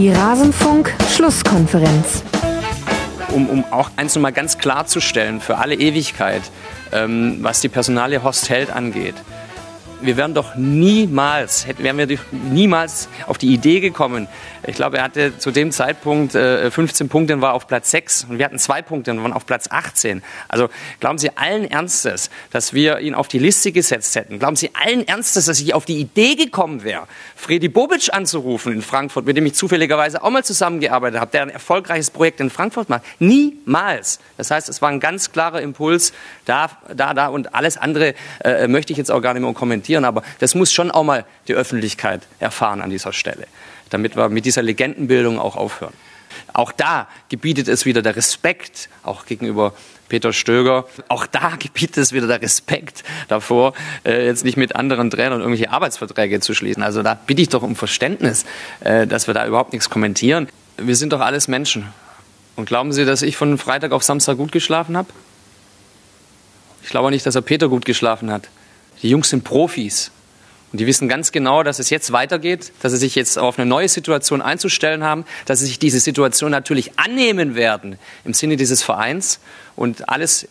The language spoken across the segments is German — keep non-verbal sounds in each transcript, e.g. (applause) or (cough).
Die Rasenfunk-Schlusskonferenz. Um, um auch eins nochmal ganz klarzustellen für alle Ewigkeit, ähm, was die Personalie Horst Held angeht wir wären doch niemals, hätten, wären wir niemals auf die Idee gekommen. Ich glaube, er hatte zu dem Zeitpunkt äh, 15 Punkte und war auf Platz 6 und wir hatten zwei Punkte und waren auf Platz 18. Also glauben Sie allen Ernstes, dass wir ihn auf die Liste gesetzt hätten? Glauben Sie allen Ernstes, dass ich auf die Idee gekommen wäre, Fredi Bobic anzurufen in Frankfurt, mit dem ich zufälligerweise auch mal zusammengearbeitet habe, der ein erfolgreiches Projekt in Frankfurt macht? Niemals. Das heißt, es war ein ganz klarer Impuls da, da, da und alles andere äh, möchte ich jetzt auch gar nicht mehr kommentieren diskutieren, aber das muss schon auch mal die Öffentlichkeit erfahren an dieser Stelle, damit wir mit dieser Legendenbildung auch aufhören. Auch da gebietet es wieder der Respekt, auch gegenüber Peter Stöger. Auch da (laughs) gebietet es wieder der Respekt davor, äh, jetzt nicht mit anderen Trainern irgendwelche Arbeitsverträge zu schließen. Also da bitte ich doch um Verständnis, äh, dass wir da überhaupt nichts kommentieren. Wir sind doch alles Menschen. Und glauben Sie, dass ich von Freitag auf Samstag gut geschlafen habe? Ich glaube nicht, dass er Peter gut geschlafen hat. Die Jungs sind Profis. Und die wissen ganz genau, dass es jetzt weitergeht, dass sie sich jetzt auf eine neue Situation einzustellen haben, dass sie sich diese Situation natürlich annehmen werden im Sinne dieses Vereins und alles,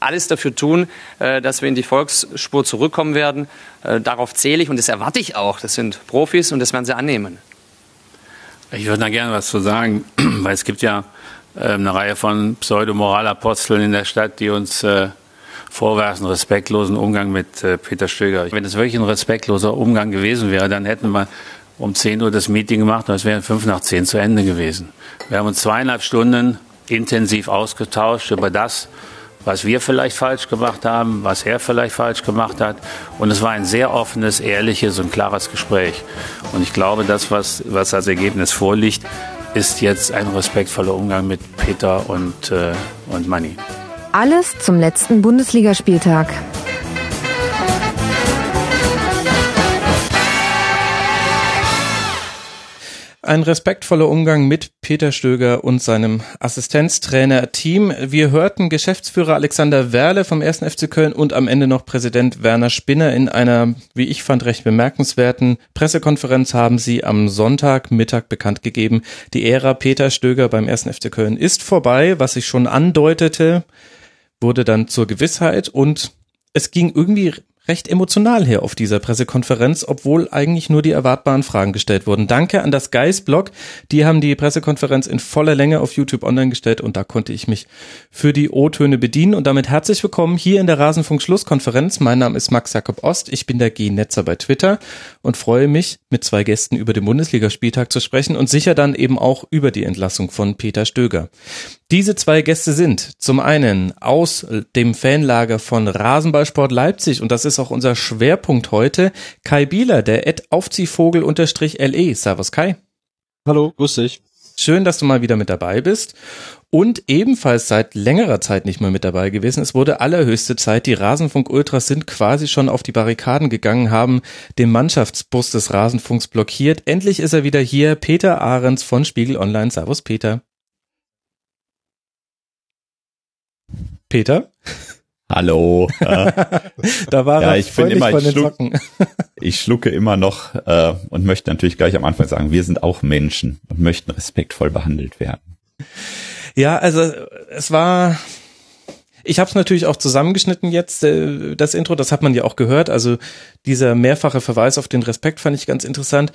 alles dafür tun, äh, dass wir in die Volksspur zurückkommen werden. Äh, darauf zähle ich und das erwarte ich auch. Das sind Profis und das werden sie annehmen. Ich würde da gerne was zu sagen, (clears throat) weil es gibt ja ähm, eine Reihe von Pseudomoralaposteln in der Stadt, die uns äh, vorwerfen, respektlosen Umgang mit äh, Peter Stöger. Wenn es wirklich ein respektloser Umgang gewesen wäre, dann hätten wir um 10 Uhr das Meeting gemacht und es wäre fünf nach zehn zu Ende gewesen. Wir haben uns zweieinhalb Stunden intensiv ausgetauscht über das, was wir vielleicht falsch gemacht haben, was er vielleicht falsch gemacht hat. Und es war ein sehr offenes, ehrliches und klares Gespräch. Und ich glaube, das, was, was als Ergebnis vorliegt, ist jetzt ein respektvoller Umgang mit Peter und, äh, und Manni. Alles zum letzten Bundesligaspieltag. Ein respektvoller Umgang mit Peter Stöger und seinem Assistenztrainer-Team. Wir hörten Geschäftsführer Alexander Werle vom 1. FC Köln und am Ende noch Präsident Werner Spinner in einer, wie ich fand, recht bemerkenswerten Pressekonferenz haben sie am Sonntagmittag bekannt gegeben. Die Ära Peter Stöger beim 1. FC Köln ist vorbei, was sich schon andeutete wurde dann zur Gewissheit und es ging irgendwie recht emotional her auf dieser Pressekonferenz, obwohl eigentlich nur die erwartbaren Fragen gestellt wurden. Danke an das Geist-Blog. Die haben die Pressekonferenz in voller Länge auf YouTube online gestellt und da konnte ich mich für die O-Töne bedienen. Und damit herzlich willkommen hier in der Rasenfunk-Schlusskonferenz. Mein Name ist Max Jakob Ost. Ich bin der G-Netzer bei Twitter und freue mich, mit zwei Gästen über den Bundesligaspieltag zu sprechen und sicher dann eben auch über die Entlassung von Peter Stöger. Diese zwei Gäste sind zum einen aus dem Fanlager von Rasenballsport Leipzig und das ist auch unser Schwerpunkt heute. Kai Bieler, der Ed Aufziehvogel unterstrich LE. Servus Kai. Hallo, grüß dich. Schön, dass du mal wieder mit dabei bist. Und ebenfalls seit längerer Zeit nicht mehr mit dabei gewesen. Es wurde allerhöchste Zeit. Die Rasenfunk Ultras sind quasi schon auf die Barrikaden gegangen, haben den Mannschaftsbus des Rasenfunks blockiert. Endlich ist er wieder hier. Peter Ahrens von Spiegel Online. Servus, Peter. Peter? Hallo. (laughs) da war ja, ich bin immer, ich, schluck, (laughs) ich schlucke immer noch äh, und möchte natürlich gleich am Anfang sagen, wir sind auch Menschen und möchten respektvoll behandelt werden. Ja, also es war ich habe es natürlich auch zusammengeschnitten jetzt, äh, das Intro, das hat man ja auch gehört. Also dieser mehrfache Verweis auf den Respekt fand ich ganz interessant.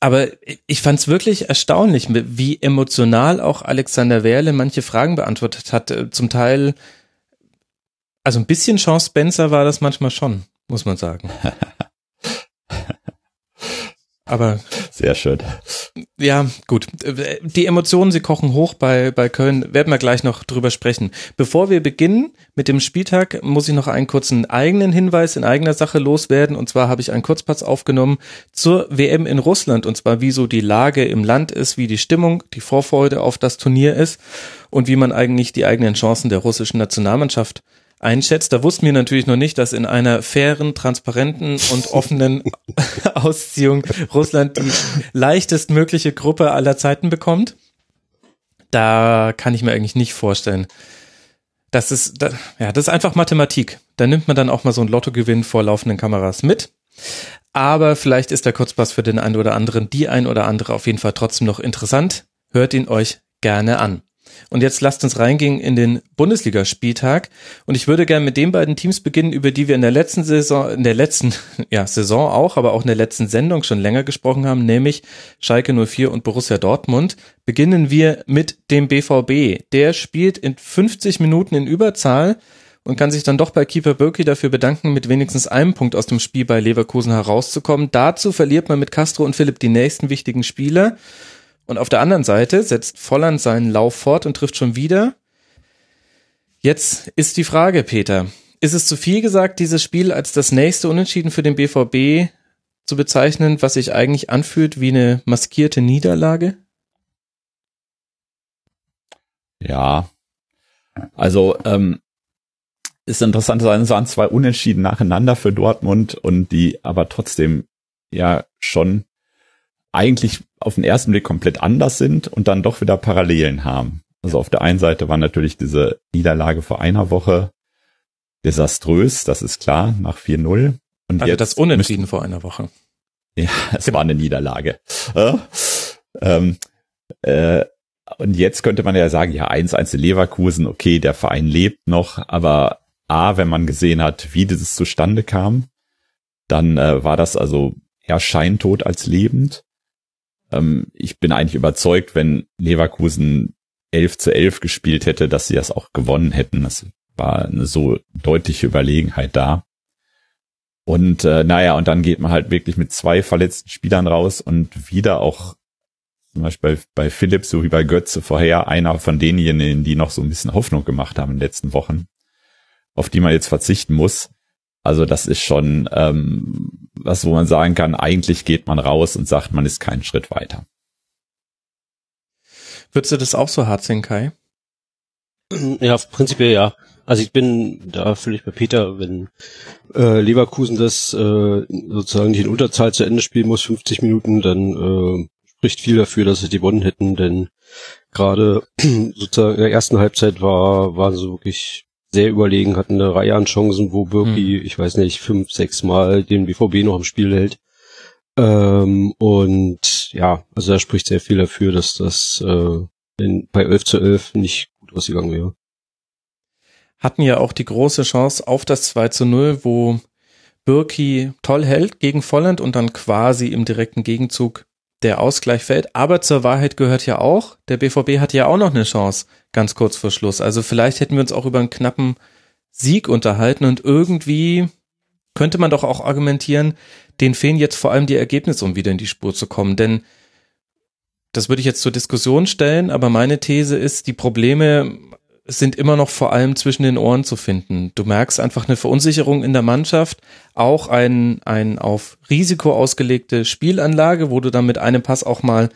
Aber ich fand es wirklich erstaunlich, wie emotional auch Alexander Werle manche Fragen beantwortet hat. Äh, zum Teil also ein bisschen Chance Spencer war das manchmal schon, muss man sagen. (laughs) Aber sehr schön. Ja, gut. Die Emotionen, sie kochen hoch bei bei Köln. Werden wir gleich noch drüber sprechen. Bevor wir beginnen mit dem Spieltag, muss ich noch einen kurzen eigenen Hinweis in eigener Sache loswerden. Und zwar habe ich einen Kurzplatz aufgenommen zur WM in Russland. Und zwar wie so die Lage im Land ist, wie die Stimmung, die Vorfreude auf das Turnier ist und wie man eigentlich die eigenen Chancen der russischen Nationalmannschaft einschätzt. Da wussten wir natürlich noch nicht, dass in einer fairen, transparenten und offenen (laughs) Ausziehung Russland die leichtestmögliche Gruppe aller Zeiten bekommt. Da kann ich mir eigentlich nicht vorstellen. Das ist, ja, das ist einfach Mathematik. Da nimmt man dann auch mal so ein Lottogewinn vor laufenden Kameras mit. Aber vielleicht ist der Kurzpass für den einen oder anderen, die ein oder andere auf jeden Fall trotzdem noch interessant. Hört ihn euch gerne an. Und jetzt lasst uns reingehen in den Bundesligaspieltag. Und ich würde gerne mit den beiden Teams beginnen, über die wir in der letzten Saison, in der letzten, (laughs) ja, Saison auch, aber auch in der letzten Sendung schon länger gesprochen haben, nämlich Schalke 04 und Borussia Dortmund. Beginnen wir mit dem BVB. Der spielt in 50 Minuten in Überzahl und kann sich dann doch bei Keeper Birki dafür bedanken, mit wenigstens einem Punkt aus dem Spiel bei Leverkusen herauszukommen. Dazu verliert man mit Castro und Philipp die nächsten wichtigen Spiele. Und auf der anderen Seite setzt Volland seinen Lauf fort und trifft schon wieder. Jetzt ist die Frage, Peter. Ist es zu viel gesagt, dieses Spiel als das nächste Unentschieden für den BVB zu bezeichnen, was sich eigentlich anfühlt wie eine maskierte Niederlage? Ja. Also, ähm, ist interessant, es waren zwei Unentschieden nacheinander für Dortmund und die aber trotzdem ja schon eigentlich auf den ersten Blick komplett anders sind und dann doch wieder Parallelen haben. Also auf der einen Seite war natürlich diese Niederlage vor einer Woche desaströs, das ist klar, nach 4-0. Und also das Unentschieden vor einer Woche. Ja, es war eine Niederlage. Äh, ähm, äh, und jetzt könnte man ja sagen, ja, 1-1 Leverkusen, okay, der Verein lebt noch, aber A, wenn man gesehen hat, wie dieses zustande kam, dann äh, war das also eher scheintot als lebend. Ähm, ich bin eigentlich überzeugt, wenn Leverkusen 11 zu 11 gespielt hätte, dass sie das auch gewonnen hätten. Das war eine so deutliche Überlegenheit da. Und äh, naja, und dann geht man halt wirklich mit zwei verletzten Spielern raus und wieder auch zum Beispiel bei, bei Philipp, so wie bei Götze vorher, einer von denjenigen, die noch so ein bisschen Hoffnung gemacht haben in den letzten Wochen, auf die man jetzt verzichten muss. Also das ist schon ähm, was, wo man sagen kann, eigentlich geht man raus und sagt, man ist keinen Schritt weiter. Würdest du das auch so hart sehen, Kai? Ja, prinzipiell ja. Also ich bin da völlig bei Peter, wenn äh, Leverkusen das äh, sozusagen nicht in Unterzahl zu Ende spielen muss, 50 Minuten, dann äh, spricht viel dafür, dass sie die gewonnen hätten, denn gerade (clears throat) sozusagen in der ersten Halbzeit war, war so wirklich sehr überlegen, hatten eine Reihe an Chancen, wo Birki, hm. ich weiß nicht, fünf, sechs Mal den BVB noch im Spiel hält. Ähm, und ja, also da spricht sehr viel dafür, dass das äh, in, bei 11 zu 11 nicht gut ausgegangen wäre. Hatten ja auch die große Chance auf das 2 zu 0, wo Birki toll hält gegen Volland und dann quasi im direkten Gegenzug der Ausgleich fällt. Aber zur Wahrheit gehört ja auch, der BVB hat ja auch noch eine Chance, ganz kurz vor Schluss. Also vielleicht hätten wir uns auch über einen knappen Sieg unterhalten und irgendwie könnte man doch auch argumentieren, den fehlen jetzt vor allem die Ergebnisse, um wieder in die Spur zu kommen. Denn das würde ich jetzt zur Diskussion stellen, aber meine These ist, die Probleme sind immer noch vor allem zwischen den Ohren zu finden. Du merkst einfach eine Verunsicherung in der Mannschaft, auch ein, ein auf Risiko ausgelegte Spielanlage, wo du dann mit einem Pass auch mal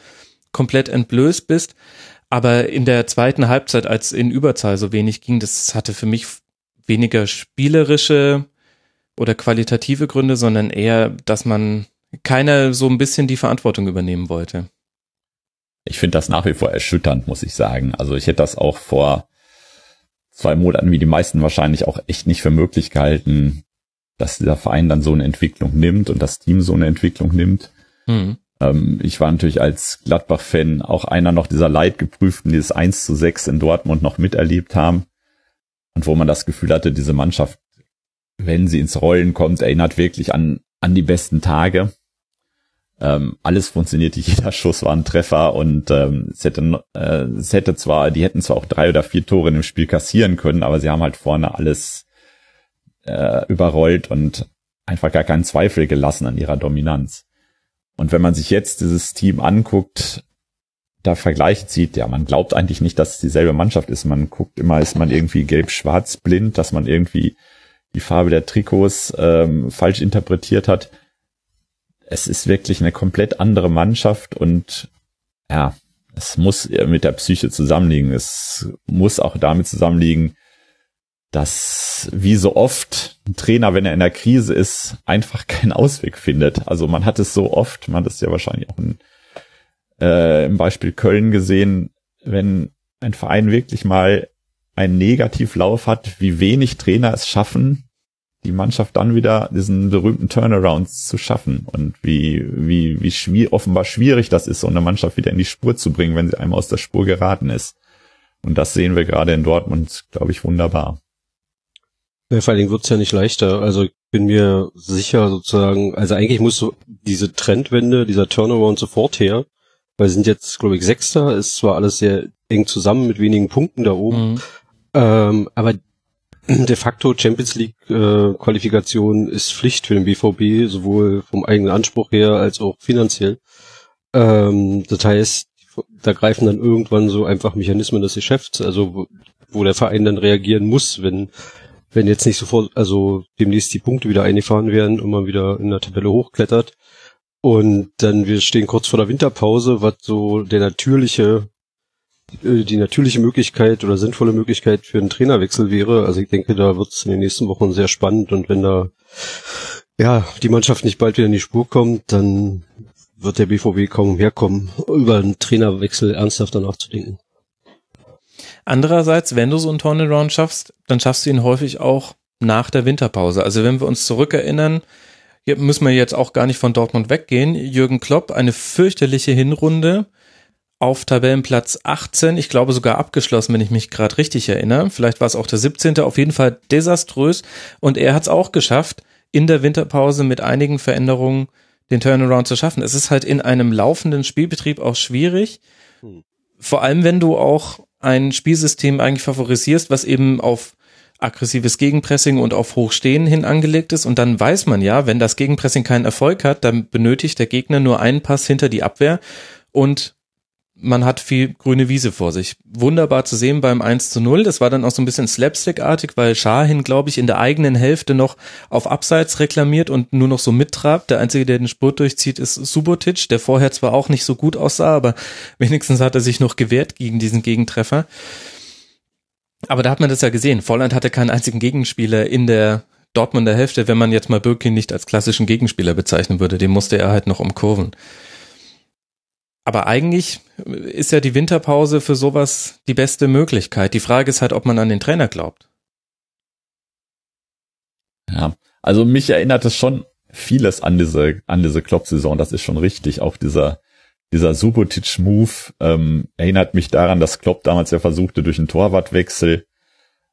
komplett entblößt bist. Aber in der zweiten Halbzeit, als in Überzahl so wenig ging, das hatte für mich weniger spielerische oder qualitative Gründe, sondern eher, dass man keiner so ein bisschen die Verantwortung übernehmen wollte. Ich finde das nach wie vor erschütternd, muss ich sagen. Also ich hätte das auch vor zwei Monaten, wie die meisten wahrscheinlich auch echt nicht für möglich gehalten, dass dieser Verein dann so eine Entwicklung nimmt und das Team so eine Entwicklung nimmt. Mhm. Ähm, ich war natürlich als Gladbach-Fan auch einer noch dieser Leidgeprüften, die das 1 zu 6 in Dortmund noch miterlebt haben. Und wo man das Gefühl hatte, diese Mannschaft, wenn sie ins Rollen kommt, erinnert wirklich an, an die besten Tage. Ähm, alles funktionierte, (laughs) jeder Schuss war ein Treffer und ähm, es hätte, äh, es hätte zwar, die hätten zwar auch drei oder vier Tore in dem Spiel kassieren können, aber sie haben halt vorne alles äh, überrollt und einfach gar keinen Zweifel gelassen an ihrer Dominanz. Und wenn man sich jetzt dieses Team anguckt, da Vergleiche zieht, ja, man glaubt eigentlich nicht, dass es dieselbe Mannschaft ist. Man guckt immer, ist man irgendwie gelb-schwarz blind, dass man irgendwie die Farbe der Trikots ähm, falsch interpretiert hat es ist wirklich eine komplett andere Mannschaft und ja, es muss mit der Psyche zusammenliegen. Es muss auch damit zusammenliegen, dass wie so oft ein Trainer, wenn er in der Krise ist, einfach keinen Ausweg findet. Also man hat es so oft, man hat es ja wahrscheinlich auch in, äh, im Beispiel Köln gesehen, wenn ein Verein wirklich mal einen Negativlauf hat, wie wenig Trainer es schaffen, die Mannschaft dann wieder diesen berühmten Turnaround zu schaffen und wie, wie, wie schwierig, offenbar schwierig das ist, so eine Mannschaft wieder in die Spur zu bringen, wenn sie einmal aus der Spur geraten ist. Und das sehen wir gerade in Dortmund, glaube ich, wunderbar. Ja, vor allen Dingen wird's ja nicht leichter. Also ich bin mir sicher sozusagen, also eigentlich muss so diese Trendwende, dieser Turnaround sofort her, weil sie sind jetzt, glaube ich, Sechster, ist zwar alles sehr eng zusammen mit wenigen Punkten da oben, mhm. ähm, aber de facto Champions League äh, Qualifikation ist Pflicht für den BVB, sowohl vom eigenen Anspruch her als auch finanziell. Ähm, das heißt, da greifen dann irgendwann so einfach Mechanismen des Geschäfts, also wo, wo der Verein dann reagieren muss, wenn wenn jetzt nicht sofort, also demnächst die Punkte wieder eingefahren werden und man wieder in der Tabelle hochklettert. Und dann wir stehen kurz vor der Winterpause, was so der natürliche die natürliche Möglichkeit oder sinnvolle Möglichkeit für einen Trainerwechsel wäre. Also ich denke, da wird es in den nächsten Wochen sehr spannend und wenn da ja die Mannschaft nicht bald wieder in die Spur kommt, dann wird der BVB kaum herkommen, über einen Trainerwechsel ernsthaft danach zu denken. Andererseits, wenn du so einen Turnaround schaffst, dann schaffst du ihn häufig auch nach der Winterpause. Also wenn wir uns zurückerinnern, müssen wir jetzt auch gar nicht von Dortmund weggehen. Jürgen Klopp, eine fürchterliche Hinrunde, auf Tabellenplatz 18, ich glaube sogar abgeschlossen, wenn ich mich gerade richtig erinnere. Vielleicht war es auch der 17. Auf jeden Fall desaströs. Und er hat es auch geschafft, in der Winterpause mit einigen Veränderungen den Turnaround zu schaffen. Es ist halt in einem laufenden Spielbetrieb auch schwierig. Hm. Vor allem, wenn du auch ein Spielsystem eigentlich favorisierst, was eben auf aggressives Gegenpressing und auf Hochstehen hin angelegt ist. Und dann weiß man ja, wenn das Gegenpressing keinen Erfolg hat, dann benötigt der Gegner nur einen Pass hinter die Abwehr und man hat viel grüne Wiese vor sich. Wunderbar zu sehen beim 1 zu 0. Das war dann auch so ein bisschen slapstickartig, weil Schahin, glaube ich, in der eigenen Hälfte noch auf Abseits reklamiert und nur noch so mittrabt. Der Einzige, der den Spurt durchzieht, ist Subotic, der vorher zwar auch nicht so gut aussah, aber (laughs) wenigstens hat er sich noch gewehrt gegen diesen Gegentreffer. Aber da hat man das ja gesehen. Volland hatte keinen einzigen Gegenspieler in der Dortmunder Hälfte, wenn man jetzt mal Birkin nicht als klassischen Gegenspieler bezeichnen würde. Den musste er halt noch umkurven. Aber eigentlich ist ja die Winterpause für sowas die beste Möglichkeit. Die Frage ist halt, ob man an den Trainer glaubt. Ja, also mich erinnert es schon vieles an diese, an diese Klopp-Saison. Das ist schon richtig. Auch dieser, dieser Subotic-Move ähm, erinnert mich daran, dass Klopp damals ja versuchte, durch einen Torwartwechsel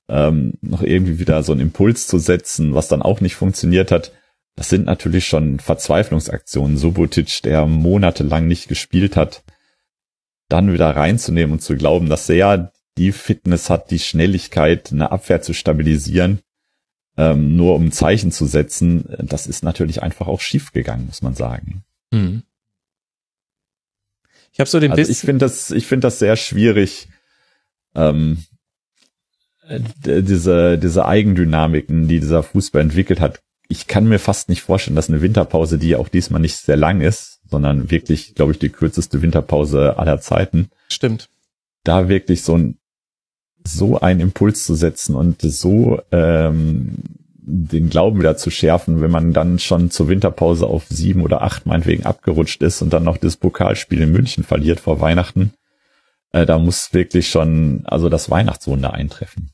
ähm, noch irgendwie wieder so einen Impuls zu setzen, was dann auch nicht funktioniert hat. Das sind natürlich schon Verzweiflungsaktionen. Subotic, der monatelang nicht gespielt hat, dann wieder reinzunehmen und zu glauben, dass er die Fitness hat, die Schnelligkeit, eine Abwehr zu stabilisieren, ähm, nur um Zeichen zu setzen, das ist natürlich einfach auch schief gegangen, muss man sagen. Hm. Ich habe so den also Biss ich finde das, ich finde das sehr schwierig, ähm, diese diese Eigendynamiken, die dieser Fußball entwickelt hat, ich kann mir fast nicht vorstellen, dass eine Winterpause, die ja auch diesmal nicht sehr lang ist, sondern wirklich, glaube ich, die kürzeste Winterpause aller Zeiten. Stimmt. Da wirklich so ein so einen Impuls zu setzen und so ähm, den Glauben wieder zu schärfen, wenn man dann schon zur Winterpause auf sieben oder acht meinetwegen abgerutscht ist und dann noch das Pokalspiel in München verliert vor Weihnachten, äh, da muss wirklich schon also das Weihnachtswunder eintreffen.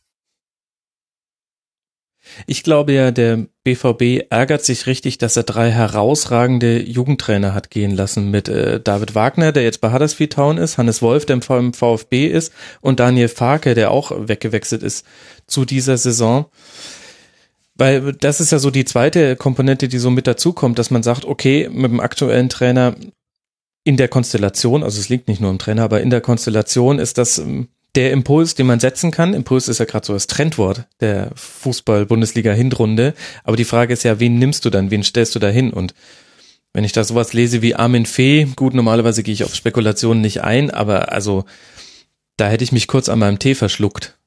Ich glaube ja, der BVB ärgert sich richtig, dass er drei herausragende Jugendtrainer hat gehen lassen mit äh, David Wagner, der jetzt bei Huddersfield Town ist, Hannes Wolf, der im VfB ist und Daniel Farke, der auch weggewechselt ist zu dieser Saison. Weil das ist ja so die zweite Komponente, die so mit dazukommt, dass man sagt, okay, mit dem aktuellen Trainer in der Konstellation, also es liegt nicht nur im Trainer, aber in der Konstellation ist das ähm, der Impuls, den man setzen kann, Impuls ist ja gerade so das Trendwort der Fußball-Bundesliga-Hinrunde, aber die Frage ist ja, wen nimmst du dann, wen stellst du da hin? Und wenn ich da sowas lese wie Armin Fee, gut, normalerweise gehe ich auf Spekulationen nicht ein, aber also da hätte ich mich kurz an meinem Tee verschluckt.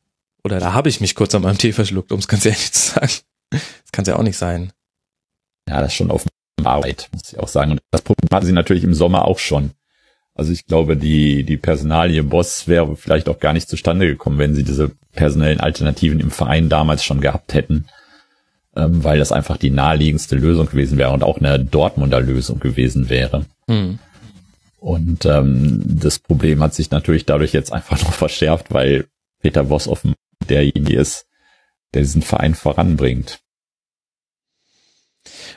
Oder da habe ich mich kurz an meinem Tee verschluckt, um es ganz ehrlich zu sagen. Das kann es ja auch nicht sein. Ja, das ist schon auf Arbeit, muss ich auch sagen. Und das Problem hatten sie natürlich im Sommer auch schon. Also ich glaube, die, die Personalie Boss wäre vielleicht auch gar nicht zustande gekommen, wenn sie diese personellen Alternativen im Verein damals schon gehabt hätten, ähm, weil das einfach die naheliegendste Lösung gewesen wäre und auch eine Dortmunder Lösung gewesen wäre. Hm. Und ähm, das Problem hat sich natürlich dadurch jetzt einfach (laughs) noch verschärft, weil Peter Boss offen derjenige ist, der diesen Verein voranbringt.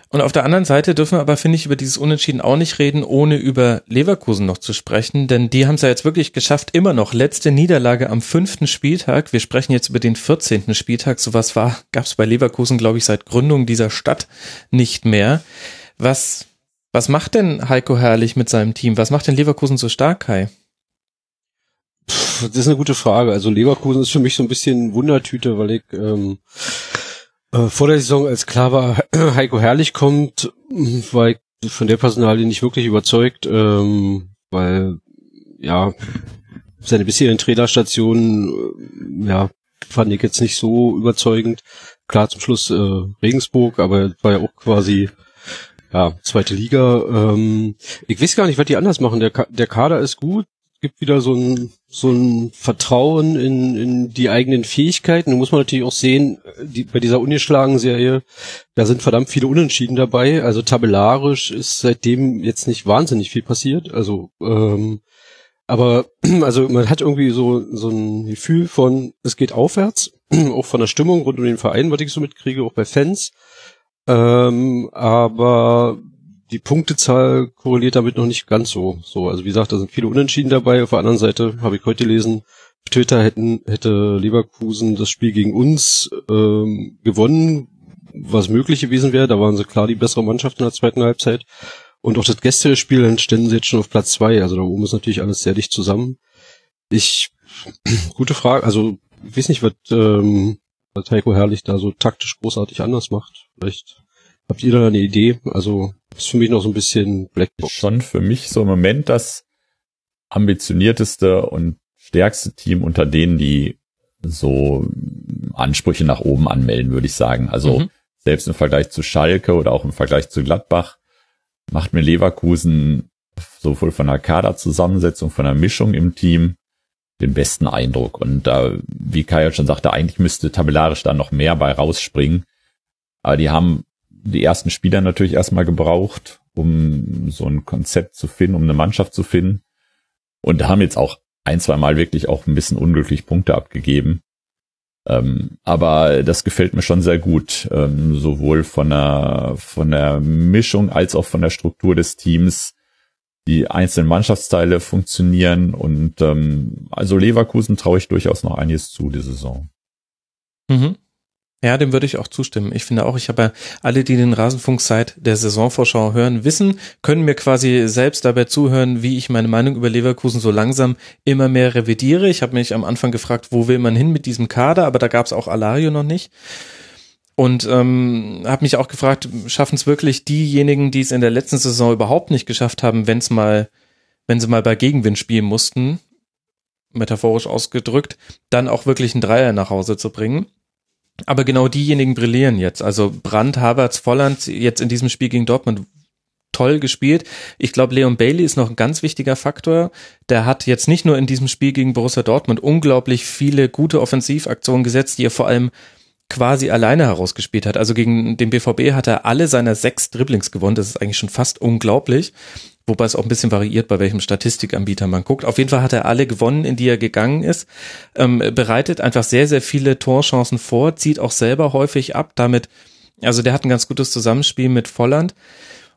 Und auf der anderen Seite dürfen wir aber, finde ich, über dieses Unentschieden auch nicht reden, ohne über Leverkusen noch zu sprechen, denn die haben es ja jetzt wirklich geschafft, immer noch letzte Niederlage am fünften Spieltag. Wir sprechen jetzt über den 14. Spieltag. Sowas war, gab es bei Leverkusen, glaube ich, seit Gründung dieser Stadt nicht mehr. Was, was macht denn Heiko Herrlich mit seinem Team? Was macht denn Leverkusen so stark, Kai? das ist eine gute Frage. Also Leverkusen ist für mich so ein bisschen Wundertüte, weil ich ähm, äh, vor der Saison, als klar war, (clears throat) Heiko Herrlich kommt, war ich von der Personalie nicht wirklich überzeugt, ähm, weil ja seine bisherigen Trainerstationen, äh, ja, fand ich jetzt nicht so überzeugend. Klar zum Schluss äh, Regensburg, aber war ja auch quasi ja zweite Liga. Ähm, ich weiß gar nicht, was die anders machen. Der, der Kader ist gut, gibt wieder so ein, so ein Vertrauen in, in die eigenen Fähigkeiten. Da muss man natürlich auch sehen, die, bei dieser ungeschlagen Serie, da sind verdammt viele Unentschieden dabei. Also tabellarisch ist seitdem jetzt nicht wahnsinnig viel passiert. Also, ähm, aber (clears throat) also man hat irgendwie so, so ein Gefühl von, es geht aufwärts, (clears throat) auch von der Stimmung rund um den Verein, was ich so mitkriege, auch bei Fans. Ähm, aber die Punktezahl korreliert damit noch nicht ganz so. So, also wie gesagt, da sind viele Unentschieden dabei. Auf der anderen Seite habe ich heute gelesen, Twitter hätten, hätte Leverkusen das Spiel gegen uns ähm, gewonnen, was möglich gewesen wäre. Da waren sie klar die bessere Mannschaft in der zweiten Halbzeit. Und auch das Gästespiel, dann ständen sie jetzt schon auf Platz zwei. Also da oben ist natürlich alles sehr dicht zusammen. Ich, (clears throat) gute Frage. Also, ich weiß nicht, was, ähm, was Heiko Herrlich da so taktisch großartig anders macht. Vielleicht habt ihr da eine Idee? Also, ist für mich noch so ein bisschen Blackbox. Schon für mich so im Moment das ambitionierteste und stärkste Team unter denen, die so Ansprüche nach oben anmelden, würde ich sagen. Also mhm. selbst im Vergleich zu Schalke oder auch im Vergleich zu Gladbach macht mir Leverkusen sowohl von der Kaderzusammensetzung, von der Mischung im Team den besten Eindruck. Und da, wie Kai ja schon sagte, eigentlich müsste tabellarisch da noch mehr bei rausspringen. Aber die haben die ersten Spieler natürlich erstmal gebraucht, um so ein Konzept zu finden, um eine Mannschaft zu finden. Und haben jetzt auch ein, zwei Mal wirklich auch ein bisschen unglücklich Punkte abgegeben. Ähm, aber das gefällt mir schon sehr gut, ähm, sowohl von der, von der Mischung als auch von der Struktur des Teams. Die einzelnen Mannschaftsteile funktionieren und ähm, also Leverkusen traue ich durchaus noch einiges zu, die Saison. Mhm. Ja, dem würde ich auch zustimmen. Ich finde auch, ich habe ja alle, die den Rasenfunk seit der Saisonvorschau hören, wissen, können mir quasi selbst dabei zuhören, wie ich meine Meinung über Leverkusen so langsam immer mehr revidiere. Ich habe mich am Anfang gefragt, wo will man hin mit diesem Kader, aber da gab es auch Alario noch nicht. Und ähm, habe mich auch gefragt, schaffen es wirklich diejenigen, die es in der letzten Saison überhaupt nicht geschafft haben, wenn es mal, wenn sie mal bei Gegenwind spielen mussten, metaphorisch ausgedrückt, dann auch wirklich einen Dreier nach Hause zu bringen. Aber genau diejenigen brillieren jetzt. Also Brandt, Havertz, Volland jetzt in diesem Spiel gegen Dortmund toll gespielt. Ich glaube, Leon Bailey ist noch ein ganz wichtiger Faktor. Der hat jetzt nicht nur in diesem Spiel gegen Borussia Dortmund unglaublich viele gute Offensivaktionen gesetzt, die er vor allem quasi alleine herausgespielt hat. Also gegen den BVB hat er alle seiner sechs Dribblings gewonnen. Das ist eigentlich schon fast unglaublich wobei es auch ein bisschen variiert, bei welchem Statistikanbieter man guckt. Auf jeden Fall hat er alle gewonnen, in die er gegangen ist, ähm, bereitet einfach sehr, sehr viele Torchancen vor, zieht auch selber häufig ab, damit, also der hat ein ganz gutes Zusammenspiel mit Volland.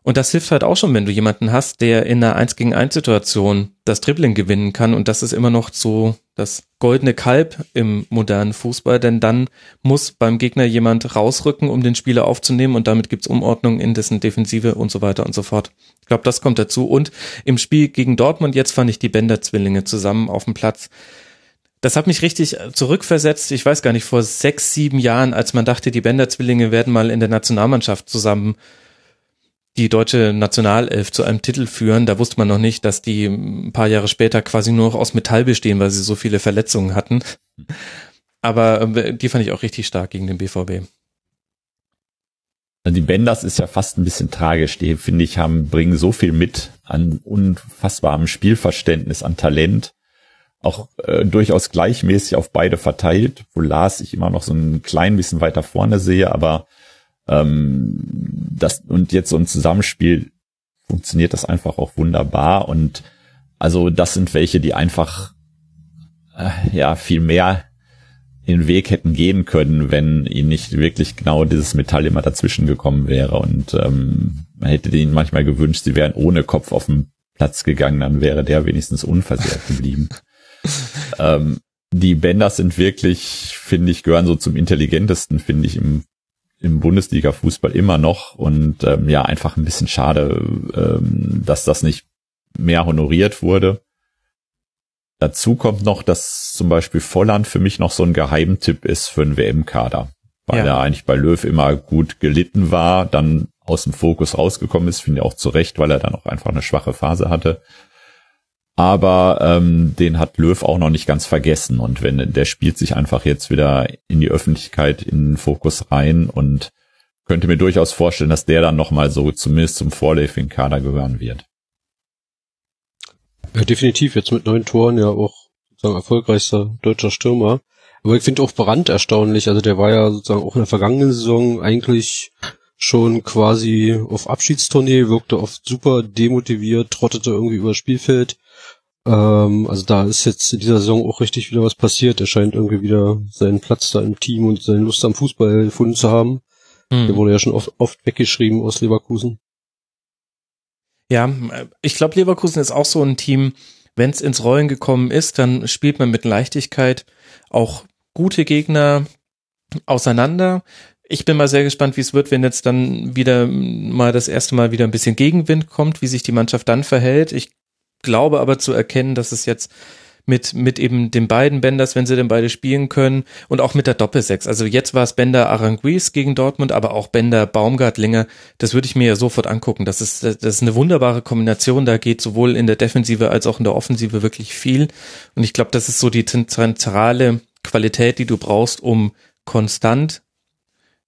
Und das hilft halt auch schon, wenn du jemanden hast, der in einer 1 gegen 1 Situation das Dribbling gewinnen kann. Und das ist immer noch so das goldene Kalb im modernen Fußball, denn dann muss beim Gegner jemand rausrücken, um den Spieler aufzunehmen und damit gibt's Umordnung in dessen Defensive und so weiter und so fort. Ich glaube, das kommt dazu. Und im Spiel gegen Dortmund jetzt fand ich die Bender-Zwillinge zusammen auf dem Platz. Das hat mich richtig zurückversetzt. Ich weiß gar nicht, vor sechs, sieben Jahren, als man dachte, die Bender-Zwillinge werden mal in der Nationalmannschaft zusammen die deutsche Nationalelf zu einem Titel führen. Da wusste man noch nicht, dass die ein paar Jahre später quasi nur noch aus Metall bestehen, weil sie so viele Verletzungen hatten. Aber äh, die fand ich auch richtig stark gegen den BVB. Die Benders ist ja fast ein bisschen tragisch. Die, finde ich, haben, bringen so viel mit an unfassbarem Spielverständnis, an Talent. Auch äh, durchaus gleichmäßig auf beide verteilt, wo Lars ich immer noch so ein klein bisschen weiter vorne sehe, aber ähm, das und jetzt so ein Zusammenspiel funktioniert das einfach auch wunderbar und also das sind welche, die einfach äh, ja viel mehr den Weg hätten gehen können, wenn ihnen nicht wirklich genau dieses Metall immer dazwischen gekommen wäre. Und ähm, man hätte ihnen manchmal gewünscht, sie wären ohne Kopf auf den Platz gegangen, dann wäre der wenigstens unversehrt geblieben. (laughs) ähm, die Bänder sind wirklich, finde ich, gehören so zum intelligentesten, finde ich, im, im Bundesliga-Fußball immer noch. Und ähm, ja, einfach ein bisschen schade, ähm, dass das nicht mehr honoriert wurde. Dazu kommt noch, dass zum Beispiel Volland für mich noch so ein Geheimtipp ist für einen WM-Kader, weil ja. er eigentlich bei Löw immer gut gelitten war, dann aus dem Fokus rausgekommen ist, finde ich auch zu Recht, weil er dann auch einfach eine schwache Phase hatte. Aber ähm, den hat Löw auch noch nicht ganz vergessen und wenn der spielt sich einfach jetzt wieder in die Öffentlichkeit, in den Fokus rein und könnte mir durchaus vorstellen, dass der dann nochmal so zumindest zum vorläufigen Kader gehören wird. Ja, definitiv. Jetzt mit neun Toren ja auch sozusagen erfolgreichster deutscher Stürmer. Aber ich finde auch Brand erstaunlich. Also der war ja sozusagen auch in der vergangenen Saison eigentlich schon quasi auf Abschiedstournee, wirkte oft super demotiviert, trottete irgendwie über das Spielfeld. Ähm, also da ist jetzt in dieser Saison auch richtig wieder was passiert. Er scheint irgendwie wieder seinen Platz da im Team und seine Lust am Fußball gefunden zu haben. Mhm. Der wurde ja schon oft, oft weggeschrieben aus Leverkusen. Ja, ich glaube, Leverkusen ist auch so ein Team, wenn es ins Rollen gekommen ist, dann spielt man mit Leichtigkeit auch gute Gegner auseinander. Ich bin mal sehr gespannt, wie es wird, wenn jetzt dann wieder mal das erste Mal wieder ein bisschen Gegenwind kommt, wie sich die Mannschaft dann verhält. Ich glaube aber zu erkennen, dass es jetzt mit, mit eben den beiden Benders, wenn sie denn beide spielen können und auch mit der Doppelsechs. Also jetzt war es Bender Aranguiz gegen Dortmund, aber auch Bender Baumgartlinger. Das würde ich mir ja sofort angucken. Das ist, das ist eine wunderbare Kombination. Da geht sowohl in der Defensive als auch in der Offensive wirklich viel. Und ich glaube, das ist so die zentrale Qualität, die du brauchst, um konstant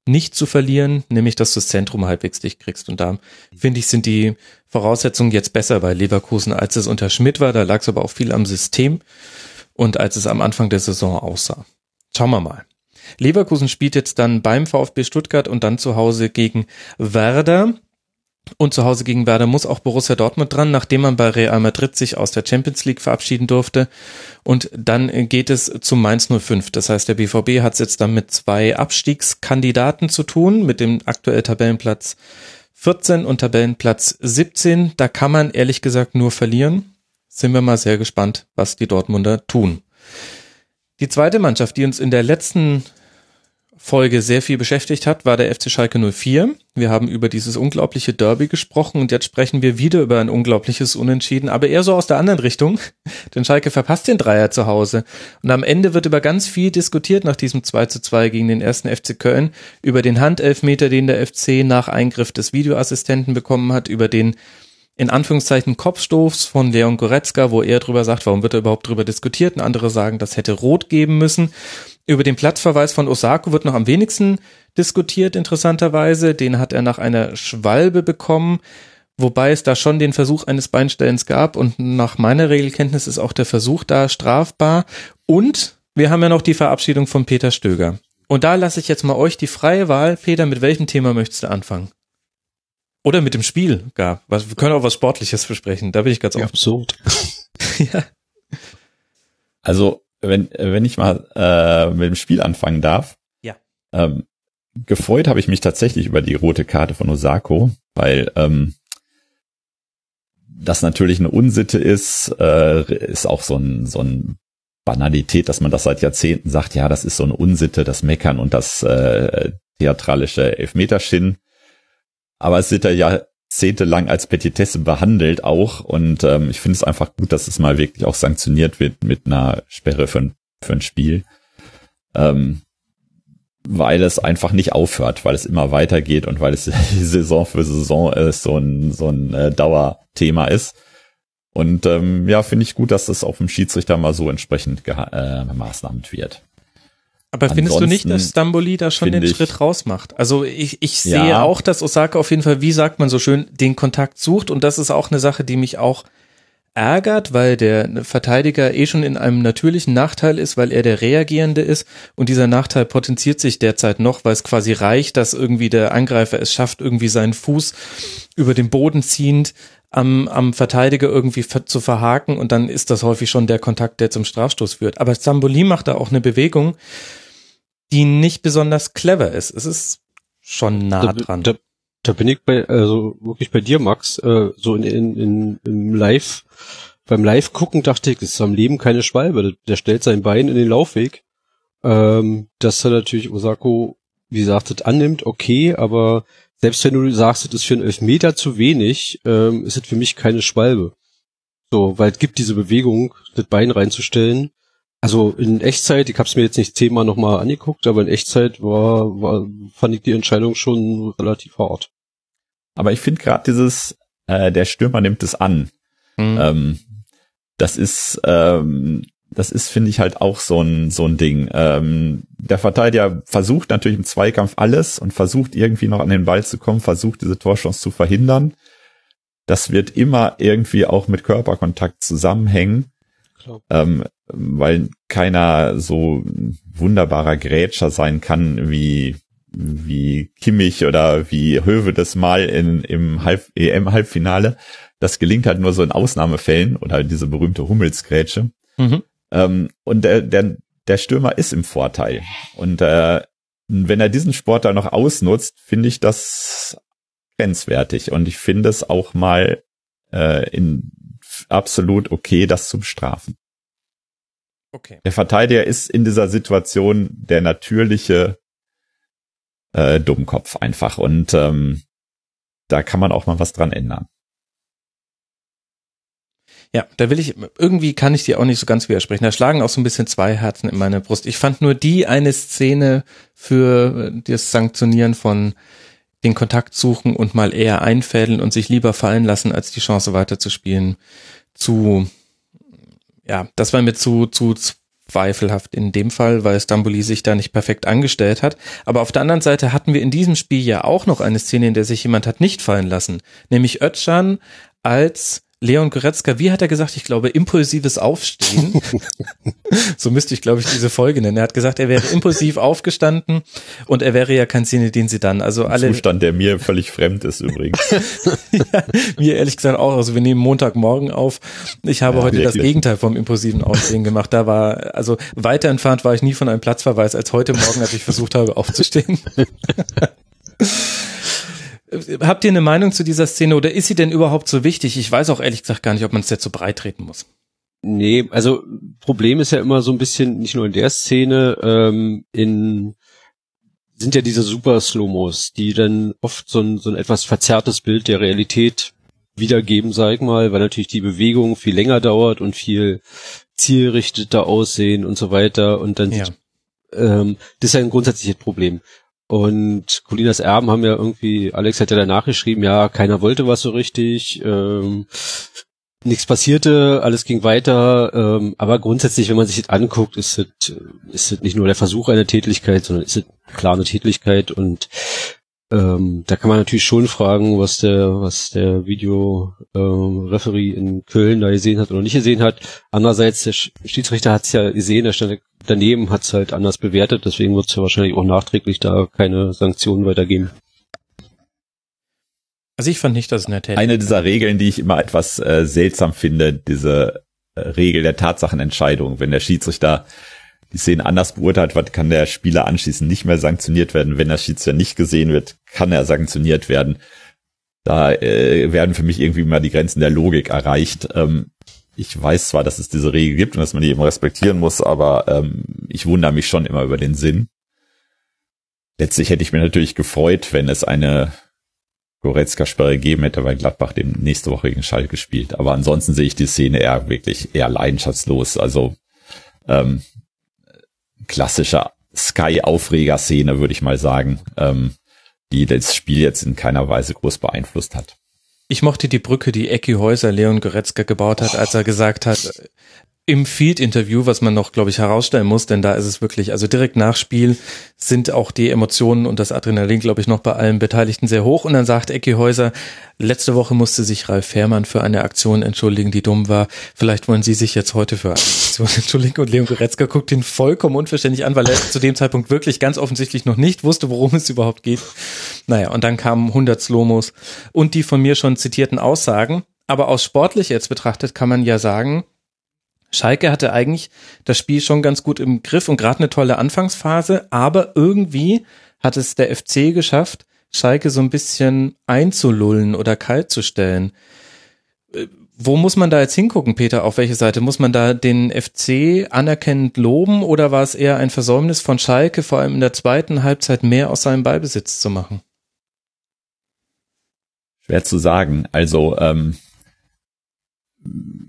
nicht zu verlieren, nämlich dass du das Zentrum halbwegs dicht kriegst. Und da finde ich, sind die Voraussetzungen jetzt besser bei Leverkusen, als es unter Schmidt war. Da lag es aber auch viel am System und als es am Anfang der Saison aussah. Schauen wir mal. Leverkusen spielt jetzt dann beim VfB Stuttgart und dann zu Hause gegen Werder. Und zu Hause gegen Werder muss auch Borussia Dortmund dran, nachdem man bei Real Madrid sich aus der Champions League verabschieden durfte. Und dann geht es zu Mainz 05. Das heißt, der BVB hat es jetzt dann mit zwei Abstiegskandidaten zu tun, mit dem aktuell Tabellenplatz 14 und Tabellenplatz 17. Da kann man ehrlich gesagt nur verlieren. Sind wir mal sehr gespannt, was die Dortmunder tun. Die zweite Mannschaft, die uns in der letzten Folge sehr viel beschäftigt hat, war der FC Schalke 04. Wir haben über dieses unglaubliche Derby gesprochen und jetzt sprechen wir wieder über ein unglaubliches Unentschieden, aber eher so aus der anderen Richtung, (laughs) denn Schalke verpasst den Dreier zu Hause. Und am Ende wird über ganz viel diskutiert nach diesem 2 zu 2 gegen den ersten FC Köln, über den Handelfmeter, den der FC nach Eingriff des Videoassistenten bekommen hat, über den in Anführungszeichen Kopfstoß von Leon Goretzka, wo er drüber sagt, warum wird er überhaupt drüber diskutiert und andere sagen, das hätte rot geben müssen. Über den Platzverweis von Osako wird noch am wenigsten diskutiert, interessanterweise. Den hat er nach einer Schwalbe bekommen, wobei es da schon den Versuch eines Beinstellens gab und nach meiner Regelkenntnis ist auch der Versuch da strafbar. Und wir haben ja noch die Verabschiedung von Peter Stöger. Und da lasse ich jetzt mal euch die freie Wahl. Peter, mit welchem Thema möchtest du anfangen? Oder mit dem Spiel gar. Wir können auch was Sportliches besprechen. Da bin ich ganz offen. Absurd. (laughs) ja. Also wenn, wenn ich mal äh, mit dem Spiel anfangen darf. Ja. Ähm, gefreut habe ich mich tatsächlich über die rote Karte von Osako, weil ähm, das natürlich eine Unsitte ist, äh, ist auch so ein, so ein Banalität, dass man das seit Jahrzehnten sagt, ja, das ist so eine Unsitte, das Meckern und das äh, theatralische Elfmeterschinnen. Aber es wird ja jahrzehntelang als Petitesse behandelt auch und ähm, ich finde es einfach gut, dass es mal wirklich auch sanktioniert wird mit einer Sperre für ein, für ein Spiel. Ähm, weil es einfach nicht aufhört, weil es immer weitergeht und weil es (laughs) Saison für Saison äh, so ein, so ein äh, Dauerthema ist. Und ähm, ja, finde ich gut, dass das auf dem Schiedsrichter mal so entsprechend äh, maßnahmt wird. Aber findest du nicht, dass Stamboli da schon den ich, Schritt rausmacht? Also ich, ich sehe ja. auch, dass Osaka auf jeden Fall, wie sagt man so schön, den Kontakt sucht und das ist auch eine Sache, die mich auch ärgert, weil der Verteidiger eh schon in einem natürlichen Nachteil ist, weil er der Reagierende ist und dieser Nachteil potenziert sich derzeit noch, weil es quasi reicht, dass irgendwie der Angreifer es schafft, irgendwie seinen Fuß über den Boden ziehend am, am Verteidiger irgendwie zu verhaken und dann ist das häufig schon der Kontakt, der zum Strafstoß führt. Aber Zamboli macht da auch eine Bewegung, die nicht besonders clever ist. Es ist schon nah dran. Da, da bin ich bei, also wirklich bei dir, Max, äh, so in, in, in, im Live, beim Live gucken dachte ich, es ist am Leben keine Schwalbe. Der stellt sein Bein in den Laufweg. Ähm, dass er natürlich Osako, wie gesagt, annimmt, okay, aber selbst wenn du sagst, das ist für einen Elfmeter zu wenig, ähm, ist es für mich keine Schwalbe. So, weil es gibt diese Bewegung, das Bein reinzustellen. Also in Echtzeit, ich habe es mir jetzt nicht zehnmal nochmal angeguckt, aber in Echtzeit war, war, fand ich die Entscheidung schon relativ hart. Aber ich finde gerade dieses, äh, der Stürmer nimmt es an. Mhm. Ähm, das ist, ähm, das ist, finde ich, halt auch so ein, so ein Ding. Ähm, der Verteidiger versucht natürlich im Zweikampf alles und versucht irgendwie noch an den Ball zu kommen, versucht diese Torchance zu verhindern. Das wird immer irgendwie auch mit Körperkontakt zusammenhängen. Ähm, weil keiner so wunderbarer Grätscher sein kann wie wie Kimmich oder wie Höwe das mal in, im Halb EM-Halbfinale. Das gelingt halt nur so in Ausnahmefällen oder diese berühmte Hummelsgrätsche. Mhm. Ähm, und der, der, der Stürmer ist im Vorteil. Und äh, wenn er diesen Sport da noch ausnutzt, finde ich das grenzwertig. Und ich finde es auch mal äh, in absolut okay, das zu bestrafen. Okay. Der Verteidiger ist in dieser Situation der natürliche äh, Dummkopf einfach. Und ähm, da kann man auch mal was dran ändern. Ja, da will ich, irgendwie kann ich dir auch nicht so ganz widersprechen. Da schlagen auch so ein bisschen zwei Herzen in meiner Brust. Ich fand nur die eine Szene für das Sanktionieren von den Kontakt suchen und mal eher einfädeln und sich lieber fallen lassen, als die Chance weiterzuspielen, zu, ja, das war mir zu, zu zweifelhaft in dem Fall, weil Stamboli sich da nicht perfekt angestellt hat. Aber auf der anderen Seite hatten wir in diesem Spiel ja auch noch eine Szene, in der sich jemand hat nicht fallen lassen, nämlich Özcan als Leon Goretzka, wie hat er gesagt? Ich glaube, impulsives Aufstehen. (laughs) so müsste ich, glaube ich, diese Folge nennen. Er hat gesagt, er wäre impulsiv aufgestanden und er wäre ja kein Zinedine Zidane. Also alle. Zustand, der mir völlig fremd ist übrigens. (laughs) ja, mir ehrlich gesagt auch. Also wir nehmen Montagmorgen auf. Ich habe ja, heute wirklich. das Gegenteil vom impulsiven Aufstehen gemacht. Da war, also weiter entfernt war ich nie von einem Platzverweis als heute Morgen, als ich versucht habe aufzustehen. (laughs) Habt ihr eine Meinung zu dieser Szene oder ist sie denn überhaupt so wichtig? Ich weiß auch ehrlich gesagt gar nicht, ob man es jetzt so breit treten muss. Nee, also Problem ist ja immer so ein bisschen, nicht nur in der Szene, ähm, in sind ja diese super Slomos, die dann oft so ein, so ein etwas verzerrtes Bild der Realität wiedergeben, sag ich mal, weil natürlich die Bewegung viel länger dauert und viel zielrichteter aussehen und so weiter und dann ja. ähm, das ist ja ein grundsätzliches Problem. Und Colinas Erben haben ja irgendwie, Alex hat ja danach geschrieben, ja, keiner wollte was so richtig, ähm, nichts passierte, alles ging weiter, ähm, aber grundsätzlich, wenn man sich das anguckt, ist es, ist es nicht nur der Versuch einer Tätigkeit, sondern ist es klar eine Tätigkeit und ähm, da kann man natürlich schon fragen, was der, was der Videoreferee ähm, in Köln da gesehen hat oder nicht gesehen hat. Andererseits, der Schiedsrichter hat es ja gesehen, der stand daneben, hat es halt anders bewertet, deswegen wird es ja wahrscheinlich auch nachträglich da keine Sanktionen weitergeben. Also ich fand nicht, dass es eine Tätigkeit Eine dieser Regeln, die ich immer etwas äh, seltsam finde, diese äh, Regel der Tatsachenentscheidung, wenn der Schiedsrichter die Szenen anders beurteilt wird, kann der Spieler anschließend nicht mehr sanktioniert werden. Wenn der Schiedsrichter nicht gesehen wird, kann er sanktioniert werden. Da äh, werden für mich irgendwie mal die Grenzen der Logik erreicht. Ähm, ich weiß zwar, dass es diese Regel gibt und dass man die eben respektieren muss, aber ähm, ich wundere mich schon immer über den Sinn. Letztlich hätte ich mir natürlich gefreut, wenn es eine Goretzka-Sperre gegeben hätte, weil Gladbach dem nächste Woche gegen Schalke spielt. Aber ansonsten sehe ich die Szene eher wirklich eher leidenschaftslos. Also ähm, klassische Sky-Aufreger-Szene, würde ich mal sagen, ähm, die das Spiel jetzt in keiner Weise groß beeinflusst hat. Ich mochte die Brücke, die Ecki Häuser Leon Goretzka gebaut hat, als er gesagt hat, im Field-Interview, was man noch, glaube ich, herausstellen muss, denn da ist es wirklich, also direkt nach Spiel sind auch die Emotionen und das Adrenalin, glaube ich, noch bei allen Beteiligten sehr hoch. Und dann sagt Ecki Häuser, letzte Woche musste sich Ralf Fährmann für eine Aktion entschuldigen, die dumm war. Vielleicht wollen Sie sich jetzt heute für eine Aktion (laughs) entschuldigen. Und Leon Goretzka guckt ihn vollkommen unverständlich an, weil er zu dem Zeitpunkt wirklich ganz offensichtlich noch nicht wusste, worum es überhaupt geht. Naja, und dann kamen 100 Slomos und die von mir schon zitierten Aussagen. Aber aus sportlich jetzt betrachtet kann man ja sagen, Schalke hatte eigentlich das Spiel schon ganz gut im Griff und gerade eine tolle Anfangsphase, aber irgendwie hat es der FC geschafft, Schalke so ein bisschen einzulullen oder kalt zu stellen. Äh, wo muss man da jetzt hingucken, Peter? Auf welche Seite? Muss man da den FC anerkennend loben oder war es eher ein Versäumnis von Schalke, vor allem in der zweiten Halbzeit mehr aus seinem Ballbesitz zu machen? Schwer zu sagen. Also ähm,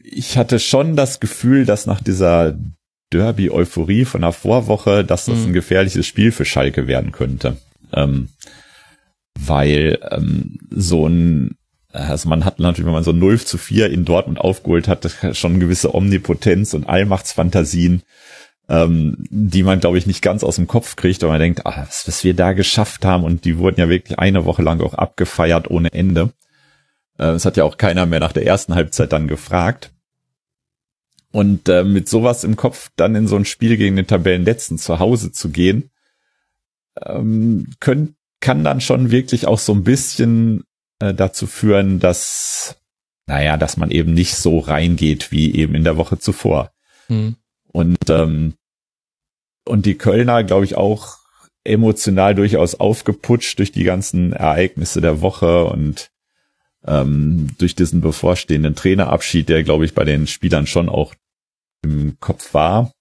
ich hatte schon das Gefühl, dass nach dieser Derby-Euphorie von der Vorwoche, dass das mhm. ein gefährliches Spiel für Schalke werden könnte. Ähm, weil ähm, so ein, also man hat natürlich, wenn man so 0 zu 4 in Dortmund aufgeholt hat, schon gewisse Omnipotenz und Allmachtsfantasien, ähm, die man, glaube ich, nicht ganz aus dem Kopf kriegt, weil man denkt, ah, was, was wir da geschafft haben und die wurden ja wirklich eine Woche lang auch abgefeiert ohne Ende. Äh, es hat ja auch keiner mehr nach der ersten Halbzeit dann gefragt. Und äh, mit sowas im Kopf dann in so ein Spiel gegen den Tabellenletzten zu Hause zu gehen, ähm, können, kann dann schon wirklich auch so ein bisschen äh, dazu führen, dass, naja, dass man eben nicht so reingeht wie eben in der Woche zuvor. Hm. Und, ähm, und die Kölner, glaube ich, auch emotional durchaus aufgeputscht durch die ganzen Ereignisse der Woche und ähm, durch diesen bevorstehenden Trainerabschied, der, glaube ich, bei den Spielern schon auch im Kopf war.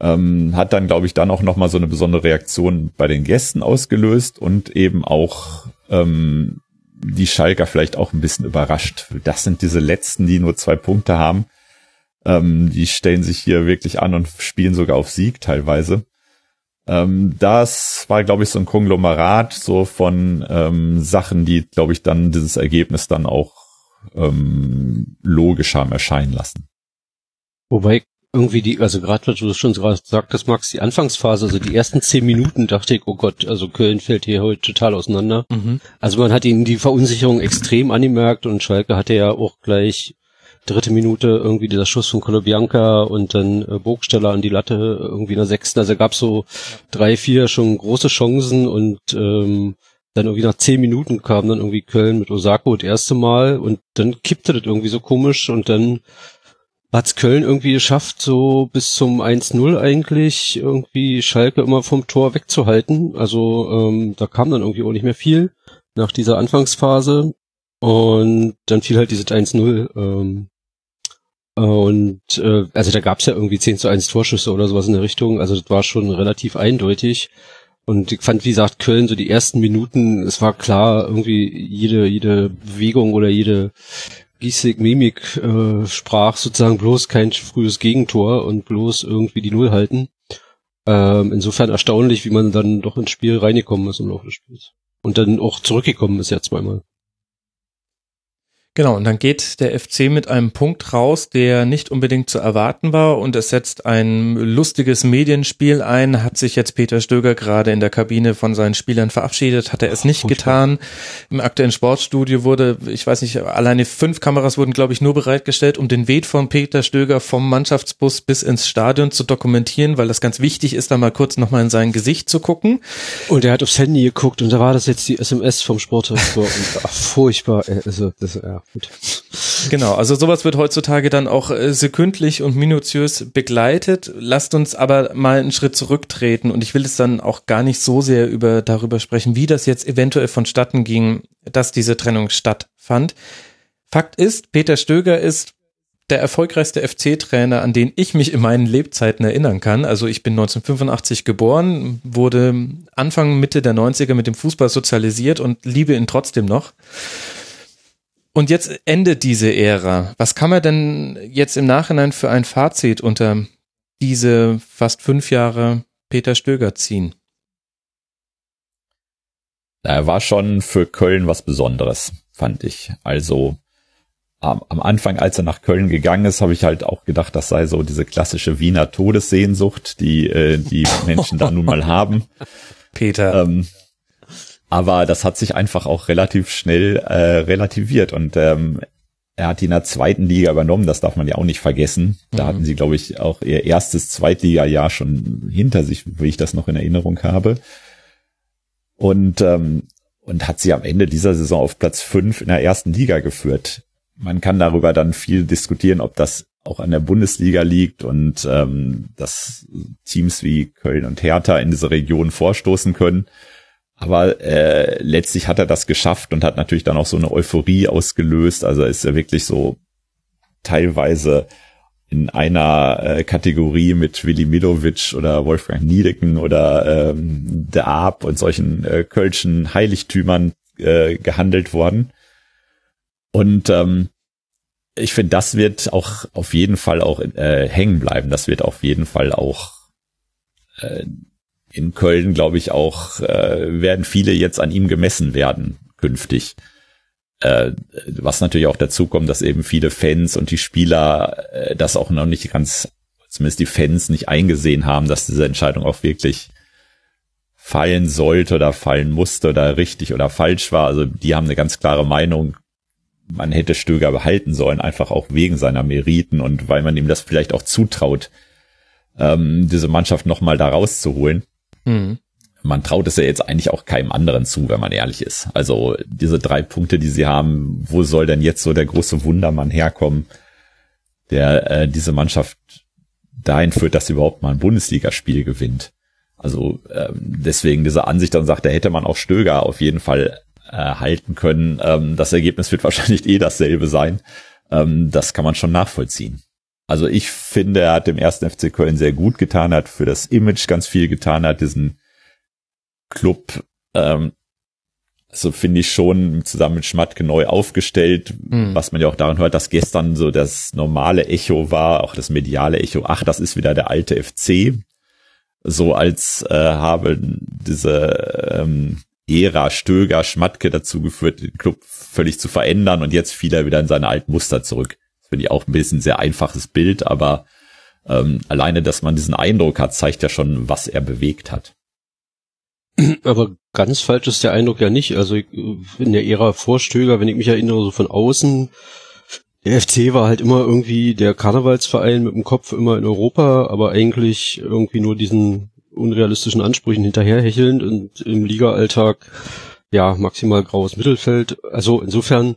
Ähm, hat dann, glaube ich, dann auch nochmal so eine besondere Reaktion bei den Gästen ausgelöst und eben auch ähm, die Schalker vielleicht auch ein bisschen überrascht. Das sind diese letzten, die nur zwei Punkte haben. Ähm, die stellen sich hier wirklich an und spielen sogar auf Sieg teilweise. Ähm, das war, glaube ich, so ein Konglomerat so von ähm, Sachen, die, glaube ich, dann dieses Ergebnis dann auch ähm, logisch haben erscheinen lassen. Wobei irgendwie die, also gerade was du schon gerade sagtest, Max, die Anfangsphase, also die ersten zehn Minuten dachte ich, oh Gott, also Köln fällt hier heute total auseinander. Mhm. Also man hat ihnen die Verunsicherung extrem angemerkt und Schalke hatte ja auch gleich dritte Minute irgendwie dieser Schuss von Colobianca und dann äh, Burgsteller an die Latte irgendwie in der sechsten. Also gab so drei, vier schon große Chancen und ähm, dann irgendwie nach zehn Minuten kam dann irgendwie Köln mit Osako das erste Mal und dann kippte das irgendwie so komisch und dann hat's Köln irgendwie geschafft, so bis zum 1-0 eigentlich irgendwie Schalke immer vom Tor wegzuhalten. Also ähm, da kam dann irgendwie auch nicht mehr viel nach dieser Anfangsphase. Und dann fiel halt dieses 1-0. Ähm, und äh, also da gab's ja irgendwie 10 zu 1 Torschüsse oder sowas in der Richtung. Also das war schon relativ eindeutig. Und ich fand, wie gesagt, Köln so die ersten Minuten, es war klar, irgendwie jede, jede Bewegung oder jede Giesig, Mimik äh, sprach sozusagen bloß kein frühes Gegentor und bloß irgendwie die Null halten. Ähm, insofern erstaunlich, wie man dann doch ins Spiel reingekommen ist im Laufe des Spiels. Und dann auch zurückgekommen ist ja zweimal. Genau, und dann geht der FC mit einem Punkt raus, der nicht unbedingt zu erwarten war und es setzt ein lustiges Medienspiel ein. Hat sich jetzt Peter Stöger gerade in der Kabine von seinen Spielern verabschiedet? Hat er es nicht getan? Im aktuellen Sportstudio wurde, ich weiß nicht, alleine fünf Kameras wurden, glaube ich, nur bereitgestellt, um den Weg von Peter Stöger vom Mannschaftsbus bis ins Stadion zu dokumentieren, weil das ganz wichtig ist, da mal kurz nochmal in sein Gesicht zu gucken. Und er hat aufs Handy geguckt und da war das jetzt die SMS vom Sportdirektor und ach, furchtbar. Also, das, ja. Gut. Genau, also sowas wird heutzutage dann auch äh, sekündlich und minutiös begleitet. Lasst uns aber mal einen Schritt zurücktreten und ich will es dann auch gar nicht so sehr über darüber sprechen, wie das jetzt eventuell vonstatten ging, dass diese Trennung stattfand. Fakt ist, Peter Stöger ist der erfolgreichste FC-Trainer, an den ich mich in meinen Lebzeiten erinnern kann. Also ich bin 1985 geboren, wurde Anfang, Mitte der 90er mit dem Fußball sozialisiert und liebe ihn trotzdem noch. Und jetzt endet diese Ära. Was kann man denn jetzt im Nachhinein für ein Fazit unter diese fast fünf Jahre Peter Stöger ziehen? Er war schon für Köln was Besonderes, fand ich. Also am, am Anfang, als er nach Köln gegangen ist, habe ich halt auch gedacht, das sei so diese klassische Wiener Todessehnsucht, die äh, die Menschen da nun mal haben. (laughs) Peter. Ähm, aber das hat sich einfach auch relativ schnell äh, relativiert und ähm, er hat die in der zweiten Liga übernommen, das darf man ja auch nicht vergessen. Da mhm. hatten sie, glaube ich, auch ihr erstes Zweitliga-Jahr schon hinter sich, wie ich das noch in Erinnerung habe. Und, ähm, und hat sie am Ende dieser Saison auf Platz fünf in der ersten Liga geführt. Man kann darüber dann viel diskutieren, ob das auch an der Bundesliga liegt und ähm, dass Teams wie Köln und Hertha in diese Region vorstoßen können. Aber äh, letztlich hat er das geschafft und hat natürlich dann auch so eine Euphorie ausgelöst. Also ist er wirklich so teilweise in einer äh, Kategorie mit Willi Milovic oder Wolfgang Niedecken oder ähm, der Arp und solchen äh, kölschen Heiligtümern äh, gehandelt worden. Und ähm, ich finde, das wird auch auf jeden Fall auch äh, hängen bleiben. Das wird auf jeden Fall auch äh, in Köln, glaube ich, auch äh, werden viele jetzt an ihm gemessen werden künftig. Äh, was natürlich auch dazu kommt, dass eben viele Fans und die Spieler äh, das auch noch nicht ganz, zumindest die Fans nicht eingesehen haben, dass diese Entscheidung auch wirklich fallen sollte oder fallen musste oder richtig oder falsch war. Also die haben eine ganz klare Meinung, man hätte Stöger behalten sollen, einfach auch wegen seiner Meriten und weil man ihm das vielleicht auch zutraut, ähm, diese Mannschaft nochmal da rauszuholen. Mhm. Man traut es ja jetzt eigentlich auch keinem anderen zu, wenn man ehrlich ist. Also diese drei Punkte, die sie haben, wo soll denn jetzt so der große Wundermann herkommen, der äh, diese Mannschaft dahin führt, dass sie überhaupt mal ein Bundesligaspiel gewinnt. Also ähm, deswegen diese Ansicht dann sagt, da hätte man auch Stöger auf jeden Fall äh, halten können. Ähm, das Ergebnis wird (laughs) wahrscheinlich eh dasselbe sein. Ähm, das kann man schon nachvollziehen. Also ich finde, er hat dem ersten FC Köln sehr gut getan, hat für das Image ganz viel getan, hat diesen Club, ähm, so finde ich schon zusammen mit Schmatke neu aufgestellt, mhm. was man ja auch daran hört, dass gestern so das normale Echo war, auch das mediale Echo, ach, das ist wieder der alte FC. So als äh, habe diese ähm, Ära Stöger, Schmatke dazu geführt, den Club völlig zu verändern und jetzt fiel er wieder in seine alten Muster zurück. Finde ich auch ein bisschen sehr einfaches Bild, aber ähm, alleine, dass man diesen Eindruck hat, zeigt ja schon, was er bewegt hat. Aber ganz falsch ist der Eindruck ja nicht. Also in der Ära vor Stöger, wenn ich mich erinnere, so von außen, der FC war halt immer irgendwie der Karnevalsverein mit dem Kopf immer in Europa, aber eigentlich irgendwie nur diesen unrealistischen Ansprüchen hinterherhechelnd und im Liga-Alltag ja maximal graues Mittelfeld. Also insofern,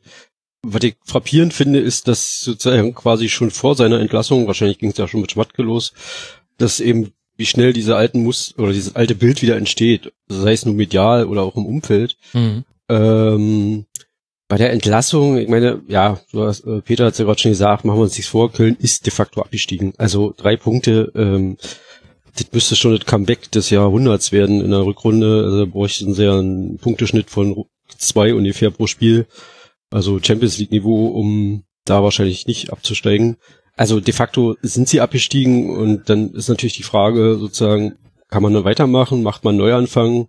was ich frappierend finde, ist, dass sozusagen quasi schon vor seiner Entlassung, wahrscheinlich ging es ja schon mit Schmatke los, dass eben wie schnell diese alten Mus oder dieses alte Bild wieder entsteht, sei es nur medial oder auch im Umfeld. Mhm. Ähm, bei der Entlassung, ich meine, ja, du hast, äh, Peter hat es ja gerade schon gesagt, machen wir uns nichts vor, Köln ist de facto abgestiegen. Also drei Punkte, ähm, das müsste schon das Comeback des Jahrhunderts werden in der Rückrunde. Also bräuchten sie ja einen Punkteschnitt von zwei ungefähr pro Spiel. Also Champions League Niveau, um da wahrscheinlich nicht abzusteigen. Also de facto sind sie abgestiegen und dann ist natürlich die Frage sozusagen, kann man da weitermachen? Macht man Neuanfang?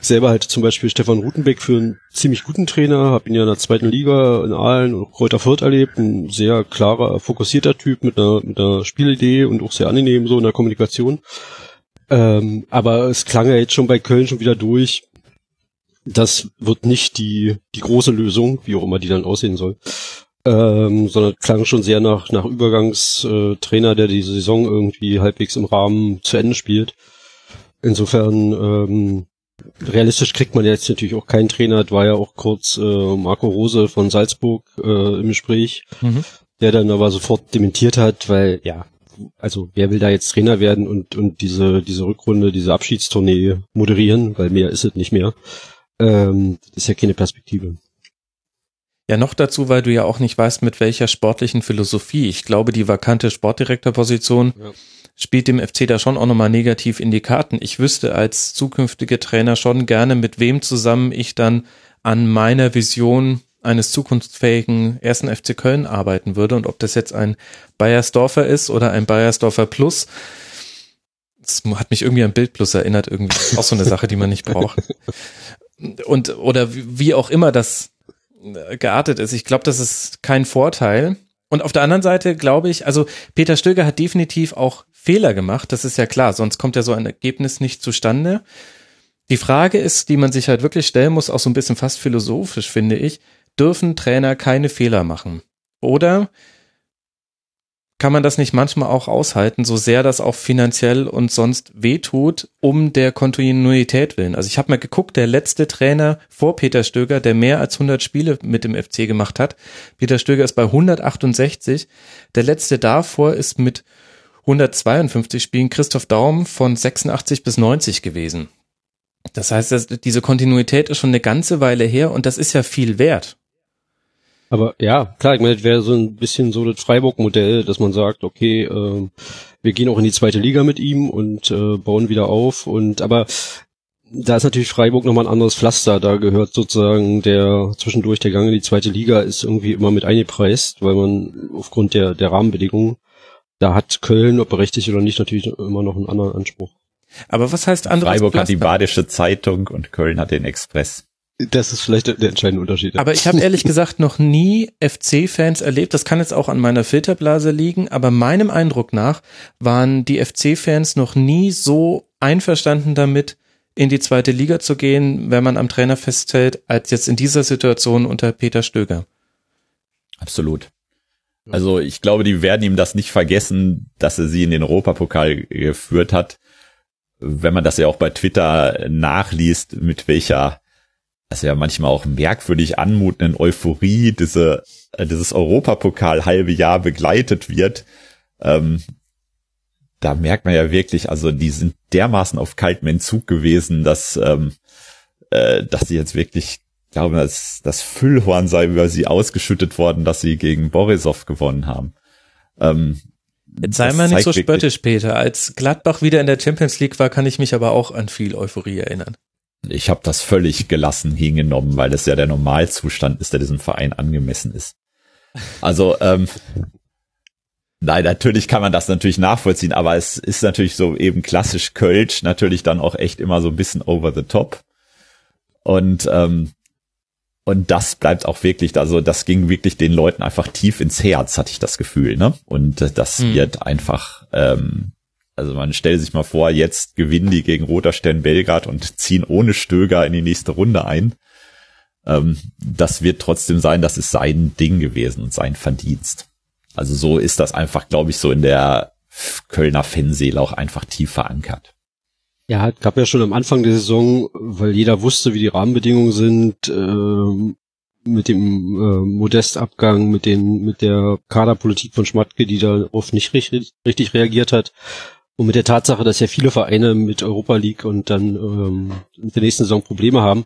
selber halt zum Beispiel Stefan Rutenbeck für einen ziemlich guten Trainer, habe ihn ja in der zweiten Liga in Aalen und Kräuter Fürth erlebt, ein sehr klarer, fokussierter Typ mit einer, mit einer Spielidee und auch sehr angenehm so in der Kommunikation. Ähm, aber es klang ja jetzt schon bei Köln schon wieder durch. Das wird nicht die, die große Lösung, wie auch immer die dann aussehen soll. Ähm, sondern klang schon sehr nach, nach Übergangstrainer, der die Saison irgendwie halbwegs im Rahmen zu Ende spielt. Insofern ähm, realistisch kriegt man jetzt natürlich auch keinen Trainer. Das war ja auch kurz äh, Marco Rose von Salzburg äh, im Gespräch, mhm. der dann aber sofort dementiert hat, weil ja, also wer will da jetzt Trainer werden und und diese diese Rückrunde, diese Abschiedstournee moderieren, weil mehr ist es nicht mehr. Ähm, das ist ja keine Perspektive. Ja, noch dazu, weil du ja auch nicht weißt, mit welcher sportlichen Philosophie. Ich glaube, die vakante Sportdirektorposition ja spielt dem FC da schon auch nochmal negativ in die Karten. Ich wüsste als zukünftige Trainer schon gerne, mit wem zusammen ich dann an meiner Vision eines zukunftsfähigen ersten FC Köln arbeiten würde und ob das jetzt ein Bayersdorfer ist oder ein Bayersdorfer Plus. Das hat mich irgendwie an Bild Plus erinnert, irgendwie. Auch so eine Sache, die man nicht braucht. (laughs) Und, oder wie auch immer das geartet ist. Ich glaube, das ist kein Vorteil. Und auf der anderen Seite glaube ich, also Peter Stöger hat definitiv auch Fehler gemacht, das ist ja klar, sonst kommt ja so ein Ergebnis nicht zustande. Die Frage ist, die man sich halt wirklich stellen muss, auch so ein bisschen fast philosophisch, finde ich, dürfen Trainer keine Fehler machen? Oder kann man das nicht manchmal auch aushalten, so sehr das auch finanziell und sonst wehtut, um der Kontinuität willen? Also ich habe mal geguckt, der letzte Trainer vor Peter Stöger, der mehr als 100 Spiele mit dem FC gemacht hat, Peter Stöger ist bei 168, der letzte davor ist mit 152 Spielen Christoph Daum von 86 bis 90 gewesen. Das heißt, diese Kontinuität ist schon eine ganze Weile her und das ist ja viel wert. Aber ja, klar, ich meine, das wäre so ein bisschen so das Freiburg-Modell, dass man sagt, okay, äh, wir gehen auch in die zweite Liga mit ihm und äh, bauen wieder auf. Und aber da ist natürlich Freiburg nochmal ein anderes Pflaster. Da gehört sozusagen der zwischendurch der Gang in die zweite Liga ist irgendwie immer mit eingepreist, weil man aufgrund der, der Rahmenbedingungen, da hat Köln, ob berechtigt oder nicht, natürlich immer noch einen anderen Anspruch. Aber was heißt anderes Freiburg Pflaster? hat die Badische Zeitung und Köln hat den Express. Das ist vielleicht der entscheidende Unterschied. Aber ich habe ehrlich gesagt noch nie FC-Fans erlebt, das kann jetzt auch an meiner Filterblase liegen, aber meinem Eindruck nach waren die FC-Fans noch nie so einverstanden damit, in die zweite Liga zu gehen, wenn man am Trainer festhält, als jetzt in dieser Situation unter Peter Stöger. Absolut. Also ich glaube, die werden ihm das nicht vergessen, dass er sie in den Europapokal geführt hat. Wenn man das ja auch bei Twitter nachliest, mit welcher also ja manchmal auch merkwürdig anmutenden Euphorie diese, äh, dieses Europapokal halbe Jahr begleitet wird, ähm, da merkt man ja wirklich, also die sind dermaßen auf kaltem Entzug gewesen, dass, ähm, äh, dass sie jetzt wirklich glauben, dass das Füllhorn sei über sie ausgeschüttet worden, dass sie gegen Borisov gewonnen haben. Ähm, Jetzt sei mal nicht so spöttisch, Peter. Als Gladbach wieder in der Champions League war, kann ich mich aber auch an viel Euphorie erinnern. Ich habe das völlig gelassen hingenommen, weil es ja der Normalzustand ist, der diesem Verein angemessen ist. Also, ähm, nein, natürlich kann man das natürlich nachvollziehen, aber es ist natürlich so eben klassisch Kölsch, natürlich dann auch echt immer so ein bisschen over the top. Und ähm, und das bleibt auch wirklich, also das ging wirklich den Leuten einfach tief ins Herz, hatte ich das Gefühl, ne? Und äh, das hm. wird einfach ähm, also man stellt sich mal vor, jetzt gewinnen die gegen Roter Stern Belgrad und ziehen ohne Stöger in die nächste Runde ein. Ähm, das wird trotzdem sein, das ist sein Ding gewesen und sein Verdienst. Also so ist das einfach, glaube ich, so in der Kölner Fanseele auch einfach tief verankert. Ja, gab ja schon am Anfang der Saison, weil jeder wusste, wie die Rahmenbedingungen sind, äh, mit dem äh, Modestabgang, mit den mit der Kaderpolitik von Schmatke, die darauf nicht richtig, richtig reagiert hat, und mit der Tatsache, dass ja viele Vereine mit Europa League und dann ähm, in der nächsten Saison Probleme haben,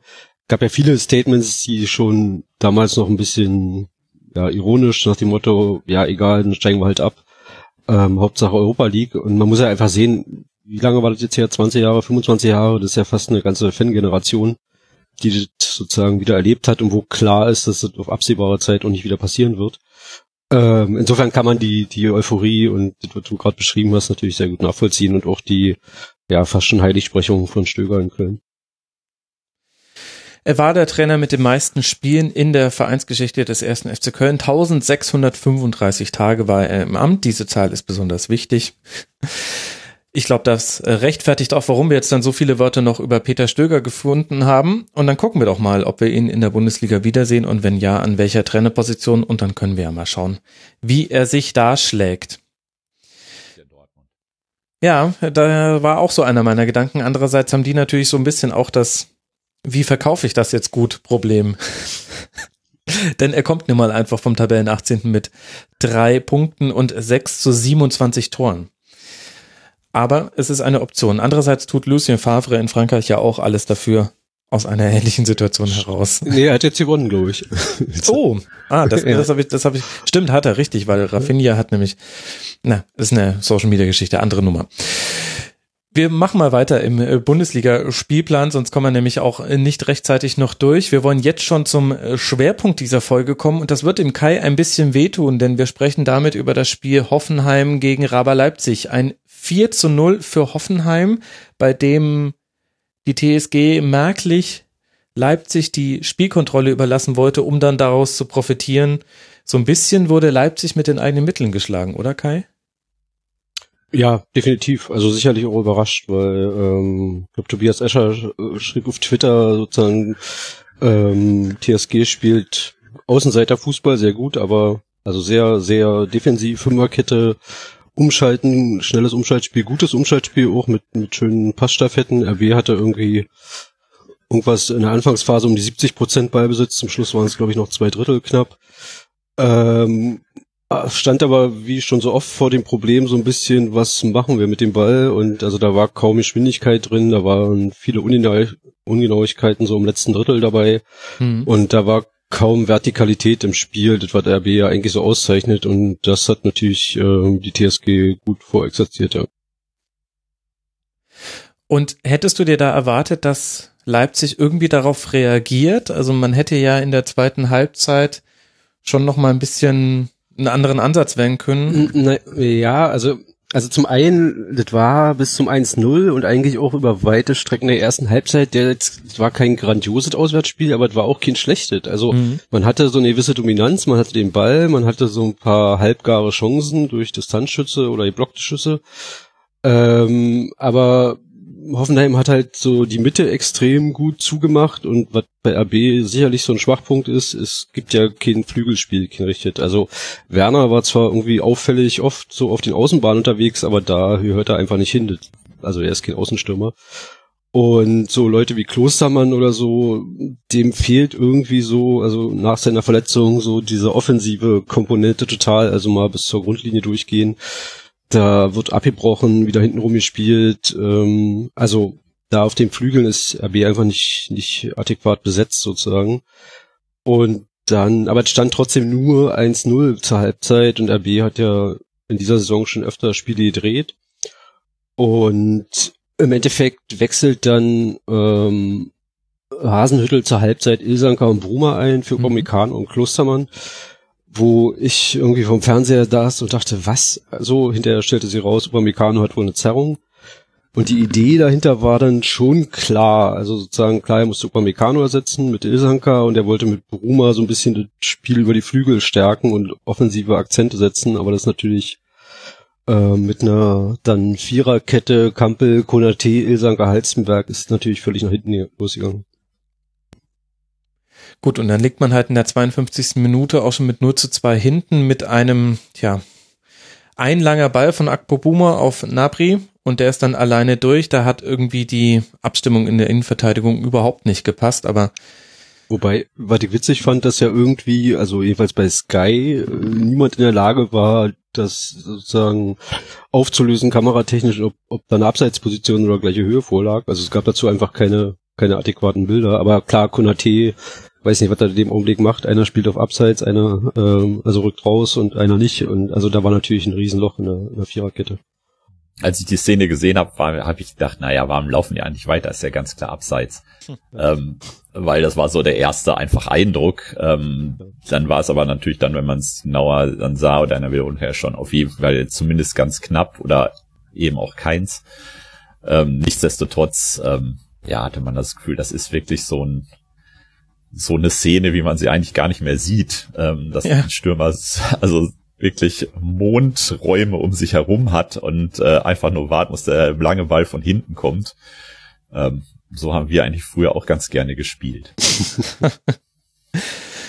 gab ja viele Statements, die schon damals noch ein bisschen ja, ironisch nach dem Motto, ja egal, dann steigen wir halt ab. Ähm, Hauptsache Europa League. Und man muss ja einfach sehen, wie lange war das jetzt her? 20 Jahre, 25 Jahre? Das ist ja fast eine ganze Fangeneration, die das sozusagen wieder erlebt hat und wo klar ist, dass das auf absehbare Zeit auch nicht wieder passieren wird. Ähm, insofern kann man die, die Euphorie und was du gerade beschrieben hast, natürlich sehr gut nachvollziehen und auch die, ja, fast schon Heiligsprechung von Stöger in Köln. Er war der Trainer mit den meisten Spielen in der Vereinsgeschichte des ersten FC Köln. 1635 Tage war er im Amt. Diese Zahl ist besonders wichtig. Ich glaube, das äh, rechtfertigt auch, warum wir jetzt dann so viele Wörter noch über Peter Stöger gefunden haben. Und dann gucken wir doch mal, ob wir ihn in der Bundesliga wiedersehen und wenn ja, an welcher Trainerposition. Und dann können wir ja mal schauen, wie er sich da schlägt. Ja, da war auch so einer meiner Gedanken. Andererseits haben die natürlich so ein bisschen auch das, wie verkaufe ich das jetzt gut, Problem. (laughs) Denn er kommt nun mal einfach vom Tabellen 18. mit drei Punkten und sechs zu 27 Toren. Aber es ist eine Option. Andererseits tut Lucien Favre in Frankreich ja auch alles dafür, aus einer ähnlichen Situation heraus. Nee, er hat jetzt gewonnen, glaube ich. (laughs) oh, ah, das, (laughs) das habe ich, das habe ich. Stimmt, hat er richtig, weil Rafinha hat nämlich, na, das ist eine Social Media Geschichte, andere Nummer. Wir machen mal weiter im äh, Bundesliga-Spielplan, sonst kommen wir nämlich auch nicht rechtzeitig noch durch. Wir wollen jetzt schon zum äh, Schwerpunkt dieser Folge kommen und das wird dem Kai ein bisschen wehtun, denn wir sprechen damit über das Spiel Hoffenheim gegen Raber Leipzig. Ein 4 zu 0 für Hoffenheim, bei dem die TSG merklich Leipzig die Spielkontrolle überlassen wollte, um dann daraus zu profitieren. So ein bisschen wurde Leipzig mit den eigenen Mitteln geschlagen, oder Kai? Ja, definitiv. Also sicherlich auch überrascht, weil ähm, ich glaube, Tobias Escher schrieb auf Twitter sozusagen, ähm, TSG spielt Außenseiterfußball sehr gut, aber Also sehr, sehr defensiv, Fünferkette, Umschalten, schnelles Umschaltspiel, gutes Umschaltspiel auch mit, mit schönen Passstaffetten. RB hatte irgendwie irgendwas in der Anfangsphase um die 70 Prozent Ballbesitz. Zum Schluss waren es, glaube ich, noch zwei Drittel knapp. Ähm, stand aber wie schon so oft vor dem Problem so ein bisschen, was machen wir mit dem Ball? Und also da war kaum Geschwindigkeit drin, da waren viele Ungenau Ungenauigkeiten so im letzten Drittel dabei. Mhm. Und da war kaum Vertikalität im Spiel, das was RB ja eigentlich so auszeichnet und das hat natürlich äh, die TSG gut vorexerziert, ja. Und hättest du dir da erwartet, dass Leipzig irgendwie darauf reagiert? Also man hätte ja in der zweiten Halbzeit schon noch mal ein bisschen einen anderen Ansatz wählen können. Na, ja, also also zum einen, das war bis zum 1-0 und eigentlich auch über weite Strecken der ersten Halbzeit, der das war kein grandioses Auswärtsspiel, aber es war auch kein schlechtes. Also mhm. man hatte so eine gewisse Dominanz, man hatte den Ball, man hatte so ein paar halbgare Chancen durch Distanzschüsse oder geblockte Schüsse. Ähm, aber Hoffenheim hat halt so die Mitte extrem gut zugemacht und was bei RB sicherlich so ein Schwachpunkt ist, es gibt ja kein Flügelspiel, kein richtet. Also Werner war zwar irgendwie auffällig oft so auf den Außenbahnen unterwegs, aber da hört er einfach nicht hin. Also er ist kein Außenstürmer. Und so Leute wie Klostermann oder so, dem fehlt irgendwie so, also nach seiner Verletzung so diese offensive Komponente total, also mal bis zur Grundlinie durchgehen. Da wird abgebrochen, wieder hinten gespielt. Ähm, also da auf den Flügeln ist RB einfach nicht, nicht adäquat besetzt sozusagen. Und dann, aber es stand trotzdem nur 1-0 zur Halbzeit und RB hat ja in dieser Saison schon öfter Spiele gedreht. Und im Endeffekt wechselt dann ähm, Hasenhüttel zur Halbzeit Ilsanka und Bruma ein für mhm. und Klostermann wo ich irgendwie vom Fernseher da und dachte, was? So, hinterher stellte sie raus, Upamecano hat wohl eine Zerrung. Und die Idee dahinter war dann schon klar. Also sozusagen, klar, er musste Upamecano ersetzen mit Ilsanka und er wollte mit Bruma so ein bisschen das Spiel über die Flügel stärken und offensive Akzente setzen, aber das natürlich äh, mit einer dann Viererkette, Kampel, Konate, Ilsanka, Halstenberg ist natürlich völlig nach hinten losgegangen. Gut, und dann liegt man halt in der 52. Minute auch schon mit 0 zu 2 hinten mit einem, tja, ein langer Ball von Akpo Buma auf Nabri und der ist dann alleine durch. Da hat irgendwie die Abstimmung in der Innenverteidigung überhaupt nicht gepasst, aber Wobei, was ich witzig fand, dass ja irgendwie, also jedenfalls bei Sky, äh, niemand in der Lage war, das sozusagen aufzulösen, kameratechnisch, ob, ob da eine Abseitsposition oder gleiche Höhe vorlag. Also es gab dazu einfach keine, keine adäquaten Bilder. Aber klar, Konate weiß nicht, was er in dem Augenblick macht. Einer spielt auf Abseits, einer ähm, also rückt raus und einer nicht. Und also da war natürlich ein Riesenloch in der, in der Viererkette. Als ich die Szene gesehen habe, habe ich gedacht, naja, warum laufen die eigentlich weiter? Ist ja ganz klar Abseits. (laughs) ähm, weil das war so der erste einfach Eindruck. Ähm, dann war es aber natürlich dann, wenn man es genauer dann sah oder in der Wiederholung her schon auf jeden Fall zumindest ganz knapp oder eben auch keins. Ähm, nichtsdestotrotz, ähm, ja, hatte man das Gefühl, das ist wirklich so ein so eine Szene, wie man sie eigentlich gar nicht mehr sieht, ähm, dass ja. ein Stürmer also wirklich Mondräume um sich herum hat und äh, einfach nur warten muss, der lange Ball von hinten kommt. Ähm, so haben wir eigentlich früher auch ganz gerne gespielt. (laughs)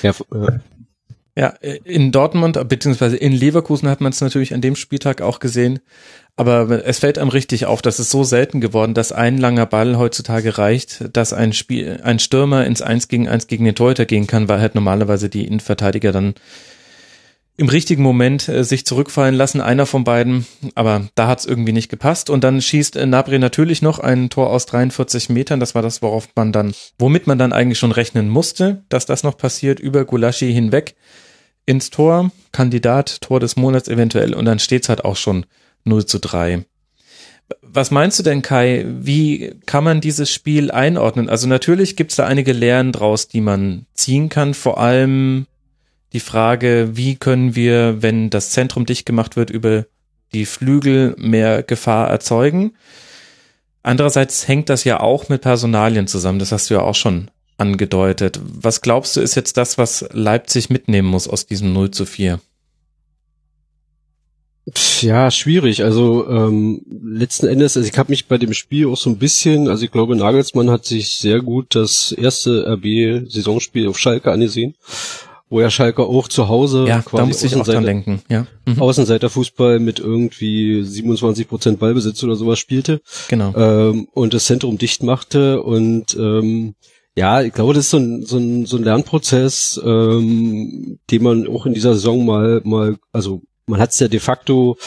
ja, äh, ja, in Dortmund beziehungsweise in Leverkusen hat man es natürlich an dem Spieltag auch gesehen. Aber es fällt einem richtig auf, dass es so selten geworden, dass ein langer Ball heutzutage reicht, dass ein Spiel, ein Stürmer ins Eins gegen Eins gegen den Torhüter gehen kann, weil halt normalerweise die Innenverteidiger dann im richtigen Moment äh, sich zurückfallen lassen, einer von beiden, aber da hat es irgendwie nicht gepasst. Und dann schießt äh, Nabri natürlich noch ein Tor aus 43 Metern, das war das, worauf man dann, womit man dann eigentlich schon rechnen musste, dass das noch passiert, über Gulaschi hinweg ins Tor, Kandidat, Tor des Monats eventuell. Und dann steht's halt auch schon 0 zu 3. Was meinst du denn, Kai? Wie kann man dieses Spiel einordnen? Also natürlich gibt's da einige Lehren draus, die man ziehen kann. Vor allem die Frage, wie können wir, wenn das Zentrum dicht gemacht wird, über die Flügel mehr Gefahr erzeugen? Andererseits hängt das ja auch mit Personalien zusammen. Das hast du ja auch schon angedeutet. Was glaubst du, ist jetzt das, was Leipzig mitnehmen muss aus diesem 0 zu 4? Ja, schwierig. Also ähm, letzten Endes, also ich habe mich bei dem Spiel auch so ein bisschen, also ich glaube, Nagelsmann hat sich sehr gut das erste RB-Saisonspiel auf Schalke angesehen wo ja Schalke auch zu Hause ja, quasi da muss ich auch dran denken. Ja. Mhm. Außenseiterfußball mit irgendwie 27 Prozent Ballbesitz oder sowas spielte. Genau. Ähm, und das Zentrum dicht machte und ähm, ja, ich glaube, das ist so ein, so ein, so ein Lernprozess, ähm, den man auch in dieser Saison mal, mal, also man hat es ja de facto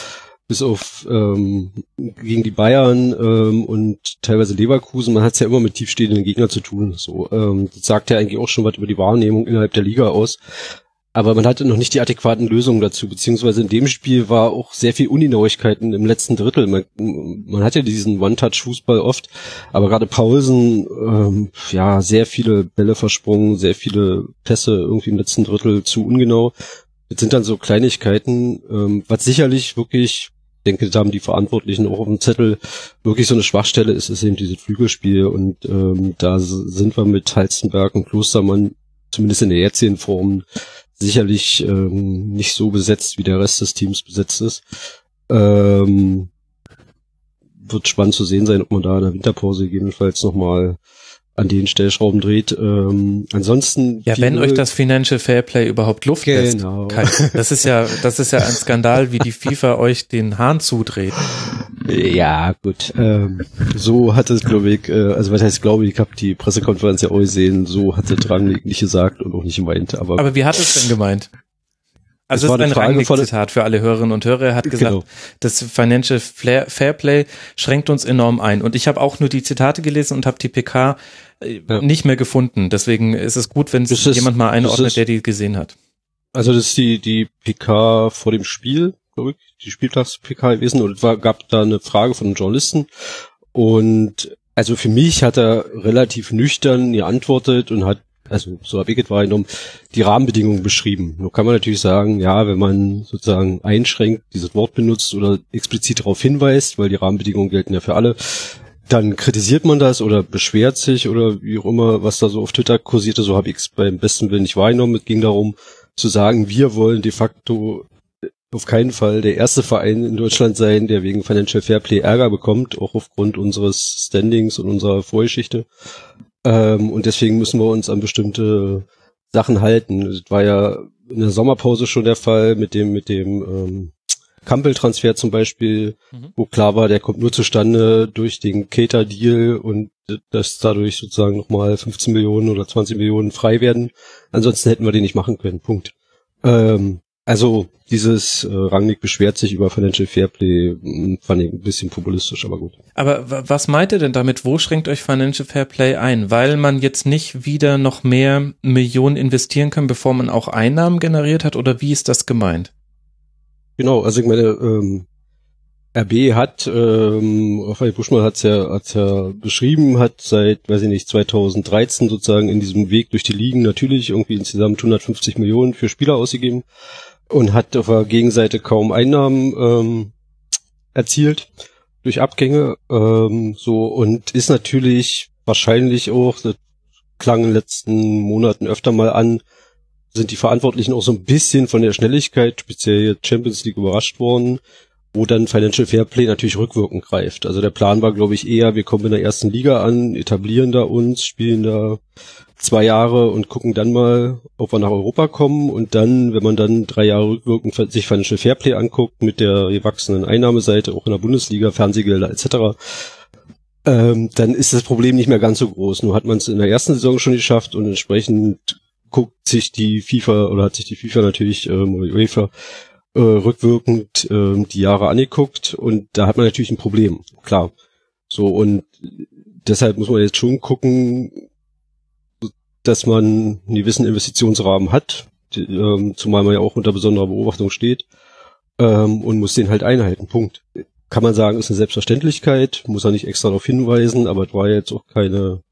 bis auf ähm, gegen die Bayern ähm, und teilweise Leverkusen, man hat es ja immer mit tiefstehenden Gegnern zu tun. So, ähm, das sagt ja eigentlich auch schon was über die Wahrnehmung innerhalb der Liga aus. Aber man hatte noch nicht die adäquaten Lösungen dazu, beziehungsweise in dem Spiel war auch sehr viel Ungenauigkeiten im letzten Drittel. Man, man hat ja diesen One-Touch-Fußball oft, aber gerade Paulsen, ähm, ja, sehr viele Bälle versprungen, sehr viele Pässe irgendwie im letzten Drittel zu ungenau. Das sind dann so Kleinigkeiten, ähm, was sicherlich wirklich denke, da haben die Verantwortlichen auch auf dem Zettel wirklich so eine Schwachstelle ist, ist eben dieses Flügelspiel und ähm, da sind wir mit Halstenberg und Klostermann zumindest in der jetzigen Form sicherlich ähm, nicht so besetzt, wie der Rest des Teams besetzt ist. Ähm, wird spannend zu sehen sein, ob man da in der Winterpause gegebenenfalls nochmal an den Stellschrauben dreht. Ähm, ansonsten. Ja, wenn euch das Financial Fairplay überhaupt Luft genau. lässt. Das ist ja, das ist ja ein Skandal, wie die FIFA euch den Hahn zudreht. Ja, gut. Ähm, so hat es, glaube ich, äh, also was heißt, glaube ich, ich habe die Pressekonferenz ja auch gesehen, so hat der Drang nicht gesagt und auch nicht gemeint. Aber, aber wie hat es denn gemeint? Also das, das ist ein Rangnick-Zitat für alle Hörerinnen und Hörer. Er hat gesagt, genau. das Financial Fairplay schränkt uns enorm ein. Und ich habe auch nur die Zitate gelesen und habe die PK ja. nicht mehr gefunden. Deswegen ist es gut, wenn sich jemand mal einordnet, ist, der die gesehen hat. Also das ist die, die PK vor dem Spiel, glaube ich, die Spieltags-PK gewesen. Und es war, gab da eine Frage von einem Journalisten. Und also für mich hat er relativ nüchtern geantwortet und hat also so habe ich es wahrgenommen, die Rahmenbedingungen beschrieben. Nur kann man natürlich sagen, ja, wenn man sozusagen einschränkt, dieses Wort benutzt oder explizit darauf hinweist, weil die Rahmenbedingungen gelten ja für alle, dann kritisiert man das oder beschwert sich oder wie auch immer, was da so auf Twitter kursierte, so habe ich es beim besten Willen nicht wahrgenommen. Es ging darum zu sagen, wir wollen de facto auf keinen Fall der erste Verein in Deutschland sein, der wegen Financial Fairplay Ärger bekommt, auch aufgrund unseres Standings und unserer Vorgeschichte. Ähm, und deswegen müssen wir uns an bestimmte Sachen halten. Das war ja in der Sommerpause schon der Fall mit dem, mit dem ähm, Campbell-Transfer zum Beispiel, mhm. wo klar war, der kommt nur zustande durch den Cater-Deal und dass dadurch sozusagen nochmal 15 Millionen oder 20 Millionen frei werden. Ansonsten hätten wir den nicht machen können. Punkt. Ähm, also dieses äh, Rangnick beschwert sich über Financial Fairplay, hm, fand ich ein bisschen populistisch, aber gut. Aber was meint ihr denn damit? Wo schränkt euch Financial Fairplay ein? Weil man jetzt nicht wieder noch mehr Millionen investieren kann, bevor man auch Einnahmen generiert hat? Oder wie ist das gemeint? Genau, also ich meine, ähm, RB hat, ähm, Raphael Buschmann hat es ja, hat's ja beschrieben, hat seit, weiß ich nicht, 2013 sozusagen in diesem Weg durch die Ligen natürlich irgendwie insgesamt 150 Millionen für Spieler ausgegeben und hat auf der Gegenseite kaum Einnahmen ähm, erzielt durch Abgänge ähm, so und ist natürlich wahrscheinlich auch, das klang in den letzten Monaten öfter mal an, sind die Verantwortlichen auch so ein bisschen von der Schnelligkeit, speziell Champions League überrascht worden, wo dann Financial Fairplay natürlich rückwirkend greift. Also der Plan war, glaube ich, eher, wir kommen in der ersten Liga an, etablieren da uns, spielen da zwei Jahre und gucken dann mal, ob wir nach Europa kommen und dann, wenn man dann drei Jahre rückwirkend sich Financial Fairplay anguckt mit der gewachsenen Einnahmeseite, auch in der Bundesliga, Fernsehgelder etc., ähm, dann ist das Problem nicht mehr ganz so groß. Nur hat man es in der ersten Saison schon geschafft und entsprechend guckt sich die FIFA oder hat sich die FIFA natürlich ähm, oder UEFA äh, rückwirkend äh, die Jahre angeguckt und da hat man natürlich ein Problem, klar. So und deshalb muss man jetzt schon gucken, dass man einen gewissen Investitionsrahmen hat, die, ähm, zumal man ja auch unter besonderer Beobachtung steht ähm, und muss den halt einhalten. Punkt. Kann man sagen, ist eine Selbstverständlichkeit, muss er nicht extra darauf hinweisen, aber es war jetzt auch keine,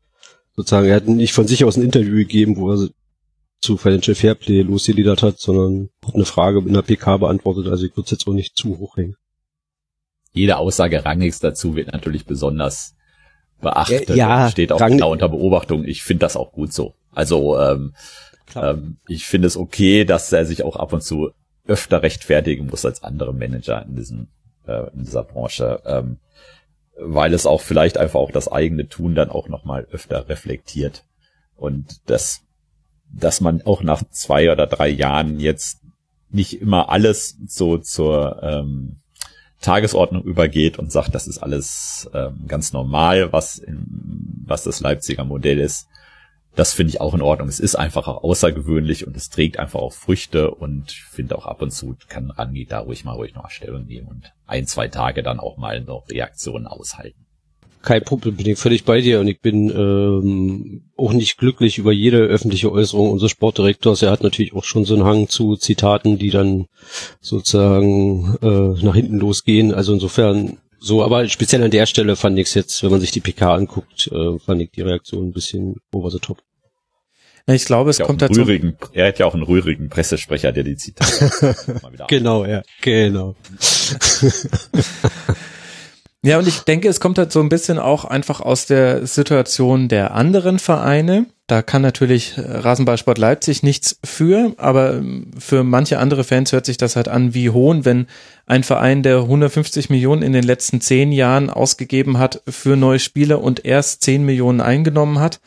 sozusagen, er hat nicht von sich aus ein Interview gegeben, wo er zu Financial Fairplay losgeliedert hat, sondern hat eine Frage in der PK beantwortet, also ich würde es jetzt auch nicht zu hoch hängen. Jede Aussage Rangnicks dazu wird natürlich besonders beachtet ja, steht auch genau unter Beobachtung. Ich finde das auch gut so. Also ähm, ähm, ich finde es okay, dass er sich auch ab und zu öfter rechtfertigen muss als andere Manager in diesem äh, in dieser Branche, ähm, weil es auch vielleicht einfach auch das eigene Tun dann auch noch mal öfter reflektiert und das dass man auch nach zwei oder drei Jahren jetzt nicht immer alles so zur ähm, Tagesordnung übergeht und sagt, das ist alles ähm, ganz normal, was, in, was das Leipziger Modell ist. Das finde ich auch in Ordnung. Es ist einfach auch außergewöhnlich und es trägt einfach auch Früchte und finde auch ab und zu kann Rangi da ruhig mal ruhig noch Stellung nehmen und ein, zwei Tage dann auch mal noch Reaktionen aushalten kein Problem, bin ich völlig bei dir und ich bin ähm, auch nicht glücklich über jede öffentliche Äußerung unseres Sportdirektors. Er hat natürlich auch schon so einen Hang zu Zitaten, die dann sozusagen äh, nach hinten losgehen. Also insofern so, aber speziell an der Stelle fand ich es jetzt, wenn man sich die PK anguckt, äh, fand ich die Reaktion ein bisschen over the top. Ich glaube, es kommt dazu. Rührigen, er hat ja auch einen rührigen Pressesprecher, der die Zitate (laughs) Genau, ja, genau. (laughs) Ja, und ich denke, es kommt halt so ein bisschen auch einfach aus der Situation der anderen Vereine. Da kann natürlich Rasenballsport Leipzig nichts für, aber für manche andere Fans hört sich das halt an wie Hohn, wenn ein Verein, der 150 Millionen in den letzten zehn Jahren ausgegeben hat für neue Spieler und erst 10 Millionen eingenommen hat,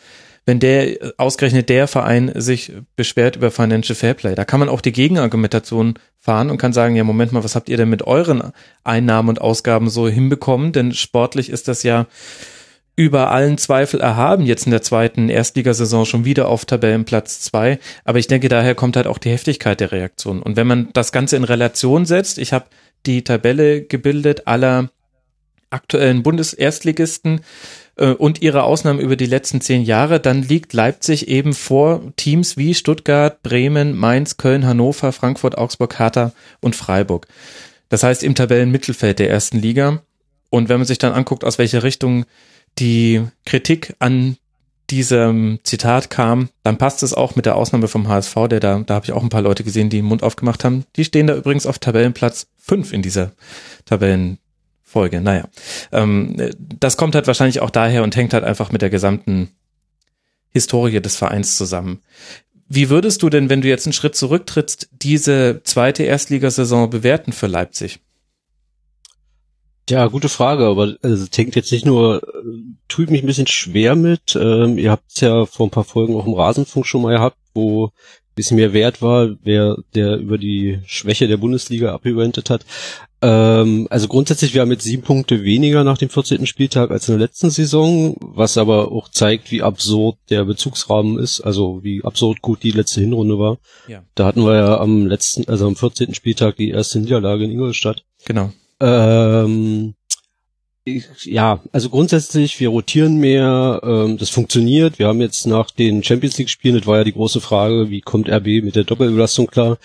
wenn der ausgerechnet der Verein sich beschwert über Financial Fairplay. Da kann man auch die Gegenargumentation fahren und kann sagen, ja, Moment mal, was habt ihr denn mit euren Einnahmen und Ausgaben so hinbekommen? Denn sportlich ist das ja über allen Zweifel erhaben, jetzt in der zweiten Erstligasaison schon wieder auf Tabellenplatz zwei. Aber ich denke, daher kommt halt auch die Heftigkeit der Reaktion. Und wenn man das Ganze in Relation setzt, ich habe die Tabelle gebildet aller aktuellen Bundeserstligisten, äh, und ihre Ausnahmen über die letzten zehn Jahre, dann liegt Leipzig eben vor Teams wie Stuttgart, Bremen, Mainz, Köln, Hannover, Frankfurt, Augsburg, Hertha und Freiburg. Das heißt im Tabellenmittelfeld der ersten Liga. Und wenn man sich dann anguckt, aus welcher Richtung die Kritik an diesem Zitat kam, dann passt es auch mit der Ausnahme vom HSV, der da, da habe ich auch ein paar Leute gesehen, die den Mund aufgemacht haben. Die stehen da übrigens auf Tabellenplatz fünf in dieser Tabellen Folge. Naja, ähm, das kommt halt wahrscheinlich auch daher und hängt halt einfach mit der gesamten Historie des Vereins zusammen. Wie würdest du denn, wenn du jetzt einen Schritt zurücktrittst, diese zweite Erstligasaison bewerten für Leipzig? Ja, gute Frage, aber also, es hängt jetzt nicht nur, äh, tut mich ein bisschen schwer mit. Ähm, ihr habt es ja vor ein paar Folgen auch im Rasenfunk schon mal gehabt, wo ein bisschen mehr wert war, wer der über die Schwäche der Bundesliga abgewendet hat. Ähm, also grundsätzlich, wir haben jetzt sieben Punkte weniger nach dem 14. Spieltag als in der letzten Saison, was aber auch zeigt, wie absurd der Bezugsrahmen ist, also wie absurd gut die letzte Hinrunde war. Ja. Da hatten wir ja am letzten, also am 14. Spieltag die erste Niederlage in Ingolstadt. Genau. Ähm, ja, also grundsätzlich, wir rotieren mehr, ähm, das funktioniert. Wir haben jetzt nach den Champions League Spielen, das war ja die große Frage, wie kommt RB mit der Doppelbelastung klar?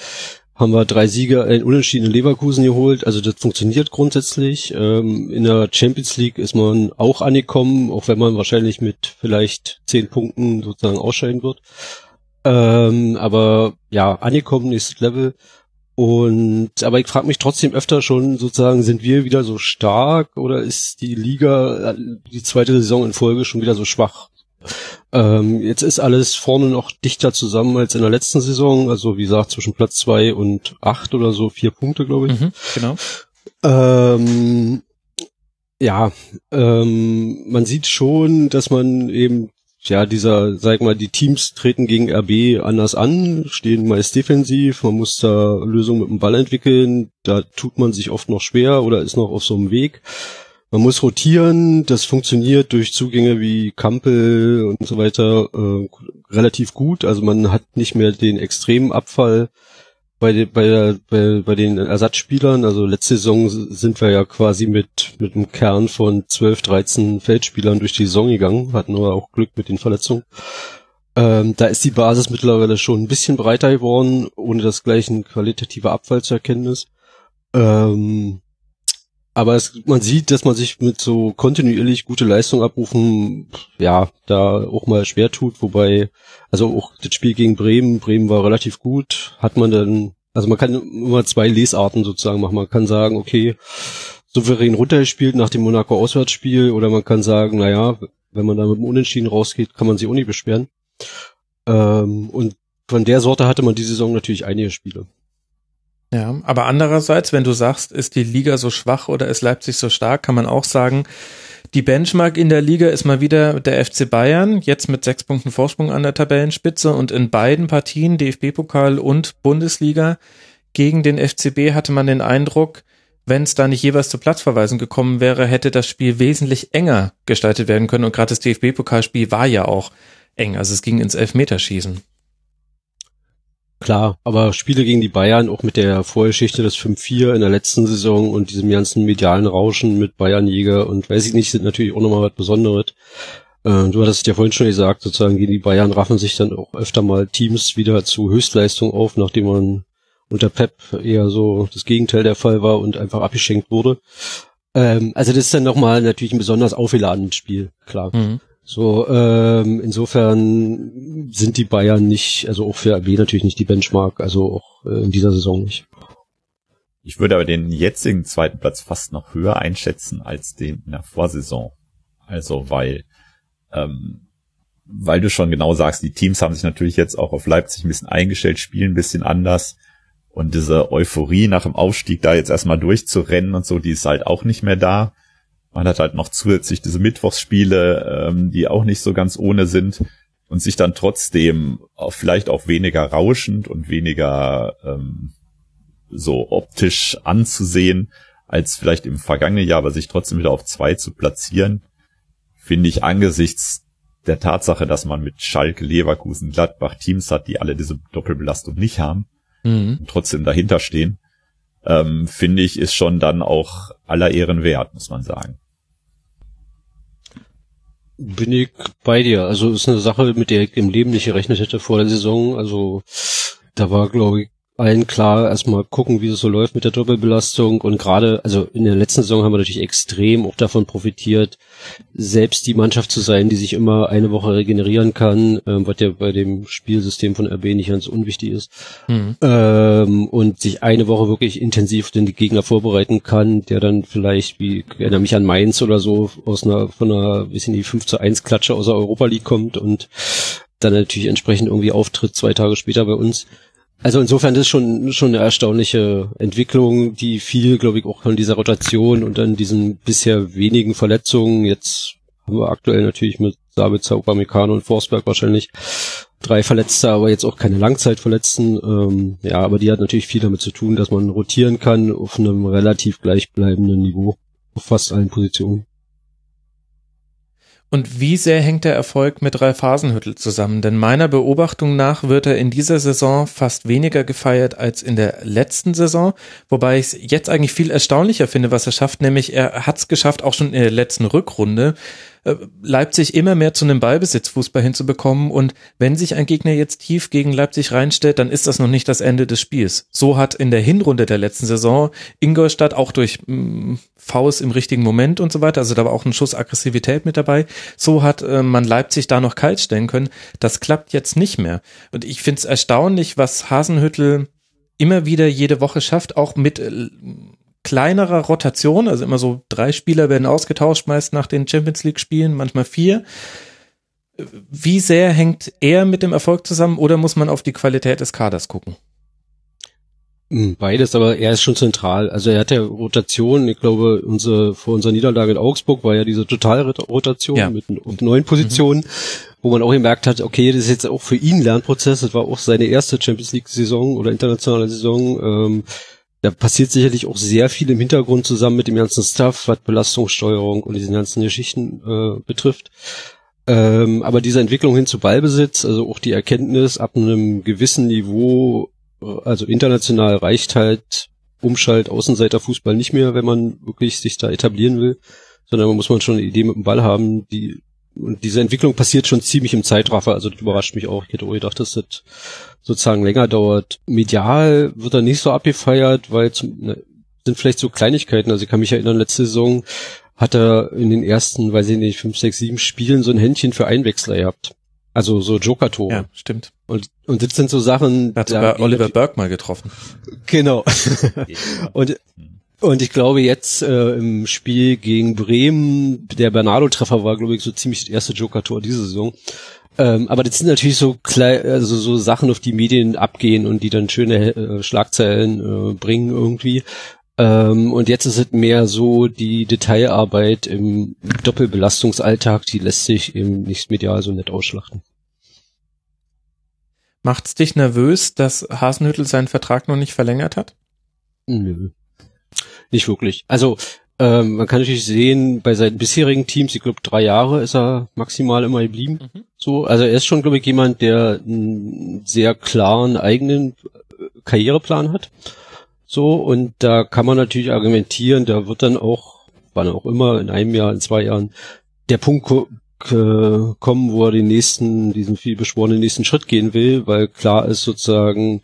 Haben wir drei Sieger in unentschiedenen Leverkusen geholt. Also das funktioniert grundsätzlich. Ähm, in der Champions League ist man auch angekommen, auch wenn man wahrscheinlich mit vielleicht zehn Punkten sozusagen ausscheiden wird. Ähm, aber ja, angekommen ist Level. Und aber ich frage mich trotzdem öfter schon sozusagen, sind wir wieder so stark oder ist die Liga äh, die zweite Saison in Folge schon wieder so schwach? Ähm, jetzt ist alles vorne noch dichter zusammen als in der letzten Saison. Also wie gesagt, zwischen Platz zwei und acht oder so, vier Punkte, glaube ich. Mhm, genau. Ähm, ja, ähm, man sieht schon, dass man eben, ja, dieser, sag mal, die Teams treten gegen RB anders an, stehen meist defensiv, man muss da Lösungen mit dem Ball entwickeln, da tut man sich oft noch schwer oder ist noch auf so einem Weg. Man muss rotieren, das funktioniert durch Zugänge wie Kampel und so weiter äh, relativ gut. Also man hat nicht mehr den extremen Abfall bei, de, bei, der, bei, bei den Ersatzspielern. Also letzte Saison sind wir ja quasi mit, mit einem Kern von 12, 13 Feldspielern durch die Saison gegangen, hatten aber auch Glück mit den Verletzungen. Ähm, da ist die Basis mittlerweile schon ein bisschen breiter geworden, ohne dass gleich ein qualitativer Abfall zu erkennen ist. Ähm, aber es, man sieht, dass man sich mit so kontinuierlich gute Leistung abrufen, ja, da auch mal schwer tut, wobei, also auch das Spiel gegen Bremen, Bremen war relativ gut, hat man dann, also man kann immer zwei Lesarten sozusagen machen. Man kann sagen, okay, souverän runtergespielt nach dem Monaco Auswärtsspiel, oder man kann sagen, naja, wenn man da mit dem Unentschieden rausgeht, kann man sich auch nicht beschweren. Ähm, und von der Sorte hatte man die Saison natürlich einige Spiele. Ja, aber andererseits, wenn du sagst, ist die Liga so schwach oder ist Leipzig so stark, kann man auch sagen, Die Benchmark in der Liga ist mal wieder der FC Bayern, jetzt mit sechs Punkten Vorsprung an der Tabellenspitze und in beiden Partien, DFB-Pokal und Bundesliga, gegen den FCB hatte man den Eindruck, wenn es da nicht jeweils zu Platzverweisen gekommen wäre, hätte das Spiel wesentlich enger gestaltet werden können. Und gerade das DFB-Pokalspiel war ja auch eng. Also es ging ins Elfmeterschießen. Klar, aber Spiele gegen die Bayern, auch mit der Vorgeschichte des 5-4 in der letzten Saison und diesem ganzen medialen Rauschen mit Bayernjäger und weiß ich nicht, sind natürlich auch nochmal was Besonderes. Äh, du hattest ja vorhin schon gesagt, sozusagen gegen die Bayern raffen sich dann auch öfter mal Teams wieder zu Höchstleistung auf, nachdem man unter Pep eher so das Gegenteil der Fall war und einfach abgeschenkt wurde. Ähm, also das ist dann nochmal natürlich ein besonders aufgeladenes Spiel, klar. Mhm. So, ähm, insofern sind die Bayern nicht, also auch für RB natürlich nicht die Benchmark, also auch äh, in dieser Saison nicht. Ich würde aber den jetzigen zweiten Platz fast noch höher einschätzen als den in der Vorsaison. Also weil, ähm, weil du schon genau sagst, die Teams haben sich natürlich jetzt auch auf Leipzig ein bisschen eingestellt, spielen ein bisschen anders. Und diese Euphorie nach dem Aufstieg da jetzt erstmal durchzurennen und so, die ist halt auch nicht mehr da. Man hat halt noch zusätzlich diese Mittwochsspiele, ähm, die auch nicht so ganz ohne sind und sich dann trotzdem auch vielleicht auch weniger rauschend und weniger ähm, so optisch anzusehen als vielleicht im vergangenen Jahr, aber sich trotzdem wieder auf zwei zu platzieren, finde ich angesichts der Tatsache, dass man mit Schalke, Leverkusen, Gladbach Teams hat, die alle diese Doppelbelastung nicht haben mhm. und trotzdem dahinter stehen, ähm, finde ich, ist schon dann auch aller Ehren wert, muss man sagen. Bin ich bei dir. Also ist eine Sache, mit der ich im Leben nicht gerechnet hätte vor der Saison. Also da war, glaube ich, allen klar, erstmal gucken, wie es so läuft mit der Doppelbelastung und gerade, also in der letzten Saison haben wir natürlich extrem auch davon profitiert, selbst die Mannschaft zu sein, die sich immer eine Woche regenerieren kann, ähm, was ja bei dem Spielsystem von RB nicht ganz unwichtig ist, mhm. ähm, und sich eine Woche wirklich intensiv den Gegner vorbereiten kann, der dann vielleicht, wie ich erinnere mich an Mainz oder so, aus einer, von einer, wie sind die 5 zu 1 Klatsche aus der Europa League kommt und dann natürlich entsprechend irgendwie auftritt zwei Tage später bei uns. Also insofern das ist schon schon eine erstaunliche Entwicklung, die viel, glaube ich, auch von dieser Rotation und dann diesen bisher wenigen Verletzungen. Jetzt haben wir aktuell natürlich mit Sabitzer, Upamecano und Forsberg wahrscheinlich drei Verletzte, aber jetzt auch keine Langzeitverletzten. Ähm, ja, aber die hat natürlich viel damit zu tun, dass man rotieren kann auf einem relativ gleichbleibenden Niveau auf fast allen Positionen. Und wie sehr hängt der Erfolg mit Ralf Hasenhüttel zusammen? Denn meiner Beobachtung nach wird er in dieser Saison fast weniger gefeiert als in der letzten Saison, wobei ich es jetzt eigentlich viel erstaunlicher finde, was er schafft, nämlich er hat es geschafft, auch schon in der letzten Rückrunde, Leipzig immer mehr zu einem Ballbesitzfußball hinzubekommen. Und wenn sich ein Gegner jetzt tief gegen Leipzig reinstellt, dann ist das noch nicht das Ende des Spiels. So hat in der Hinrunde der letzten Saison Ingolstadt auch durch mm, Faust im richtigen Moment und so weiter, also da war auch ein Schuss Aggressivität mit dabei. So hat äh, man Leipzig da noch kalt stellen können. Das klappt jetzt nicht mehr. Und ich finde es erstaunlich, was Hasenhüttel immer wieder jede Woche schafft, auch mit äh, kleinerer Rotation, also immer so drei Spieler werden ausgetauscht, meist nach den Champions League Spielen, manchmal vier. Wie sehr hängt er mit dem Erfolg zusammen oder muss man auf die Qualität des Kaders gucken? Hm, beides, aber er ist schon zentral. Also er hat ja Rotation, ich glaube, unsere, vor unserer Niederlage in Augsburg war ja diese Totalrotation ja. mit, mit neun Positionen, mhm. wo man auch gemerkt hat, okay, das ist jetzt auch für ihn ein Lernprozess, das war auch seine erste Champions League Saison oder internationale Saison. Ähm, da passiert sicherlich auch sehr viel im Hintergrund zusammen mit dem ganzen Stuff, was Belastungssteuerung und diesen ganzen Geschichten äh, betrifft. Ähm, aber diese Entwicklung hin zu Ballbesitz, also auch die Erkenntnis, ab einem gewissen Niveau, äh, also international reicht halt Umschalt, Außenseiterfußball nicht mehr, wenn man wirklich sich da etablieren will, sondern man muss man schon eine Idee mit dem Ball haben, die und diese Entwicklung passiert schon ziemlich im Zeitraffer, also das überrascht mich auch. Ich hätte auch gedacht, dass das sozusagen länger dauert. Medial wird er nicht so abgefeiert, weil zum, ne, sind vielleicht so Kleinigkeiten. Also ich kann mich erinnern, letzte Saison hat er in den ersten, weiß ich nicht, fünf, sechs, sieben Spielen so ein Händchen für Einwechsler gehabt. Also so Joker-Tore. Ja, stimmt. Und, und das sind so Sachen. Hat sogar Oliver Burke mal getroffen. Genau. (laughs) und und ich glaube jetzt äh, im Spiel gegen Bremen, der Bernardo-Treffer war, glaube ich, so ziemlich das erste Joker-Tor diese Saison. Ähm, aber das sind natürlich so klein, also so Sachen, auf die Medien abgehen und die dann schöne äh, Schlagzeilen äh, bringen irgendwie. Ähm, und jetzt ist es mehr so die Detailarbeit im Doppelbelastungsalltag, die lässt sich eben nicht medial so nett ausschlachten. Macht's dich nervös, dass Hasenhüttel seinen Vertrag noch nicht verlängert hat? Nö. Nicht wirklich. Also ähm, man kann natürlich sehen, bei seinen bisherigen Teams, ich glaube drei Jahre ist er maximal immer geblieben. Mhm. So, also er ist schon, glaube ich, jemand, der einen sehr klaren eigenen Karriereplan hat. So, und da kann man natürlich argumentieren, da wird dann auch, wann auch immer, in einem Jahr, in zwei Jahren, der Punkt kommen, wo er den nächsten, diesen viel beschworenen nächsten Schritt gehen will, weil klar ist sozusagen,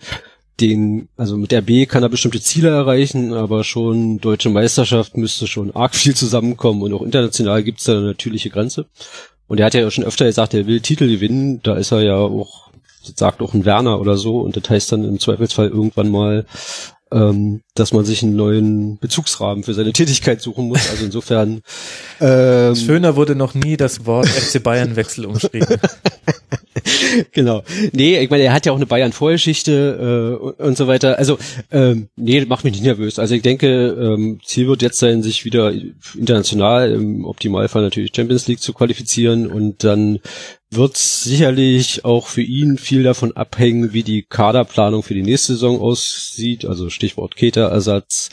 den, also mit der B kann er bestimmte Ziele erreichen, aber schon deutsche Meisterschaft müsste schon arg viel zusammenkommen und auch international gibt es da eine natürliche Grenze. Und er hat ja schon öfter gesagt, er will Titel gewinnen, da ist er ja auch, sagt auch ein Werner oder so, und das heißt dann im Zweifelsfall irgendwann mal ähm, dass man sich einen neuen Bezugsrahmen für seine Tätigkeit suchen muss. Also insofern. (laughs) Ähm, Schöner wurde noch nie das Wort FC Bayern Wechsel umschrieben. (laughs) genau. Nee, ich meine, er hat ja auch eine Bayern-Vorgeschichte äh, und so weiter. Also, ähm, nee, das macht mich nicht nervös. Also ich denke, ähm, Ziel wird jetzt sein, sich wieder international, im Optimalfall natürlich Champions League zu qualifizieren und dann wird sicherlich auch für ihn viel davon abhängen, wie die Kaderplanung für die nächste Saison aussieht. Also Stichwort Keter-Ersatz,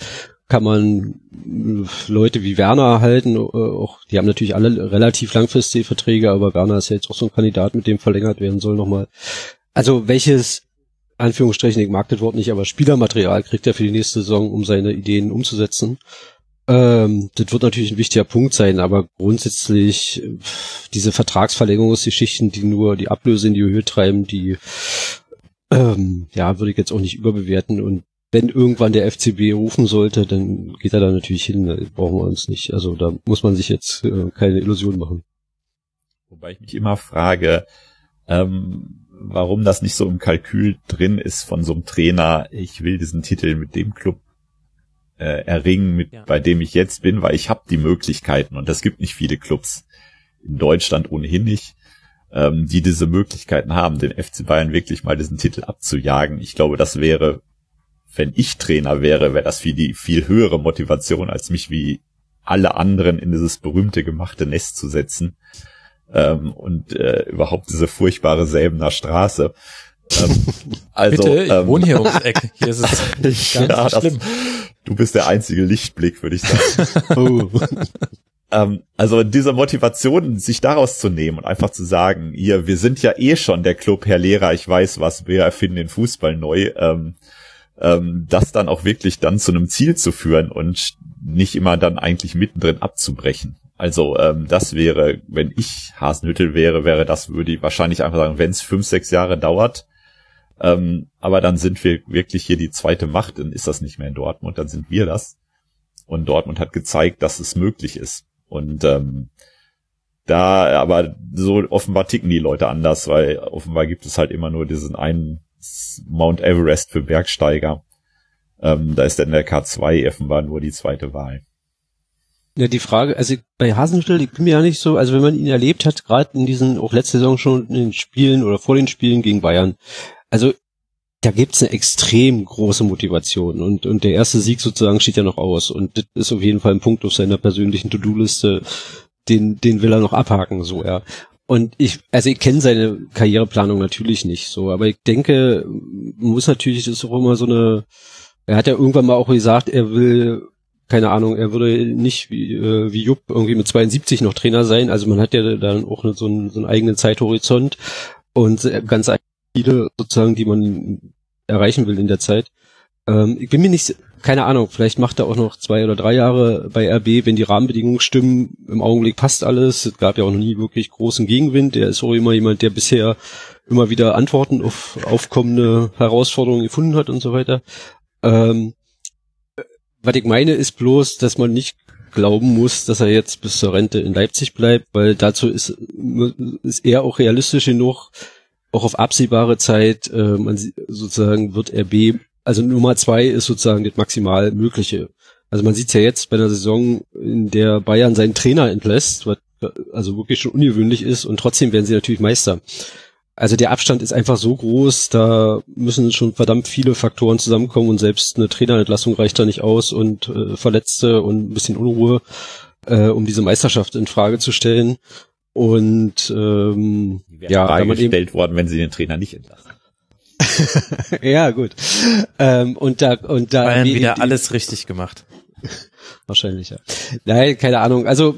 kann man äh, Leute wie Werner halten, äh, auch, die haben natürlich alle relativ langfristige Verträge, aber Werner ist ja jetzt auch so ein Kandidat, mit dem verlängert werden soll nochmal. Also welches, Anführungsstrichen, ich mag das Wort nicht, aber Spielermaterial kriegt er für die nächste Saison, um seine Ideen umzusetzen. Ähm, das wird natürlich ein wichtiger Punkt sein, aber grundsätzlich diese Vertragsverlängerungsgeschichten, die nur die Ablöse in die Höhe treiben, die ähm, ja, würde ich jetzt auch nicht überbewerten und wenn irgendwann der FCB rufen sollte, dann geht er da natürlich hin. Da brauchen wir uns nicht. Also da muss man sich jetzt äh, keine Illusion machen. Wobei ich mich immer frage, ähm, warum das nicht so im Kalkül drin ist von so einem Trainer, ich will diesen Titel mit dem Club äh, erringen, mit, ja. bei dem ich jetzt bin, weil ich habe die Möglichkeiten und es gibt nicht viele Clubs in Deutschland ohnehin nicht, ähm, die diese Möglichkeiten haben, den FC Bayern wirklich mal diesen Titel abzujagen. Ich glaube, das wäre wenn ich Trainer wäre, wäre das viel die viel höhere Motivation, als mich wie alle anderen in dieses berühmte gemachte Nest zu setzen. Ähm, und äh, überhaupt diese furchtbare Säbener Straße. Ähm, (laughs) also, Bitte, ich ähm, wohne hier ums Eck. (laughs) Hier ist es ganz ja, schlimm. Das, du bist der einzige Lichtblick, würde ich sagen. (laughs) oh. ähm, also diese Motivation, sich daraus zu nehmen und einfach zu sagen, hier, wir sind ja eh schon der Club, Herr Lehrer, ich weiß was, wir erfinden den Fußball neu. Ähm, ähm, das dann auch wirklich dann zu einem Ziel zu führen und nicht immer dann eigentlich mittendrin abzubrechen. Also ähm, das wäre, wenn ich Hasenhüttel wäre, wäre das, würde ich wahrscheinlich einfach sagen, wenn es fünf, sechs Jahre dauert, ähm, aber dann sind wir wirklich hier die zweite Macht, dann ist das nicht mehr in Dortmund, dann sind wir das. Und Dortmund hat gezeigt, dass es möglich ist. Und ähm, da, aber so offenbar ticken die Leute anders, weil offenbar gibt es halt immer nur diesen einen Mount Everest für Bergsteiger. Ähm, da ist dann der K2 offenbar nur die zweite Wahl. Ja, die Frage, also bei Hasenhüttl, ich bin mir ja nicht so, also wenn man ihn erlebt hat, gerade in diesen, auch letzte Saison schon in den Spielen oder vor den Spielen gegen Bayern, also da gibt's eine extrem große Motivation und, und der erste Sieg sozusagen steht ja noch aus und das ist auf jeden Fall ein Punkt auf seiner persönlichen To-Do-Liste, den, den will er noch abhaken, so, ja. Und ich, also ich kenne seine Karriereplanung natürlich nicht so, aber ich denke, muss natürlich, das ist auch immer so eine, er hat ja irgendwann mal auch gesagt, er will, keine Ahnung, er würde nicht wie, äh, wie Jupp irgendwie mit 72 noch Trainer sein, also man hat ja dann auch so einen, so einen eigenen Zeithorizont und ganz Ziele sozusagen, die man erreichen will in der Zeit. Ähm, ich bin mir nicht, keine Ahnung, vielleicht macht er auch noch zwei oder drei Jahre bei RB, wenn die Rahmenbedingungen stimmen. Im Augenblick passt alles. Es gab ja auch noch nie wirklich großen Gegenwind. Er ist auch immer jemand, der bisher immer wieder Antworten auf aufkommende Herausforderungen gefunden hat und so weiter. Ähm, was ich meine, ist bloß, dass man nicht glauben muss, dass er jetzt bis zur Rente in Leipzig bleibt, weil dazu ist, ist er auch realistisch genug, auch auf absehbare Zeit, äh, man sozusagen wird RB also Nummer zwei ist sozusagen das maximal Mögliche. Also man sieht ja jetzt bei einer Saison, in der Bayern seinen Trainer entlässt, was also wirklich schon ungewöhnlich ist und trotzdem werden sie natürlich Meister. also der Abstand ist einfach so groß, da müssen schon verdammt viele Faktoren zusammenkommen und selbst eine Trainerentlassung reicht da nicht aus und äh, Verletzte und ein bisschen Unruhe, äh, um diese Meisterschaft in Frage zu stellen. Und ähm, ja, Frage gestellt worden, wenn sie den Trainer nicht entlassen. (laughs) ja, gut. Ähm, und da und da Bayern wieder die, alles richtig gemacht. (laughs) Wahrscheinlich, ja. Nein, keine Ahnung. Also,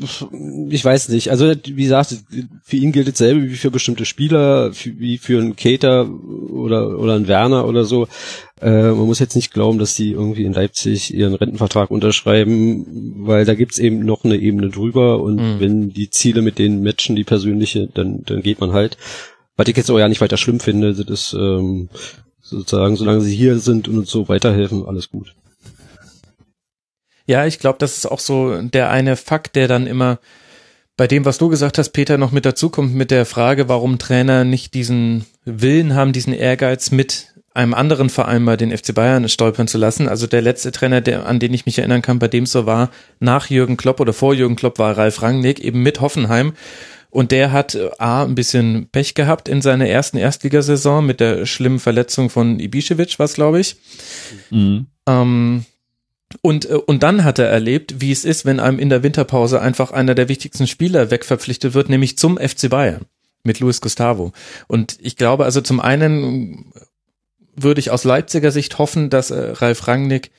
ich weiß nicht. Also, wie gesagt, für ihn gilt dasselbe wie für bestimmte Spieler, wie für einen Cater oder, oder einen Werner oder so. Äh, man muss jetzt nicht glauben, dass die irgendwie in Leipzig ihren Rentenvertrag unterschreiben, weil da gibt's eben noch eine Ebene drüber und mhm. wenn die Ziele mit denen matchen, die persönliche, dann, dann geht man halt. Was ich jetzt auch ja nicht weiter schlimm finde, das ist ähm, sozusagen, solange sie hier sind und uns so weiterhelfen, alles gut. Ja, ich glaube, das ist auch so der eine Fakt, der dann immer bei dem, was du gesagt hast, Peter, noch mit dazukommt mit der Frage, warum Trainer nicht diesen Willen haben, diesen Ehrgeiz mit einem anderen Verein bei den FC Bayern stolpern zu lassen. Also der letzte Trainer, der, an den ich mich erinnern kann, bei dem es so war, nach Jürgen Klopp oder vor Jürgen Klopp war Ralf Rangnick, eben mit Hoffenheim. Und der hat äh, A, ein bisschen Pech gehabt in seiner ersten Erstligasaison mit der schlimmen Verletzung von Ibišević, was glaube ich. Mhm. Ähm, und, äh, und dann hat er erlebt, wie es ist, wenn einem in der Winterpause einfach einer der wichtigsten Spieler wegverpflichtet wird, nämlich zum FC Bayern mit Luis Gustavo. Und ich glaube, also zum einen würde ich aus Leipziger Sicht hoffen, dass äh, Ralf Rangnick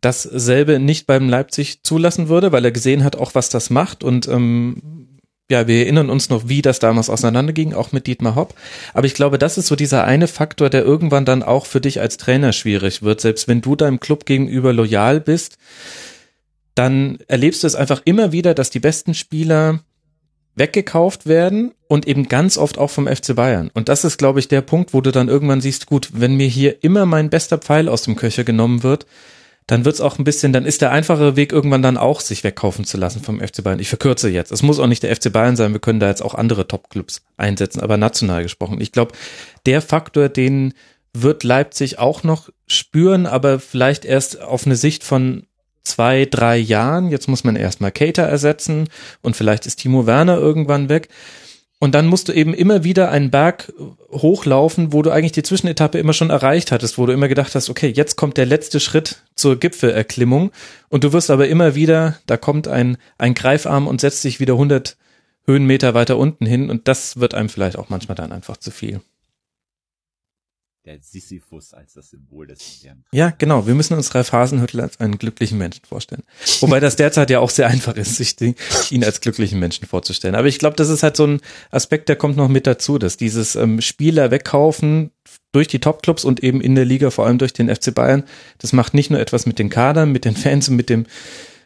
dasselbe nicht beim Leipzig zulassen würde, weil er gesehen hat, auch was das macht und ähm, ja, wir erinnern uns noch, wie das damals auseinanderging, auch mit Dietmar Hopp. Aber ich glaube, das ist so dieser eine Faktor, der irgendwann dann auch für dich als Trainer schwierig wird. Selbst wenn du deinem Club gegenüber loyal bist, dann erlebst du es einfach immer wieder, dass die besten Spieler weggekauft werden und eben ganz oft auch vom FC Bayern. Und das ist, glaube ich, der Punkt, wo du dann irgendwann siehst, gut, wenn mir hier immer mein bester Pfeil aus dem Köcher genommen wird, dann wird's auch ein bisschen, dann ist der einfache Weg irgendwann dann auch, sich wegkaufen zu lassen vom FC Bayern. Ich verkürze jetzt. Es muss auch nicht der FC Bayern sein, wir können da jetzt auch andere Top-Clubs einsetzen, aber national gesprochen. Ich glaube, der Faktor, den wird Leipzig auch noch spüren, aber vielleicht erst auf eine Sicht von zwei, drei Jahren. Jetzt muss man erstmal Cater ersetzen und vielleicht ist Timo Werner irgendwann weg. Und dann musst du eben immer wieder einen Berg hochlaufen, wo du eigentlich die Zwischenetappe immer schon erreicht hattest, wo du immer gedacht hast, okay, jetzt kommt der letzte Schritt zur Gipfelerklimmung. Und du wirst aber immer wieder, da kommt ein, ein Greifarm und setzt sich wieder 100 Höhenmeter weiter unten hin. Und das wird einem vielleicht auch manchmal dann einfach zu viel der Sisyphus als das Symbol des. Ja, genau. Wir müssen uns Ralf Hasenhüttl als einen glücklichen Menschen vorstellen. Wobei das derzeit ja auch sehr einfach ist, sich den, ihn als glücklichen Menschen vorzustellen. Aber ich glaube, das ist halt so ein Aspekt, der kommt noch mit dazu, dass dieses ähm, Spieler wegkaufen durch die Topclubs und eben in der Liga, vor allem durch den FC Bayern, das macht nicht nur etwas mit den Kadern, mit den Fans und mit dem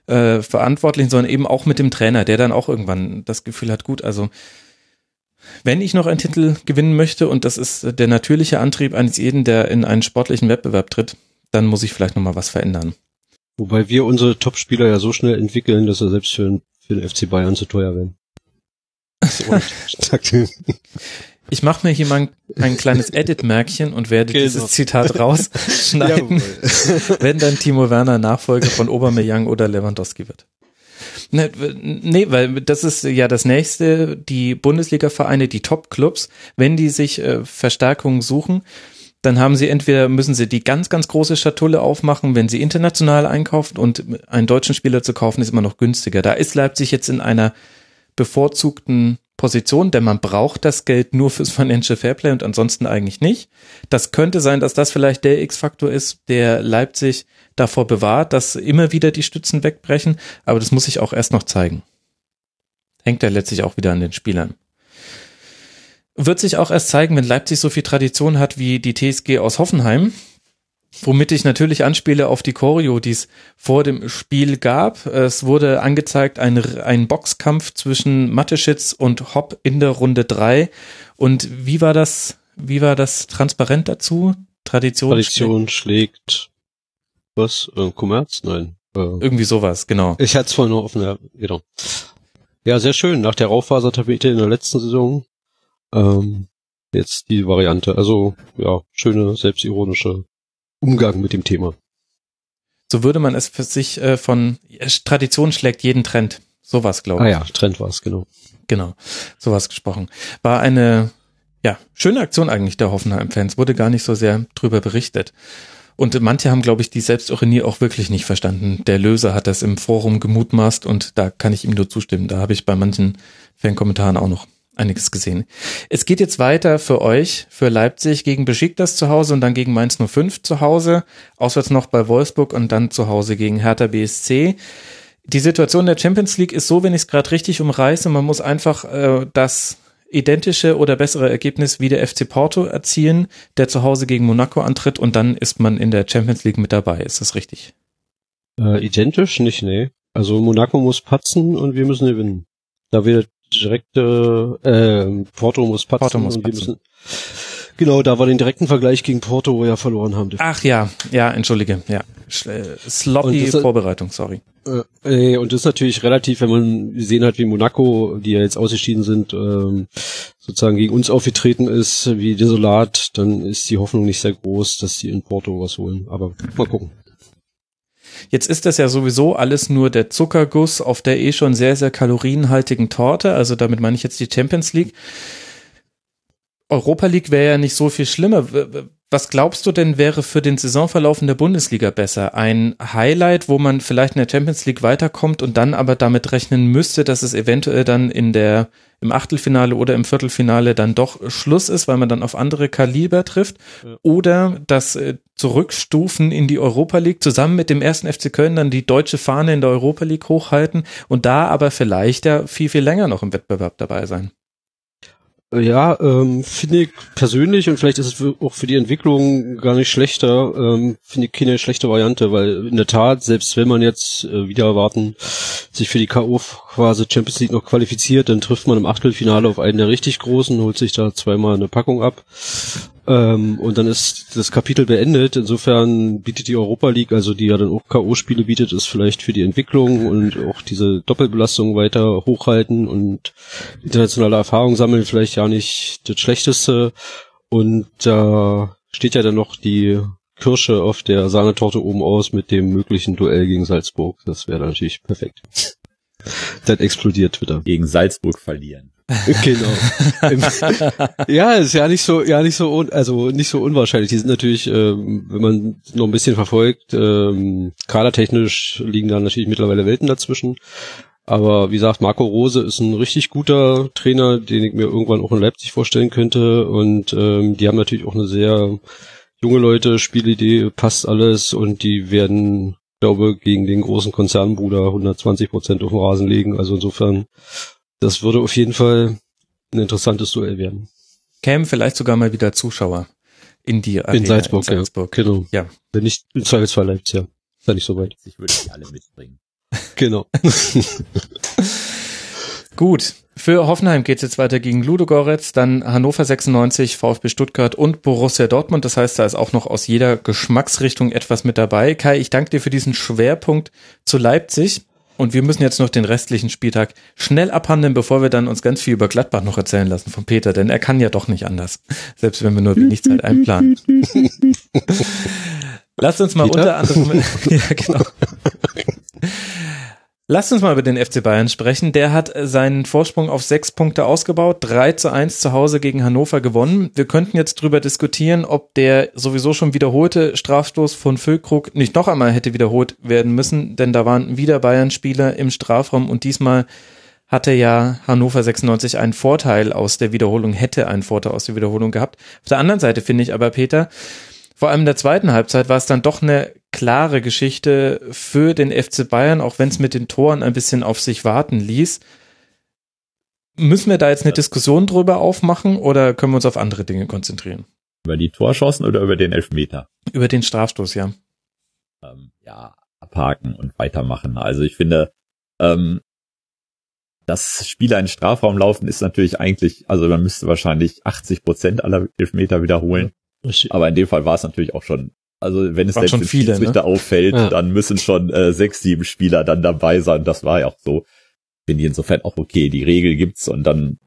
äh, Verantwortlichen, sondern eben auch mit dem Trainer, der dann auch irgendwann das Gefühl hat, gut, also wenn ich noch einen Titel gewinnen möchte, und das ist der natürliche Antrieb eines jeden, der in einen sportlichen Wettbewerb tritt, dann muss ich vielleicht nochmal was verändern. Wobei wir unsere Topspieler ja so schnell entwickeln, dass er selbst für den, für den FC Bayern zu teuer werden. (laughs) ich mache mir hier mal ein, ein kleines Edit-Märkchen und werde genau. dieses Zitat rausschneiden, (laughs) wenn dann Timo Werner Nachfolger von Aubameyang oder Lewandowski wird. Ne, nee, weil das ist ja das nächste, die Bundesliga-Vereine, die Top-Clubs, wenn die sich äh, Verstärkungen suchen, dann haben sie entweder müssen sie die ganz, ganz große Schatulle aufmachen, wenn sie international einkaufen und einen deutschen Spieler zu kaufen ist immer noch günstiger. Da ist Leipzig jetzt in einer bevorzugten Position, denn man braucht das Geld nur fürs Financial Fairplay und ansonsten eigentlich nicht. Das könnte sein, dass das vielleicht der X-Faktor ist, der Leipzig davor bewahrt, dass immer wieder die Stützen wegbrechen, aber das muss sich auch erst noch zeigen. Hängt ja letztlich auch wieder an den Spielern. Wird sich auch erst zeigen, wenn Leipzig so viel Tradition hat wie die TSG aus Hoffenheim, womit ich natürlich anspiele auf die Choreo, die es vor dem Spiel gab. Es wurde angezeigt ein, ein Boxkampf zwischen Mateschitz und Hopp in der Runde drei. Und wie war das, wie war das transparent dazu? Tradition, Tradition schlägt was? Äh, Kommerz? Nein. Äh, Irgendwie sowas, genau. Ich hatte es vorhin nur offen, ja, genau. Ja, sehr schön. Nach der Raufasertapete in der letzten Saison ähm, jetzt die Variante. Also ja, schöne, selbstironische Umgang mit dem Thema. So würde man es für sich äh, von Tradition schlägt jeden Trend. Sowas, glaube ich. Ah ja, Trend war es, genau. Genau, sowas gesprochen. War eine Ja, schöne Aktion eigentlich der Hoffenheim-Fans. Wurde gar nicht so sehr drüber berichtet. Und manche haben, glaube ich, die Selbstironie auch wirklich nicht verstanden. Der Löser hat das im Forum gemutmaßt und da kann ich ihm nur zustimmen. Da habe ich bei manchen Fankommentaren auch noch einiges gesehen. Es geht jetzt weiter für euch, für Leipzig gegen Besiktas zu Hause und dann gegen Mainz 05 zu Hause, auswärts noch bei Wolfsburg und dann zu Hause gegen Hertha BSC. Die Situation der Champions League ist so, wenn ich es gerade richtig umreiße, man muss einfach äh, das identische oder bessere Ergebnis wie der FC Porto erzielen, der zu Hause gegen Monaco antritt und dann ist man in der Champions League mit dabei. Ist das richtig? Äh, identisch nicht, nee. Also Monaco muss patzen und wir müssen gewinnen. Da wir direkte äh, Porto muss patzen Porto muss und wir patzen. müssen Genau, da war den direkten Vergleich gegen Porto, wo wir ja verloren haben. Ach ja, ja, entschuldige, ja. Äh, Sloppy das- Vorbereitung, sorry. Äh, äh, und das ist natürlich relativ, wenn man sehen hat, wie Monaco, die ja jetzt ausgeschieden sind, ähm, sozusagen gegen uns aufgetreten ist, wie desolat, dann ist die Hoffnung nicht sehr groß, dass die in Porto was holen. Aber mal gucken. Jetzt ist das ja sowieso alles nur der Zuckerguss auf der eh schon sehr, sehr kalorienhaltigen Torte. Also damit meine ich jetzt die Champions League. Europa League wäre ja nicht so viel schlimmer. Was glaubst du denn wäre für den Saisonverlauf in der Bundesliga besser? Ein Highlight, wo man vielleicht in der Champions League weiterkommt und dann aber damit rechnen müsste, dass es eventuell dann in der, im Achtelfinale oder im Viertelfinale dann doch Schluss ist, weil man dann auf andere Kaliber trifft? Oder das äh, Zurückstufen in die Europa League zusammen mit dem ersten FC Köln dann die deutsche Fahne in der Europa League hochhalten und da aber vielleicht ja viel, viel länger noch im Wettbewerb dabei sein? Ja, ähm, finde ich persönlich und vielleicht ist es auch für die Entwicklung gar nicht schlechter, ähm, finde ich keine schlechte Variante, weil in der Tat, selbst wenn man jetzt äh, wieder erwarten, sich für die K.O.-Phase Champions League noch qualifiziert, dann trifft man im Achtelfinale auf einen der richtig Großen, holt sich da zweimal eine Packung ab ähm, und dann ist das Kapitel beendet. Insofern bietet die Europa League, also die ja dann auch K.O.-Spiele bietet, ist vielleicht für die Entwicklung und auch diese Doppelbelastung weiter hochhalten und internationale Erfahrung sammeln vielleicht ja nicht das Schlechteste. Und da steht ja dann noch die Kirsche auf der Sahnetorte oben aus mit dem möglichen Duell gegen Salzburg. Das wäre natürlich perfekt. Dann explodiert Twitter. Gegen Salzburg verlieren. (laughs) Genau. (laughs) Ja, ist ja nicht so, ja nicht so, also nicht so unwahrscheinlich. Die sind natürlich, ähm, wenn man noch ein bisschen verfolgt, ähm, kadertechnisch liegen da natürlich mittlerweile Welten dazwischen. Aber wie gesagt, Marco Rose ist ein richtig guter Trainer, den ich mir irgendwann auch in Leipzig vorstellen könnte. Und ähm, die haben natürlich auch eine sehr junge Leute, Spielidee, passt alles und die werden, glaube gegen den großen Konzernbruder 120 Prozent auf den Rasen legen. Also insofern, das würde auf jeden Fall ein interessantes Duell werden. Kämen vielleicht sogar mal wieder Zuschauer in die Arena in Salzburg, in Salzburg. ja. Genau. Ja. Wenn nicht im Zweifelsfall Leipzig, ja. Ist ja nicht so weit. Ich würde die alle mitbringen. (laughs) (laughs) Genau. Gut. Für Hoffenheim geht es jetzt weiter gegen Ludogorets, dann Hannover 96, VfB Stuttgart und Borussia Dortmund. Das heißt, da ist auch noch aus jeder Geschmacksrichtung etwas mit dabei. Kai, ich danke dir für diesen Schwerpunkt zu Leipzig. Und wir müssen jetzt noch den restlichen Spieltag schnell abhandeln, bevor wir dann uns ganz viel über Gladbach noch erzählen lassen von Peter, denn er kann ja doch nicht anders, (laughs) selbst wenn wir nur wenig Zeit einplanen. (laughs) Lasst uns mal Peter? unter anderem, (laughs) ja genau. Lasst uns mal über den FC Bayern sprechen. Der hat seinen Vorsprung auf sechs Punkte ausgebaut, 3 zu 1 zu Hause gegen Hannover gewonnen. Wir könnten jetzt drüber diskutieren, ob der sowieso schon wiederholte Strafstoß von Füllkrug nicht noch einmal hätte wiederholt werden müssen, denn da waren wieder Bayern-Spieler im Strafraum und diesmal hatte ja Hannover 96 einen Vorteil aus der Wiederholung, hätte einen Vorteil aus der Wiederholung gehabt. Auf der anderen Seite finde ich aber, Peter, vor allem in der zweiten Halbzeit war es dann doch eine klare Geschichte für den FC Bayern, auch wenn es mit den Toren ein bisschen auf sich warten ließ. Müssen wir da jetzt eine Diskussion drüber aufmachen oder können wir uns auf andere Dinge konzentrieren? Über die Torchancen oder über den Elfmeter? Über den Strafstoß, ja. ähm, ja, abhaken und weitermachen. Also ich finde, ähm, das Spieler in Strafraum laufen ist natürlich eigentlich, also man müsste wahrscheinlich 80 Prozent aller Elfmeter wiederholen. Aber in dem Fall war es natürlich auch schon, also wenn es selbst schon dem viele, Schiedsrichter auffällt, Ja. dann müssen schon äh, sechs, sieben Spieler dann dabei sein. Das war ja auch so. Finde ich insofern auch okay. Die Regel gibt's und dann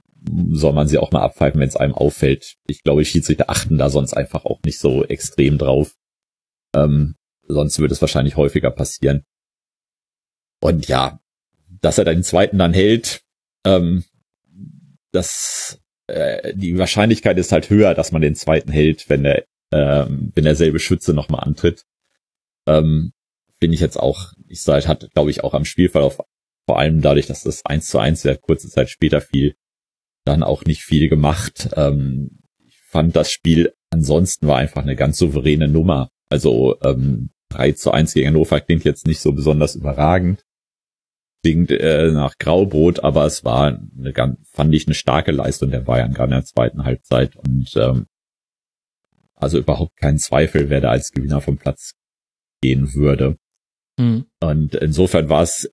soll man sie auch mal abpfeifen, wenn es einem auffällt. Ich glaube, Schiedsrichter achten da sonst einfach auch nicht so extrem drauf. Ähm, sonst würde es wahrscheinlich häufiger passieren. Und ja, dass er den zweiten dann hält, ähm, das äh, die Wahrscheinlichkeit ist halt höher, dass man den zweiten hält, wenn der, ähm, wenn derselbe Schütze nochmal antritt. Ähm, Finde ich jetzt auch, ich sage, hat, glaube ich, auch am Spielverlauf, vor allem dadurch, dass das eins zu eins ja kurze Zeit später fiel, dann auch nicht viel gemacht. Ähm, ich fand das Spiel ansonsten war einfach eine ganz souveräne Nummer. Also ähm, 3 zu 1 gegen Hannover klingt jetzt nicht so besonders überragend. Klingt äh, nach Graubrot, aber es war eine ganz, fand ich eine starke Leistung der Bayern gerade in der zweiten Halbzeit und ähm, also überhaupt kein Zweifel, wer da als Gewinner vom Platz gehen würde. Mhm. Und insofern war es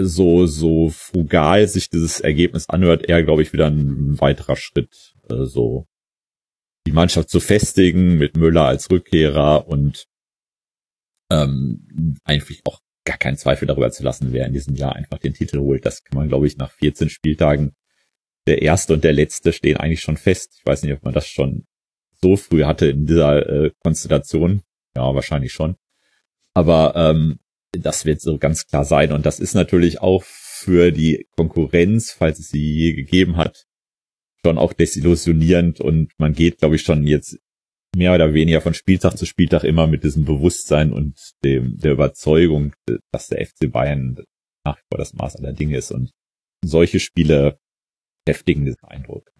so, so frugal sich dieses Ergebnis anhört, eher, glaube ich, wieder ein weiterer Schritt, äh, so die Mannschaft zu festigen mit Müller als Rückkehrer und ähm, eigentlich auch gar keinen Zweifel darüber zu lassen, wer in diesem Jahr einfach den Titel holt. Das kann man, glaube ich, nach 14 Spieltagen der erste und der letzte stehen eigentlich schon fest. Ich weiß nicht, ob man das schon so früh hatte in dieser äh, Konstellation. Ja, wahrscheinlich schon. Aber ähm, das wird so ganz klar sein. Und das ist natürlich auch für die Konkurrenz, falls es sie je gegeben hat, schon auch desillusionierend. Und man geht, glaube ich, schon jetzt mehr oder weniger von Spieltag zu Spieltag immer mit diesem Bewusstsein und dem der Überzeugung, dass der FC Bayern nach wie vor das Maß aller Dinge ist. Und solche Spiele heftigen diesen Eindruck.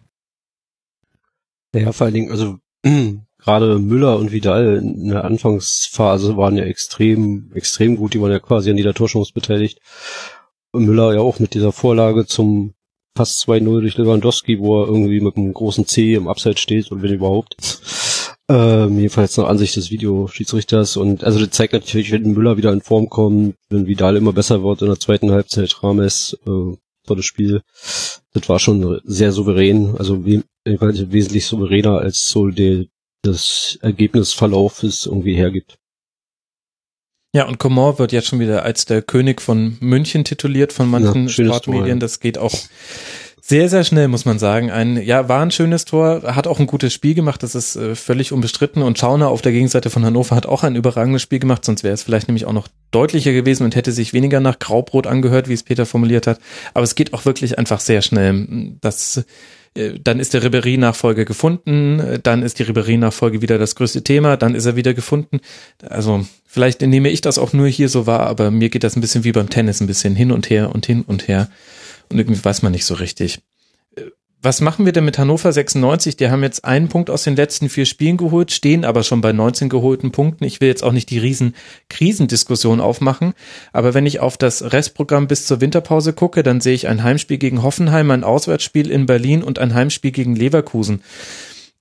Ja, vor allen Dingen, also (clears throat) gerade Müller und Vidal in der Anfangsphase waren ja extrem, extrem gut. Die waren ja quasi an jeder Torschance beteiligt. Und Müller ja auch mit dieser Vorlage zum fast 2-0 durch Lewandowski, wo er irgendwie mit einem großen C im Abseits steht und wenn überhaupt. Ähm, jedenfalls nach Ansicht des Videoschiedsrichters. Und also das zeigt natürlich, wenn Müller wieder in Form kommt, wenn Vidal immer besser wird in der zweiten Halbzeit, Rames, äh, tolles Spiel. Das war schon sehr souverän, also we wesentlich souveräner als so der, das Ergebnisverlauf irgendwie hergibt. Ja, und Coman wird jetzt schon wieder als der König von München tituliert von manchen ja, Sportmedien. Das geht auch sehr, sehr schnell, muss man sagen. Ein, ja, war ein schönes Tor, hat auch ein gutes Spiel gemacht, das ist äh, völlig unbestritten. Und Schauner auf der Gegenseite von Hannover hat auch ein überragendes Spiel gemacht, sonst wäre es vielleicht nämlich auch noch deutlicher gewesen und hätte sich weniger nach Graubrot angehört, wie es Peter formuliert hat. Aber es geht auch wirklich einfach sehr schnell. Das, äh, dann ist der Ribéry-Nachfolge gefunden, dann ist die Ribéry-Nachfolge wieder das größte Thema, dann ist er wieder gefunden. Also vielleicht nehme ich das auch nur hier so wahr, aber mir geht das ein bisschen wie beim Tennis, ein bisschen hin und her und hin und her und irgendwie weiß man nicht so richtig. Äh, was machen wir denn mit Hannover 96? Die haben jetzt einen Punkt aus den letzten vier Spielen geholt, stehen aber schon bei 19 geholten Punkten. Ich will jetzt auch nicht die riesen Krisendiskussion aufmachen, aber wenn ich auf das Restprogramm bis zur Winterpause gucke, dann sehe ich ein Heimspiel gegen Hoffenheim, ein Auswärtsspiel in Berlin und ein Heimspiel gegen Leverkusen.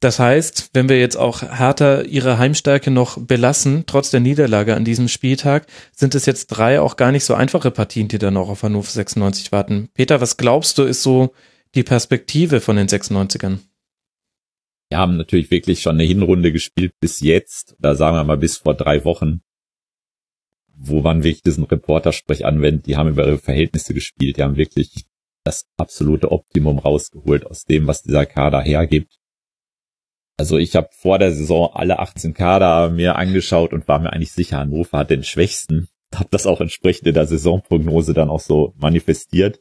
Das heißt, wenn wir jetzt auch härter ihre Heimstärke noch belassen, trotz der Niederlage an diesem Spieltag, sind es jetzt drei auch gar nicht so einfache Partien, die dann noch auf Hannover 96 warten. Peter, was glaubst du, ist so die Perspektive von den 96ern? Wir haben natürlich wirklich schon eine Hinrunde gespielt bis jetzt, da sagen wir mal bis vor drei Wochen, wo man wirklich diesen Reportersprech anwendet. Die haben über ihre Verhältnisse gespielt, die haben wirklich das absolute Optimum rausgeholt aus dem, was dieser Kader hergibt. Also ich habe vor der Saison alle 18 Kader mir angeschaut und war mir eigentlich sicher, Hannover hat den schwächsten. (laughs) Hab das auch entsprechend in der Saisonprognose dann auch so manifestiert.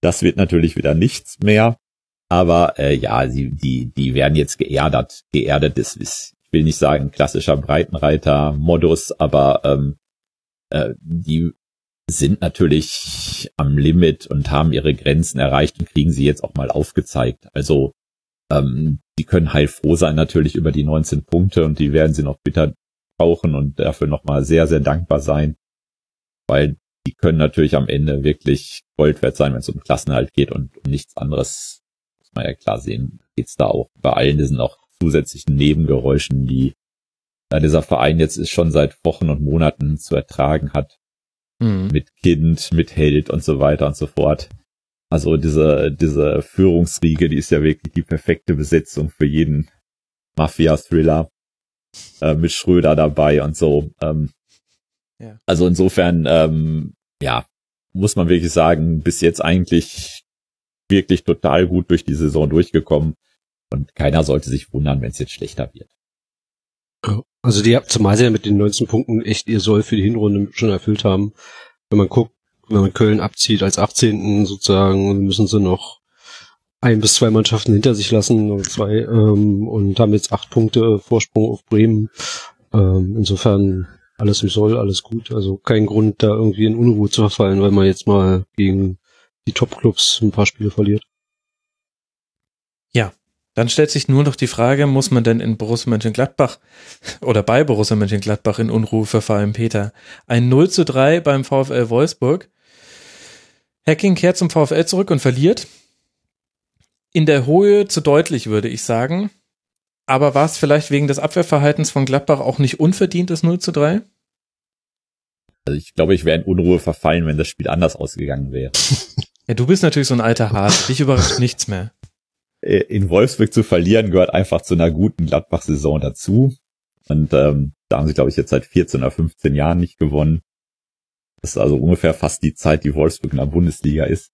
Das wird natürlich wieder nichts mehr. Aber äh, ja, sie, die, die werden jetzt geerdet. Geerdet ist, ist, ich will nicht sagen klassischer Breitenreiter-Modus, aber ähm, äh, die sind natürlich am Limit und haben ihre Grenzen erreicht und kriegen sie jetzt auch mal aufgezeigt. Also ähm, die können heilfroh sein natürlich über die 19 Punkte und die werden sie noch bitter brauchen und dafür nochmal sehr, sehr dankbar sein, weil die können natürlich am Ende wirklich Gold wert sein, wenn es um Klassenhalt geht und um nichts anderes, muss man ja klar sehen, geht's da auch bei allen diesen auch zusätzlichen Nebengeräuschen, die da dieser Verein jetzt ist schon seit Wochen und Monaten zu ertragen hat. Mhm. Mit Kind, mit Held und so weiter und so fort. Also diese, diese Führungsriege, die ist ja wirklich die perfekte Besetzung für jeden Mafia-Thriller äh, mit Schröder dabei und so. Ähm, ja. Also insofern, ähm, ja, muss man wirklich sagen, bis jetzt eigentlich wirklich total gut durch die Saison durchgekommen und keiner sollte sich wundern, wenn es jetzt schlechter wird. Also die zumal sie ja mit den 19 Punkten echt ihr Soll für die Hinrunde schon erfüllt haben. Wenn man guckt, wenn man Köln abzieht als 18. sozusagen, müssen sie noch ein bis zwei Mannschaften hinter sich lassen oder zwei ähm, und haben jetzt acht Punkte Vorsprung auf Bremen. Ähm, insofern alles im Soll, alles gut. Also kein Grund, da irgendwie in Unruhe zu verfallen, weil man jetzt mal gegen die Top-Clubs ein paar Spiele verliert. Ja, dann stellt sich nur noch die Frage, muss man denn in Borussia Mönchengladbach (laughs) oder bei Borussia Mönchengladbach in Unruhe verfallen, Peter? Ein 0 zu 3 beim VfL Wolfsburg. Hacking kehrt zum VfL zurück und verliert. In der Höhe zu deutlich, würde ich sagen. Aber war es vielleicht wegen des Abwehrverhaltens von Gladbach auch nicht unverdient, das 0 zu 3? Also ich glaube, ich wäre in Unruhe verfallen, wenn das Spiel anders ausgegangen wäre. (laughs) ja, du bist natürlich so ein alter Hase. Dich überrascht nichts mehr. Äh, in Wolfsburg zu verlieren gehört einfach zu einer guten Gladbach-Saison dazu. Und ähm, da haben sie, glaube ich, jetzt seit 14 oder 15 Jahren nicht gewonnen. Das ist also ungefähr fast die Zeit, die Wolfsburg in der Bundesliga ist.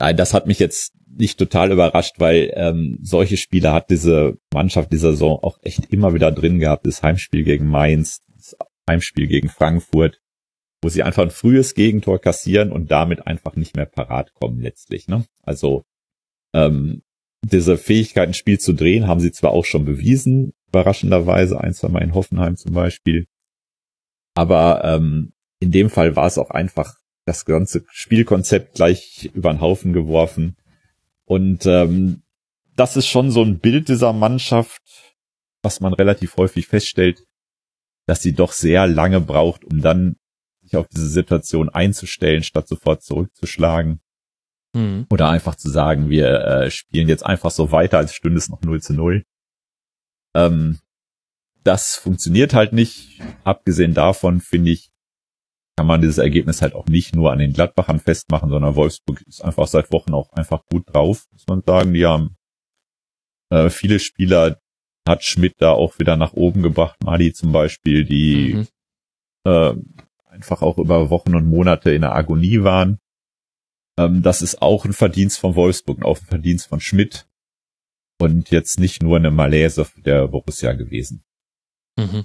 Nein, das hat mich jetzt nicht total überrascht, weil ähm, solche Spiele hat diese Mannschaft dieser Saison auch echt immer wieder drin gehabt. Das Heimspiel gegen Mainz, das Heimspiel gegen Frankfurt, wo sie einfach ein frühes Gegentor kassieren und damit einfach nicht mehr parat kommen letztlich. Ne? Also ähm, diese Fähigkeit, ein Spiel zu drehen, haben sie zwar auch schon bewiesen, überraschenderweise, ein, zwei Mal in Hoffenheim zum Beispiel. Aber ähm, in dem Fall war es auch einfach das ganze Spielkonzept gleich über den Haufen geworfen. Und ähm, das ist schon so ein Bild dieser Mannschaft, was man relativ häufig feststellt, dass sie doch sehr lange braucht, um dann sich auf diese Situation einzustellen, statt sofort zurückzuschlagen. Mhm. Oder einfach zu sagen, wir äh, spielen jetzt einfach so weiter, als stünde es noch 0 zu 0. Ähm, das funktioniert halt nicht. Abgesehen davon finde ich, kann man dieses Ergebnis halt auch nicht nur an den Gladbachern festmachen, sondern Wolfsburg ist einfach seit Wochen auch einfach gut drauf, muss man sagen. Die haben äh, viele Spieler, hat Schmidt da auch wieder nach oben gebracht, Mali zum Beispiel, die mhm. äh, einfach auch über Wochen und Monate in der Agonie waren. Ähm, das ist auch ein Verdienst von Wolfsburg, auch ein Verdienst von Schmidt und jetzt nicht nur eine Malaise der Borussia gewesen. Mhm.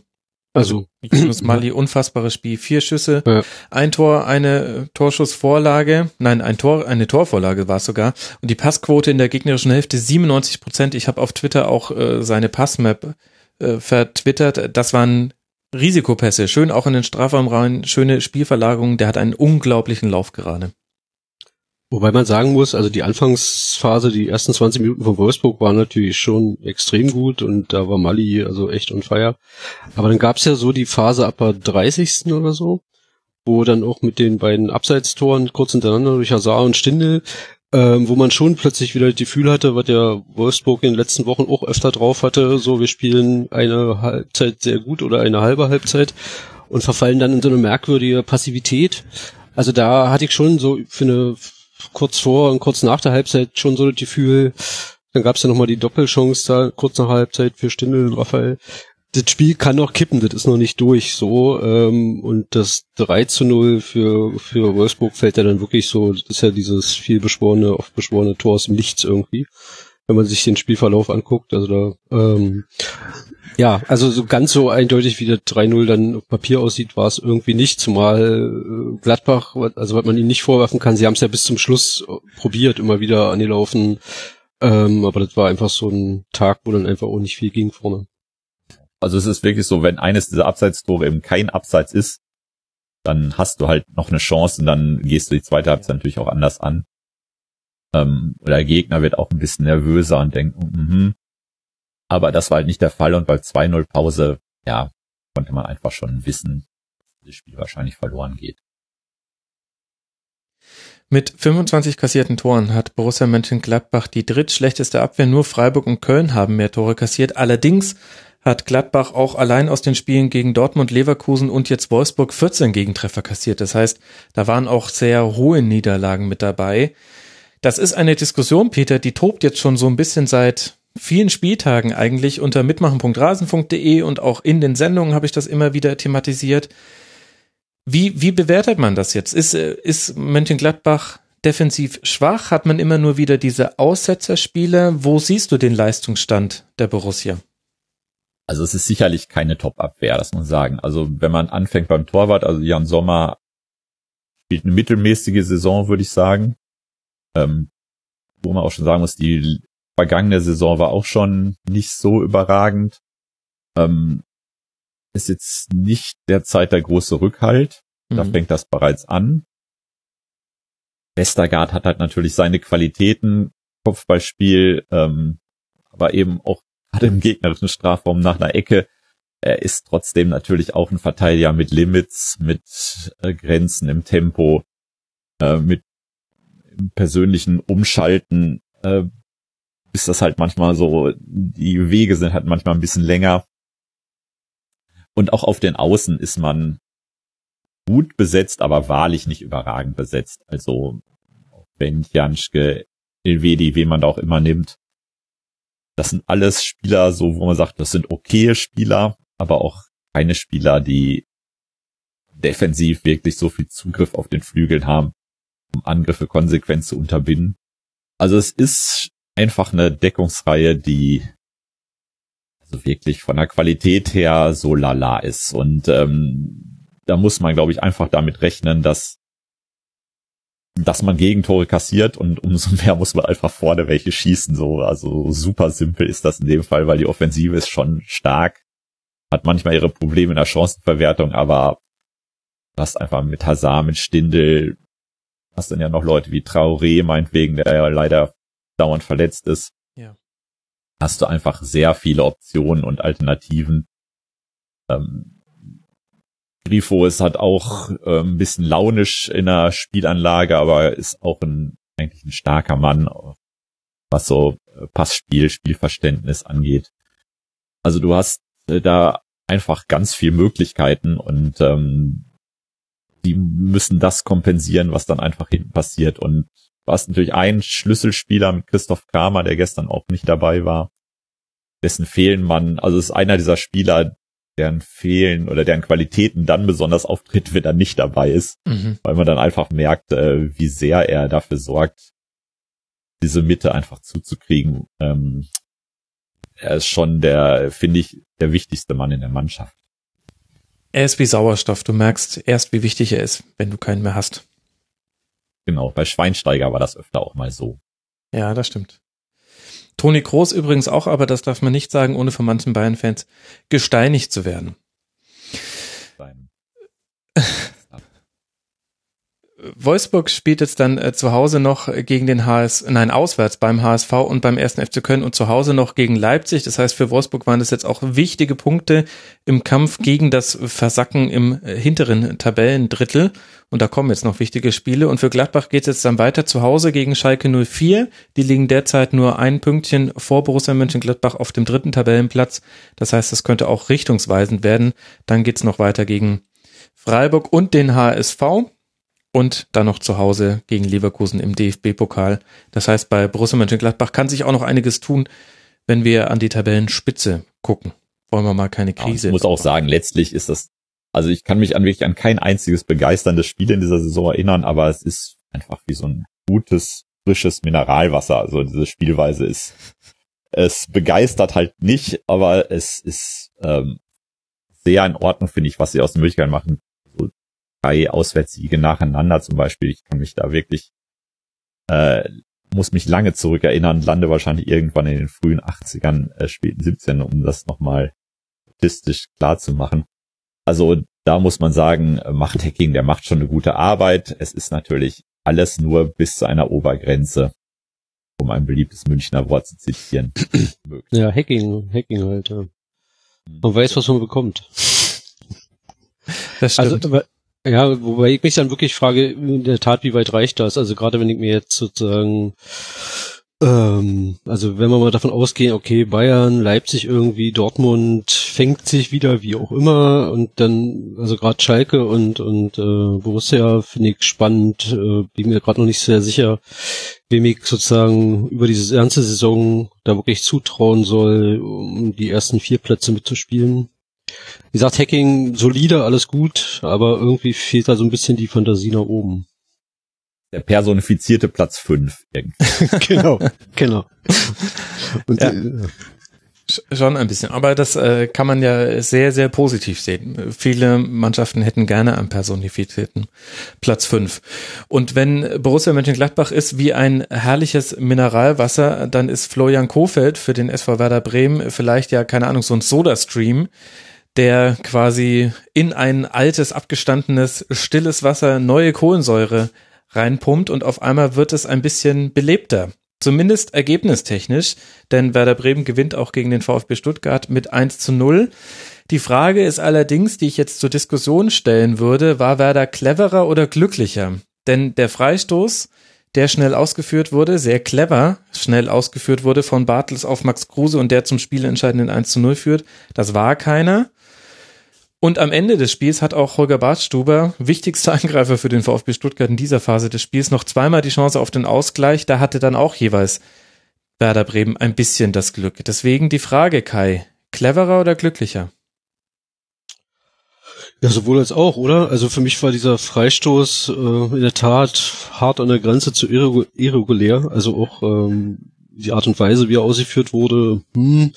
Also, Yunus Mali, unfassbares Spiel. Vier Schüsse, ja. ein Tor, eine Torschussvorlage, nein, ein Tor, eine Torvorlage war es sogar. Und die Passquote in der gegnerischen Hälfte 97 Prozent. Ich habe auf Twitter auch äh, seine Passmap äh, vertwittert. Das waren Risikopässe. Schön auch in den Strafraum rein, schöne Spielverlagerung. Der hat einen unglaublichen Lauf gerade. Wobei man sagen muss, also die Anfangsphase, die ersten 20 Minuten von Wolfsburg waren natürlich schon extrem gut und da war Mali also echt on fire. Aber dann gab's ja so die Phase ab der 30. oder so, wo dann auch mit den beiden Abseitstoren kurz hintereinander durch Hazard und Stindel, ähm, wo man schon plötzlich wieder das Gefühl hatte, was ja Wolfsburg in den letzten Wochen auch öfter drauf hatte, so wir spielen eine Halbzeit sehr gut oder eine halbe Halbzeit und verfallen dann in so eine merkwürdige Passivität. Also da hatte ich schon so für eine kurz vor und kurz nach der Halbzeit schon so das Gefühl, dann gab es ja nochmal die Doppelchance da kurz nach Halbzeit für Stindel und Raphael. Das Spiel kann noch kippen, das ist noch nicht durch so. Ähm, und das 3 zu 0 für, für Wolfsburg fällt ja dann wirklich so, das ist ja dieses viel beschworene, oft beschworene Tor aus dem Nichts irgendwie wenn man sich den Spielverlauf anguckt. Also da, ähm, ja, also so ganz so eindeutig wie der 3-0 dann auf Papier aussieht, war es irgendwie nicht, zumal äh, Gladbach, also was man ihnen nicht vorwerfen kann, sie haben es ja bis zum Schluss äh, probiert, immer wieder an die Laufen, ähm, aber das war einfach so ein Tag, wo dann einfach auch nicht viel ging vorne. Also es ist wirklich so, wenn eines dieser Abseitstore eben kein Abseits ist, dann hast du halt noch eine Chance und dann gehst du die zweite Halbzeit natürlich auch anders an. Ähm, der Gegner wird auch ein bisschen nervöser und denkt, mhm. Aber das war halt nicht der Fall und bei 2-0 Pause, ja, konnte man einfach schon wissen, dass das Spiel wahrscheinlich verloren geht. Mit 25 kassierten Toren hat Borussia Mönchengladbach die drittschlechteste Abwehr. Nur Freiburg und Köln haben mehr Tore kassiert. Allerdings hat Gladbach auch allein aus den Spielen gegen Dortmund, Leverkusen und jetzt Wolfsburg 14 Gegentreffer kassiert. Das heißt, da waren auch sehr hohe Niederlagen mit dabei. Das ist eine Diskussion, Peter, die tobt jetzt schon so ein bisschen seit vielen Spieltagen eigentlich unter mitmachen.rasen.de und auch in den Sendungen habe ich das immer wieder thematisiert. Wie, wie bewertet man das jetzt? Ist, ist Mönchengladbach defensiv schwach? Hat man immer nur wieder diese Aussetzerspiele? Wo siehst du den Leistungsstand der Borussia? Also es ist sicherlich keine Top-Abwehr, das muss man sagen. Also wenn man anfängt beim Torwart, also Jan Sommer spielt eine mittelmäßige Saison, würde ich sagen. Ähm, wo man auch schon sagen muss, die vergangene Saison war auch schon nicht so überragend. Ähm, ist jetzt nicht derzeit der große Rückhalt. Da Mhm. fängt das bereits an. Westergaard hat halt natürlich seine Qualitäten, Kopfballspiel, ähm, aber eben auch gerade im gegnerischen Strafraum nach einer Ecke. Er ist trotzdem natürlich auch ein Verteidiger mit Limits, mit äh, Grenzen im Tempo, äh, mit persönlichen Umschalten, äh, ist das halt manchmal so, die Wege sind halt manchmal ein bisschen länger. Und auch auf den Außen ist man gut besetzt, aber wahrlich nicht überragend besetzt. Also wenn Janschke, Elvedi, wen man da auch immer nimmt. Das sind alles Spieler, so wo man sagt, das sind okaye Spieler, aber auch keine Spieler, die defensiv wirklich so viel Zugriff auf den Flügeln haben, um Angriffe konsequent zu unterbinden. Also es ist einfach eine Deckungsreihe, die also wirklich von der Qualität her so lala ist. Und ähm, da muss man, glaube ich, einfach damit rechnen, dass dass man Gegentore kassiert und umso (laughs) mehr muss man einfach vorne welche schießen. So, also super simpel ist das in dem Fall, weil die Offensive ist schon stark, hat manchmal ihre Probleme in der Chancenverwertung, aber du hast einfach mit Hazard, mit Stindel, hast dann ja noch Leute wie Traoré, meinetwegen, der ja leider dauernd verletzt ist. Ja. Hast du einfach sehr viele Optionen und Alternativen. Ähm, Grifo ist halt auch äh, ein bisschen launisch in der Spielanlage, aber ist auch ein eigentlich ein starker Mann, was so äh, Passspiel, Spielverständnis angeht. Also du hast äh, da einfach ganz viel Möglichkeiten und ähm, die müssen das kompensieren, was dann einfach hinten passiert. Und du hast natürlich einen Schlüsselspieler mit Christoph Kramer, der gestern auch nicht dabei war, dessen Fehlen man, also ist einer dieser Spieler, deren Fehlen oder deren Qualitäten dann besonders auftritt, wenn er nicht dabei ist, Mhm. weil man dann einfach merkt, äh, wie sehr er dafür sorgt, diese Mitte einfach zuzukriegen. Ähm, er ist schon der, finde ich, der wichtigste Mann in der Mannschaft. Er ist wie Sauerstoff. Du merkst erst, wie wichtig er ist, wenn du keinen mehr hast. Genau, bei Schweinsteiger war das öfter auch mal so. Ja, das stimmt. Toni Kroos übrigens auch, aber das darf man nicht sagen, ohne von manchen Bayern-Fans gesteinigt zu werden. Beim (laughs) Wolfsburg spielt jetzt dann äh, zu Hause noch gegen den HS, nein, auswärts beim HSV und beim 1. FC Köln und zu Hause noch gegen Leipzig. Das heißt, für Wolfsburg waren das jetzt auch wichtige Punkte im Kampf gegen das Versacken im äh, hinteren Tabellendrittel. Und da kommen jetzt noch wichtige Spiele. Und für Gladbach geht es jetzt dann weiter zu Hause gegen Schalke 04. Die liegen derzeit nur ein Pünktchen vor Borussia Mönchengladbach auf dem dritten Tabellenplatz. Das heißt, das könnte auch richtungsweisend werden. Dann geht's noch weiter gegen Freiburg und den HSV und dann noch zu Hause gegen Leverkusen im DFB-Pokal. Das heißt, bei Borussia Mönchengladbach kann sich auch noch einiges tun, wenn wir an die Tabellenspitze gucken. Wollen wir mal keine Ja, Krise. ich muss auch sagen, letztlich ist das, also ich kann mich an wirklich an kein einziges begeisterndes Spiel in dieser Saison erinnern, aber es ist einfach wie so ein gutes, frisches Mineralwasser. Also diese Spielweise ist, es begeistert halt nicht, aber es ist ähm, sehr in Ordnung, finde ich, was sie aus den Möglichkeiten machen. Drei Auswärtssiege nacheinander zum Beispiel. Ich kann mich da wirklich, äh, muss mich lange zurückerinnern, lande wahrscheinlich irgendwann in den frühen 80ern, äh, späten 17, um das nochmal statistisch klar zu machen. Also da muss man sagen, macht Hacking, der macht schon eine gute Arbeit. Es ist natürlich alles nur bis zu einer Obergrenze, um ein beliebtes Münchner Wort zu zitieren. (clears throat) möglich. Ja, Hacking, Hacking halt, ja. Man weiß, was man bekommt. Das Also, stimmt. aber, ja, wobei ich mich dann wirklich frage, in der Tat, wie weit reicht das? Also gerade wenn ich mir jetzt sozusagen, ähm, also wenn wir mal davon ausgehen, okay, Bayern, Leipzig irgendwie, Dortmund fängt sich wieder, wie auch immer, und dann, also gerade Schalke und und äh, Borussia finde ich spannend, äh, bin mir gerade noch nicht sehr sicher, wem ich sozusagen über diese ganze Saison da wirklich zutrauen soll, um die ersten vier Plätze mitzuspielen. Wie gesagt, Hacking solide, alles gut, aber irgendwie fehlt da so ein bisschen die Fantasie nach oben. Der personifizierte Platz fünf irgendwie. (laughs) genau, genau. Und, Ja. äh, Schon ein bisschen, aber das äh, kann man ja sehr, sehr positiv sehen. Viele Mannschaften hätten gerne einen personifizierten Platz fünf. Und wenn Borussia Mönchengladbach ist wie ein herrliches Mineralwasser, dann ist Florian Kofeld für den SV Werder Bremen vielleicht ja, keine Ahnung, so ein Soda-Stream, der quasi in ein altes, abgestandenes, stilles Wasser neue Kohlensäure reinpumpt und auf einmal wird es ein bisschen belebter. Zumindest ergebnistechnisch, denn Werder Bremen gewinnt auch gegen den VfB Stuttgart mit 1 zu 0. Die Frage ist allerdings, die ich jetzt zur Diskussion stellen würde, war Werder cleverer oder glücklicher? Denn der Freistoß, der schnell ausgeführt wurde, sehr clever schnell ausgeführt wurde von Bartels auf Max Kruse und der zum spielentscheidenden 1 zu 0 führt, das war keiner. Und am Ende des Spiels hat auch Holger Bartstuber, wichtigster (laughs) Angreifer für den VfB Stuttgart in dieser Phase des Spiels, noch zweimal die Chance auf den Ausgleich. Da hatte dann auch jeweils Werder Bremen ein bisschen das Glück. Deswegen die Frage, Kai, cleverer oder glücklicher? Ja, sowohl als auch, oder? Also für mich war dieser Freistoß äh, in der Tat hart an der Grenze zu irregulär. Also auch ähm, die Art und Weise, wie er ausgeführt wurde, hm,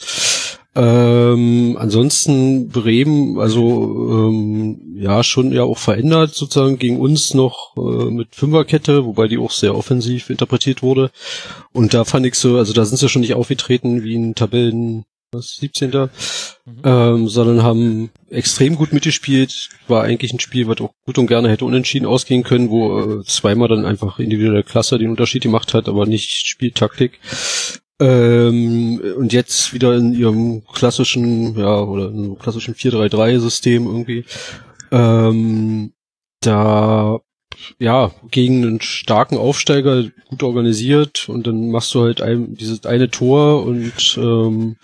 ähm, ansonsten Bremen, also ähm, ja, schon ja auch verändert sozusagen gegen uns noch äh, mit Fünferkette, wobei die auch sehr offensiv interpretiert wurde. Und da fand ich so, also da sind sie schon nicht aufgetreten wie ein Tabellen was 17. Mhm. Ähm, sondern haben extrem gut mitgespielt. War eigentlich ein Spiel, was auch gut und gerne hätte unentschieden ausgehen können, wo äh, zweimal dann einfach individuelle Klasse den Unterschied gemacht hat, aber nicht Spieltaktik. Ähm, und jetzt wieder in ihrem klassischen, ja, oder in klassischen 4-3-3-System irgendwie. Ähm, da ja, gegen einen starken Aufsteiger gut organisiert und dann machst du halt ein, dieses eine Tor und ähm,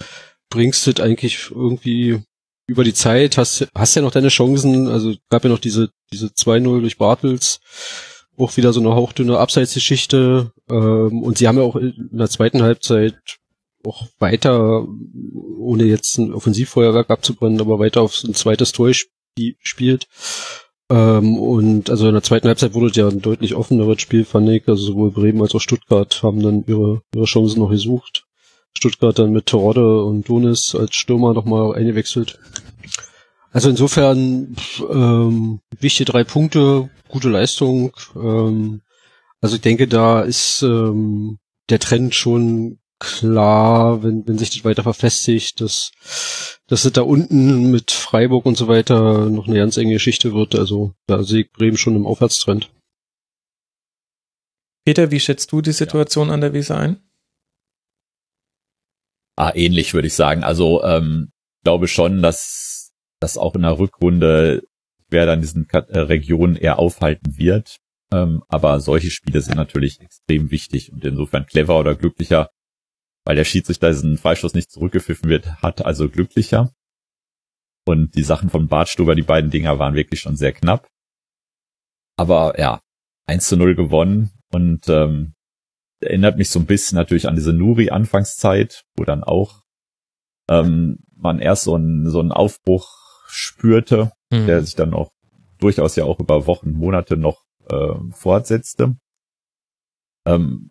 bringst es eigentlich irgendwie über die Zeit, hast, hast ja noch deine Chancen, also gab ja noch diese, diese 2-0 durch Bartels, auch wieder so eine hauchdünne Abseitsgeschichte. Ähm, und sie haben ja auch in der zweiten Halbzeit auch weiter, ohne jetzt ein Offensivfeuerwerk abzubrennen, aber weiter auf ein zweites Tor gespielt. Ähm, und also in der zweiten Halbzeit wurde ja ein deutlich offeneres Spiel, fand ich. Also sowohl Bremen als auch Stuttgart haben dann ihre, ihre Chancen noch gesucht. Stuttgart dann mit Terodde und Donis als Stürmer nochmal eingewechselt. Also insofern ähm, wichtige drei Punkte, gute Leistung. Ähm, also ich denke, da ist ähm, der Trend schon klar, wenn, wenn sich das weiter verfestigt, dass, dass es da unten mit Freiburg und so weiter noch eine ganz enge Geschichte wird. Also da sehe ich Bremen schon im Aufwärtstrend. Peter, wie schätzt du die Situation ja. an der Weser ein? Ah, ähnlich würde ich sagen. Also ähm, glaube schon, dass das auch in der Rückrunde wer dann diesen äh, Regionen eher aufhalten wird. Ähm, aber solche Spiele sind natürlich extrem wichtig und insofern clever oder glücklicher, weil der Schiedsrichter diesen Freistoß nicht zurückgepfiffen wird, hat also glücklicher. Und die Sachen von Bartstuber, die beiden Dinger waren wirklich schon sehr knapp. Aber ja, 1 zu 0 gewonnen und ähm, erinnert mich so ein bisschen natürlich an diese Nuri-Anfangszeit, wo dann auch ähm, man erst so einen, so einen Aufbruch spürte, mhm. der sich dann auch durchaus ja auch über Wochen, Monate noch äh, fortsetzte. Ähm,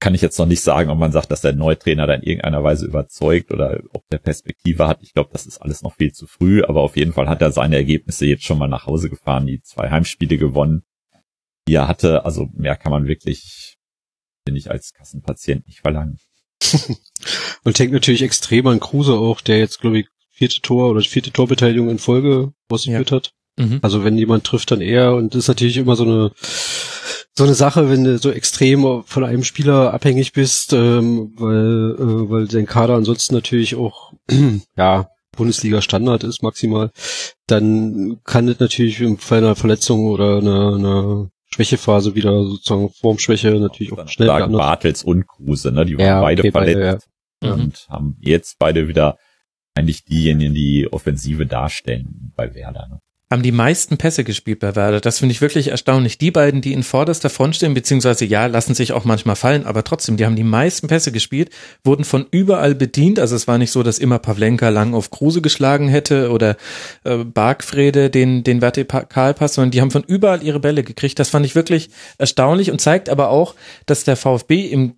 kann ich jetzt noch nicht sagen, ob man sagt, dass der neue Trainer da in irgendeiner Weise überzeugt oder ob der Perspektive hat. Ich glaube, das ist alles noch viel zu früh, aber auf jeden Fall hat er seine Ergebnisse jetzt schon mal nach Hause gefahren, die zwei Heimspiele gewonnen, die er hatte. Also mehr kann man wirklich, finde ich, als Kassenpatient nicht verlangen. (laughs) Und denkt natürlich extrem an Kruse auch, der jetzt, glaube ich, vierte Tor oder vierte Torbeteiligung in Folge ausgeführt ja. hat. Mhm. Also wenn jemand trifft, dann er und das ist natürlich immer so eine so eine Sache, wenn du so extrem von einem Spieler abhängig bist, ähm, weil äh, weil dein Kader ansonsten natürlich auch (clears throat) ja Bundesliga Standard ist maximal, dann kann es natürlich im Fall einer Verletzung oder einer, einer Schwächephase wieder sozusagen Formschwäche natürlich auch schnell sagen Bartels und Kruse, ne? Die waren ja, beide okay, verletzt beide, ja. und mhm. haben jetzt beide wieder eigentlich diejenigen, die Offensive darstellen bei Werder. Ne? Haben die meisten Pässe gespielt bei Werder. Das finde ich wirklich erstaunlich. Die beiden, die in vorderster Front stehen, beziehungsweise ja, lassen sich auch manchmal fallen, aber trotzdem, die haben die meisten Pässe gespielt, wurden von überall bedient. Also es war nicht so, dass immer Pavlenka lang auf Kruse geschlagen hätte oder äh, Bargfrede den, den Vertikalpass, sondern die haben von überall ihre Bälle gekriegt. Das fand ich wirklich erstaunlich und zeigt aber auch, dass der VfB im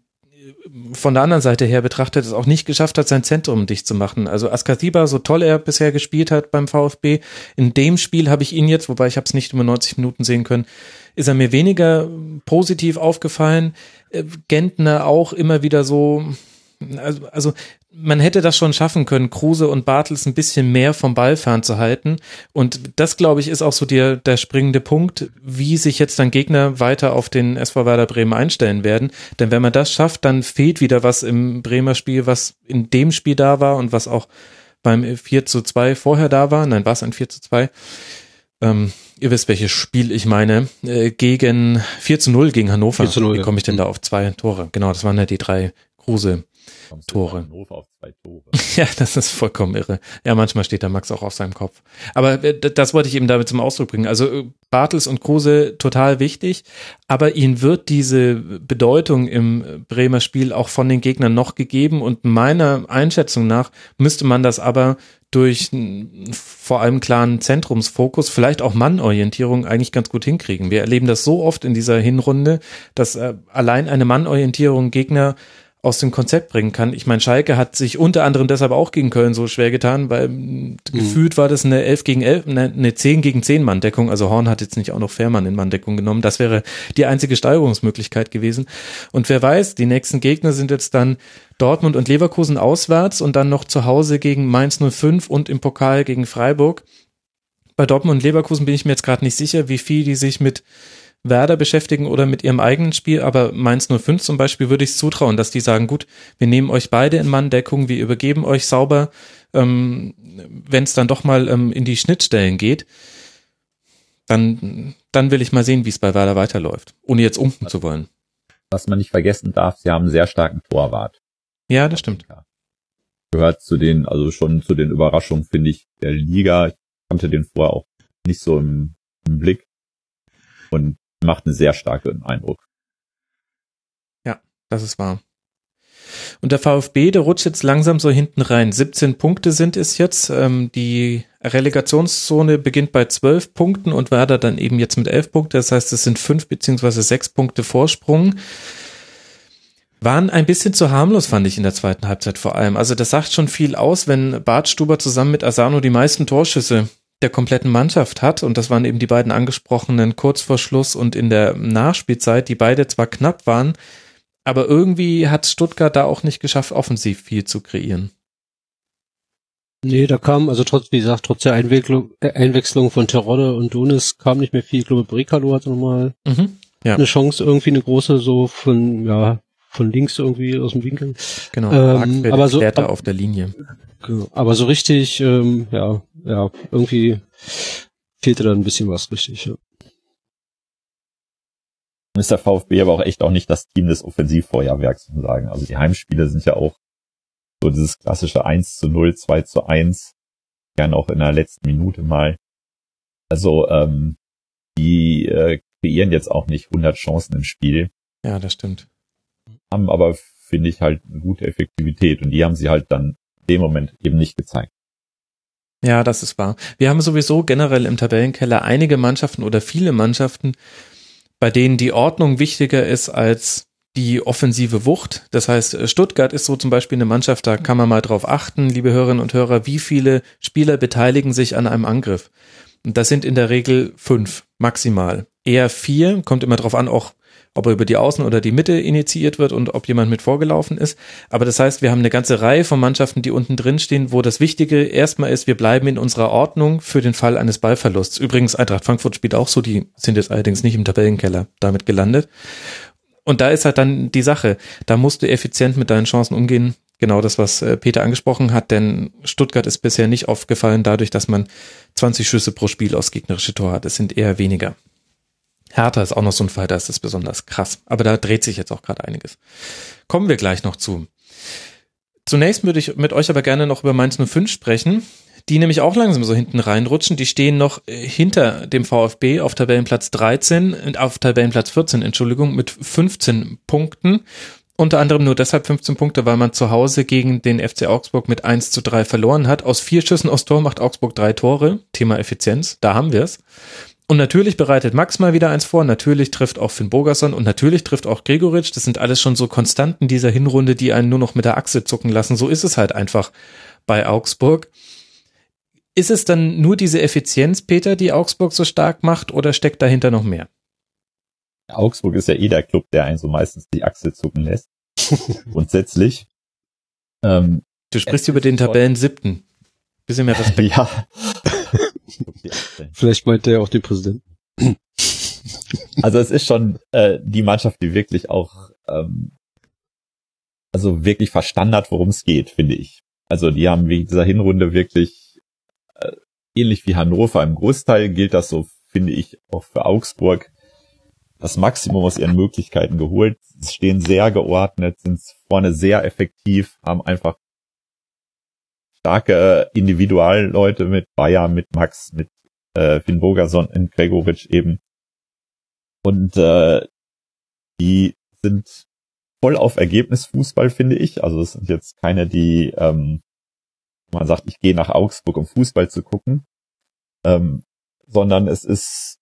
von der anderen Seite her betrachtet es auch nicht geschafft hat, sein Zentrum dicht zu machen. Also Askasiba, so toll er bisher gespielt hat beim VfB, in dem Spiel habe ich ihn jetzt, wobei ich habe es nicht über 90 Minuten sehen können, ist er mir weniger positiv aufgefallen. Äh, Gentner auch immer wieder so, also, also man hätte das schon schaffen können, Kruse und Bartels ein bisschen mehr vom Ball fernzuhalten. Und das, glaube ich, ist auch so der, der springende Punkt, wie sich jetzt dann Gegner weiter auf den SV Werder Bremen einstellen werden. Denn wenn man das schafft, dann fehlt wieder was im Bremer Spiel, was in dem Spiel da war und was auch beim 4 zu 2 vorher da war. Nein, war es ein 4 zu 2. Ähm, ihr wisst, welches Spiel ich meine. Äh, gegen 4 zu 0 gegen Hannover. 4 zu 0, Wie komme ich denn da auf zwei Tore? Genau, das waren ja die drei Kruse Tore. Tore. (laughs) ja, das ist vollkommen irre. Ja, manchmal steht da Max auch auf seinem Kopf. Aber äh, das wollte ich eben damit zum Ausdruck bringen. Also äh, Bartels und Kruse total wichtig, aber ihnen wird diese Bedeutung im Bremer Spiel auch von den Gegnern noch gegeben und meiner Einschätzung nach müsste man das aber durch vor allem klaren Zentrumsfokus, vielleicht auch Mannorientierung eigentlich ganz gut hinkriegen. Wir erleben das so oft in dieser Hinrunde, dass äh, allein eine Mannorientierung Gegner aus dem Konzept bringen kann. Ich meine, Schalke hat sich unter anderem deshalb auch gegen Köln so schwer getan, weil mhm. gefühlt war das eine 11 gegen 11, eine, eine 10 gegen 10 Manndeckung. Also Horn hat jetzt nicht auch noch Fährmann in Manndeckung genommen. Das wäre die einzige Steigerungsmöglichkeit gewesen. Und wer weiß, die nächsten Gegner sind jetzt dann Dortmund und Leverkusen auswärts und dann noch zu Hause gegen Mainz 05 und im Pokal gegen Freiburg. Bei Dortmund und Leverkusen bin ich mir jetzt gerade nicht sicher, wie viel die sich mit Werder beschäftigen oder mit ihrem eigenen Spiel, aber Mainz 05 zum Beispiel würde ich zutrauen, dass die sagen, gut, wir nehmen euch beide in Manndeckung, wir übergeben euch sauber, ähm, wenn es dann doch mal ähm, in die Schnittstellen geht, dann, dann will ich mal sehen, wie es bei Werder weiterläuft, ohne jetzt umpen zu wollen. Was man nicht vergessen darf, sie haben einen sehr starken Torwart. Ja, das stimmt. Gehört zu den, also schon zu den Überraschungen, finde ich, der Liga. Ich kannte den vorher auch nicht so im, im Blick. Und macht einen sehr starken Eindruck. Ja, das ist wahr. Und der VfB, der rutscht jetzt langsam so hinten rein. 17 Punkte sind es jetzt. Ähm, die Relegationszone beginnt bei 12 Punkten und Werder dann eben jetzt mit 11 Punkten. Das heißt, es sind 5 beziehungsweise 6 Punkte Vorsprung. Waren ein bisschen zu harmlos, fand ich in der zweiten Halbzeit vor allem. Also das sagt schon viel aus, wenn Bart Stuber zusammen mit Asano die meisten Torschüsse der kompletten Mannschaft hat, und das waren eben die beiden angesprochenen kurz vor Schluss und in der Nachspielzeit, die beide zwar knapp waren, aber irgendwie hat Stuttgart da auch nicht geschafft, offensiv viel zu kreieren. Nee, da kam, also trotz, wie gesagt, trotz der Einwicklung, Einwechslung von Terodde und Dunis kam nicht mehr viel. Ich glaube, Bricalo hatte nochmal mhm, ja. eine Chance, irgendwie eine große, so von, ja, von links irgendwie aus dem Winkel. Genau, ähm, aber so, ab, auf der Linie. Genau. Aber so richtig, ähm, ja, ja, irgendwie fehlte da ein bisschen was richtig. Ja. Ist der VfB aber auch echt auch nicht das Team des Offensivfeuerwerks, muss man sagen. Also die Heimspiele sind ja auch so dieses klassische 1 zu 0, 2 zu 1, gern auch in der letzten Minute mal. Also ähm, die äh, kreieren jetzt auch nicht 100 Chancen im Spiel. Ja, das stimmt. Haben aber, finde ich, halt eine gute Effektivität und die haben sie halt dann dem Moment eben nicht gezeigt. Ja, das ist wahr. Wir haben sowieso generell im Tabellenkeller einige Mannschaften oder viele Mannschaften, bei denen die Ordnung wichtiger ist als die offensive Wucht. Das heißt, Stuttgart ist so zum Beispiel eine Mannschaft, da kann man mal drauf achten, liebe Hörerinnen und Hörer, wie viele Spieler beteiligen sich an einem Angriff. Und das sind in der Regel fünf maximal. Eher vier, kommt immer drauf an, auch ob er über die Außen oder die Mitte initiiert wird und ob jemand mit vorgelaufen ist. Aber das heißt, wir haben eine ganze Reihe von Mannschaften, die unten drin stehen, wo das Wichtige erstmal ist, wir bleiben in unserer Ordnung für den Fall eines Ballverlusts. Übrigens, Eintracht Frankfurt spielt auch so, die sind jetzt allerdings nicht im Tabellenkeller damit gelandet. Und da ist halt dann die Sache, da musst du effizient mit deinen Chancen umgehen. Genau das, was äh, Peter angesprochen hat, denn Stuttgart ist bisher nicht aufgefallen dadurch, dass man 20 Schüsse pro Spiel aus gegnerische Tor hat. Es sind eher weniger. Hertha ist auch noch so ein Fall, da ist es besonders krass. Aber da dreht sich jetzt auch gerade einiges. Kommen wir gleich noch zu. Zunächst würde ich mit euch aber gerne noch über Mainz 05 sprechen, die nämlich auch langsam so hinten reinrutschen. Die stehen noch äh, hinter dem VfB auf Tabellenplatz 13, äh, auf Tabellenplatz 14, Entschuldigung, mit 15 Punkten. Unter anderem nur deshalb 15 Punkte, weil man zu Hause gegen den FC Augsburg mit 1 zu 3 verloren hat. Aus vier Schüssen aus Tor macht Augsburg drei Tore. Thema Effizienz, da haben wir es. Und natürlich bereitet Max mal wieder eins vor, natürlich trifft auch Finn Bogerson und natürlich trifft auch Gregoritsch. Das sind alles schon so Konstanten dieser Hinrunde, die einen nur noch mit der Achse zucken lassen. So ist es halt einfach bei Augsburg. Ist es dann nur diese Effizienz, Peter, die Augsburg so stark macht oder steckt dahinter noch mehr? Augsburg ist ja eh der Club, der einen so meistens die Achse zucken lässt. (laughs) Grundsätzlich. Ähm, du sprichst über den Tabellen siebten. Bisschen mehr Respekt. (laughs) ja. (laughs) Vielleicht meint er auch den Präsidenten. also es ist schon äh, die Mannschaft, die wirklich auch ähm, also wirklich verstanden hat, worum es geht, finde ich. Also die haben wie dieser Hinrunde wirklich äh, ähnlich wie Hannover im Großteil gilt das so, finde ich, auch für Augsburg das Maximum aus ihren Möglichkeiten geholt, stehen sehr geordnet, sind vorne sehr effektiv, haben einfach starke Individualleute mit Bayer, mit Max, mit äh, Finn Bogerson und Gregoritsch eben. Und äh, die sind voll auf Ergebnisfußball, finde ich. Also es sind jetzt keine, die ähm, man sagt, ich gehe nach Augsburg, um Fußball zu gucken, ähm, sondern es ist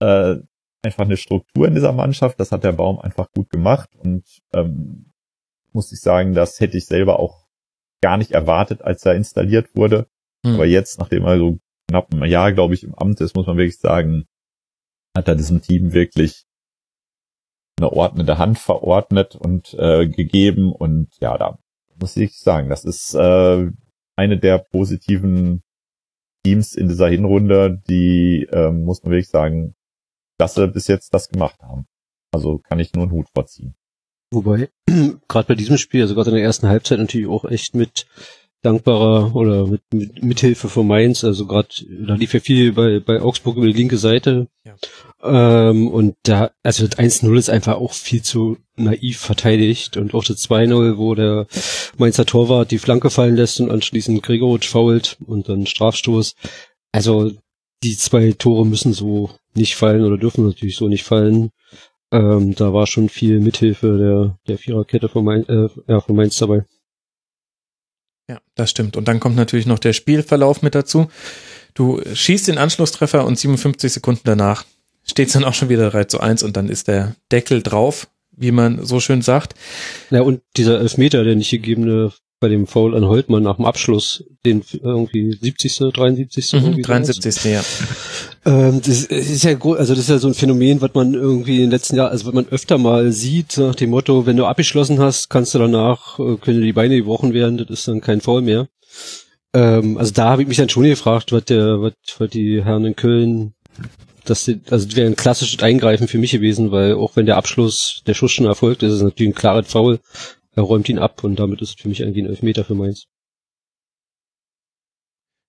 äh, einfach eine Struktur in dieser Mannschaft. Das hat der Baum einfach gut gemacht und ähm, muss ich sagen, das hätte ich selber auch gar nicht erwartet, als er installiert wurde. Hm. Aber jetzt, nachdem er so knapp ein Jahr, glaube ich, im Amt ist, muss man wirklich sagen, hat er diesem Team wirklich eine ordnende Hand verordnet und äh, gegeben. Und ja, da muss ich sagen, das ist äh, eine der positiven Teams in dieser Hinrunde, die, äh, muss man wirklich sagen, dass sie bis jetzt das gemacht haben. Also kann ich nur einen Hut vorziehen. Wobei, (clears throat) gerade bei diesem Spiel, also gerade in der ersten Halbzeit natürlich auch echt mit dankbarer oder mit, mit Mithilfe von Mainz, also gerade da lief ja viel bei, bei Augsburg über die linke Seite. Ja. Ähm, und da, also das 1-0 ist einfach auch viel zu naiv verteidigt und auch das 2-0, wo der Mainzer Torwart die Flanke fallen lässt und anschließend Gregoritsch fault und dann Strafstoß. Also die zwei Tore müssen so nicht fallen oder dürfen natürlich so nicht fallen. Ähm, da war schon viel Mithilfe der, der Viererkette von, Mainz, äh, ja, von Mainz dabei. Ja, das stimmt. Und dann kommt natürlich noch der Spielverlauf mit dazu. Du schießt den Anschlusstreffer und 57 Sekunden danach steht es dann auch schon wieder 3 zu 1 und dann ist der Deckel drauf, wie man so schön sagt. Ja, und dieser Elfmeter, der nicht gegebene bei dem Foul an Holtmann nach dem Abschluss, den irgendwie 70., 73. Mhm, 73. ja. Ähm, das ist ja also das ist ja so ein Phänomen, was man irgendwie in den letzten Jahren, also was man öfter mal sieht, nach dem Motto, wenn du abgeschlossen hast, kannst du danach, äh, können die Beine gebrochen werden, das ist dann kein Foul mehr. Ähm, also da habe ich mich dann schon gefragt, was der, was, was die Herren in Köln das, also das wäre ein klassisches Eingreifen für mich gewesen, weil auch wenn der Abschluss, der Schuss schon erfolgt, ist es natürlich ein klares Foul. Er räumt ihn ab und damit ist es für mich irgendwie ein Elfmeter für Mainz.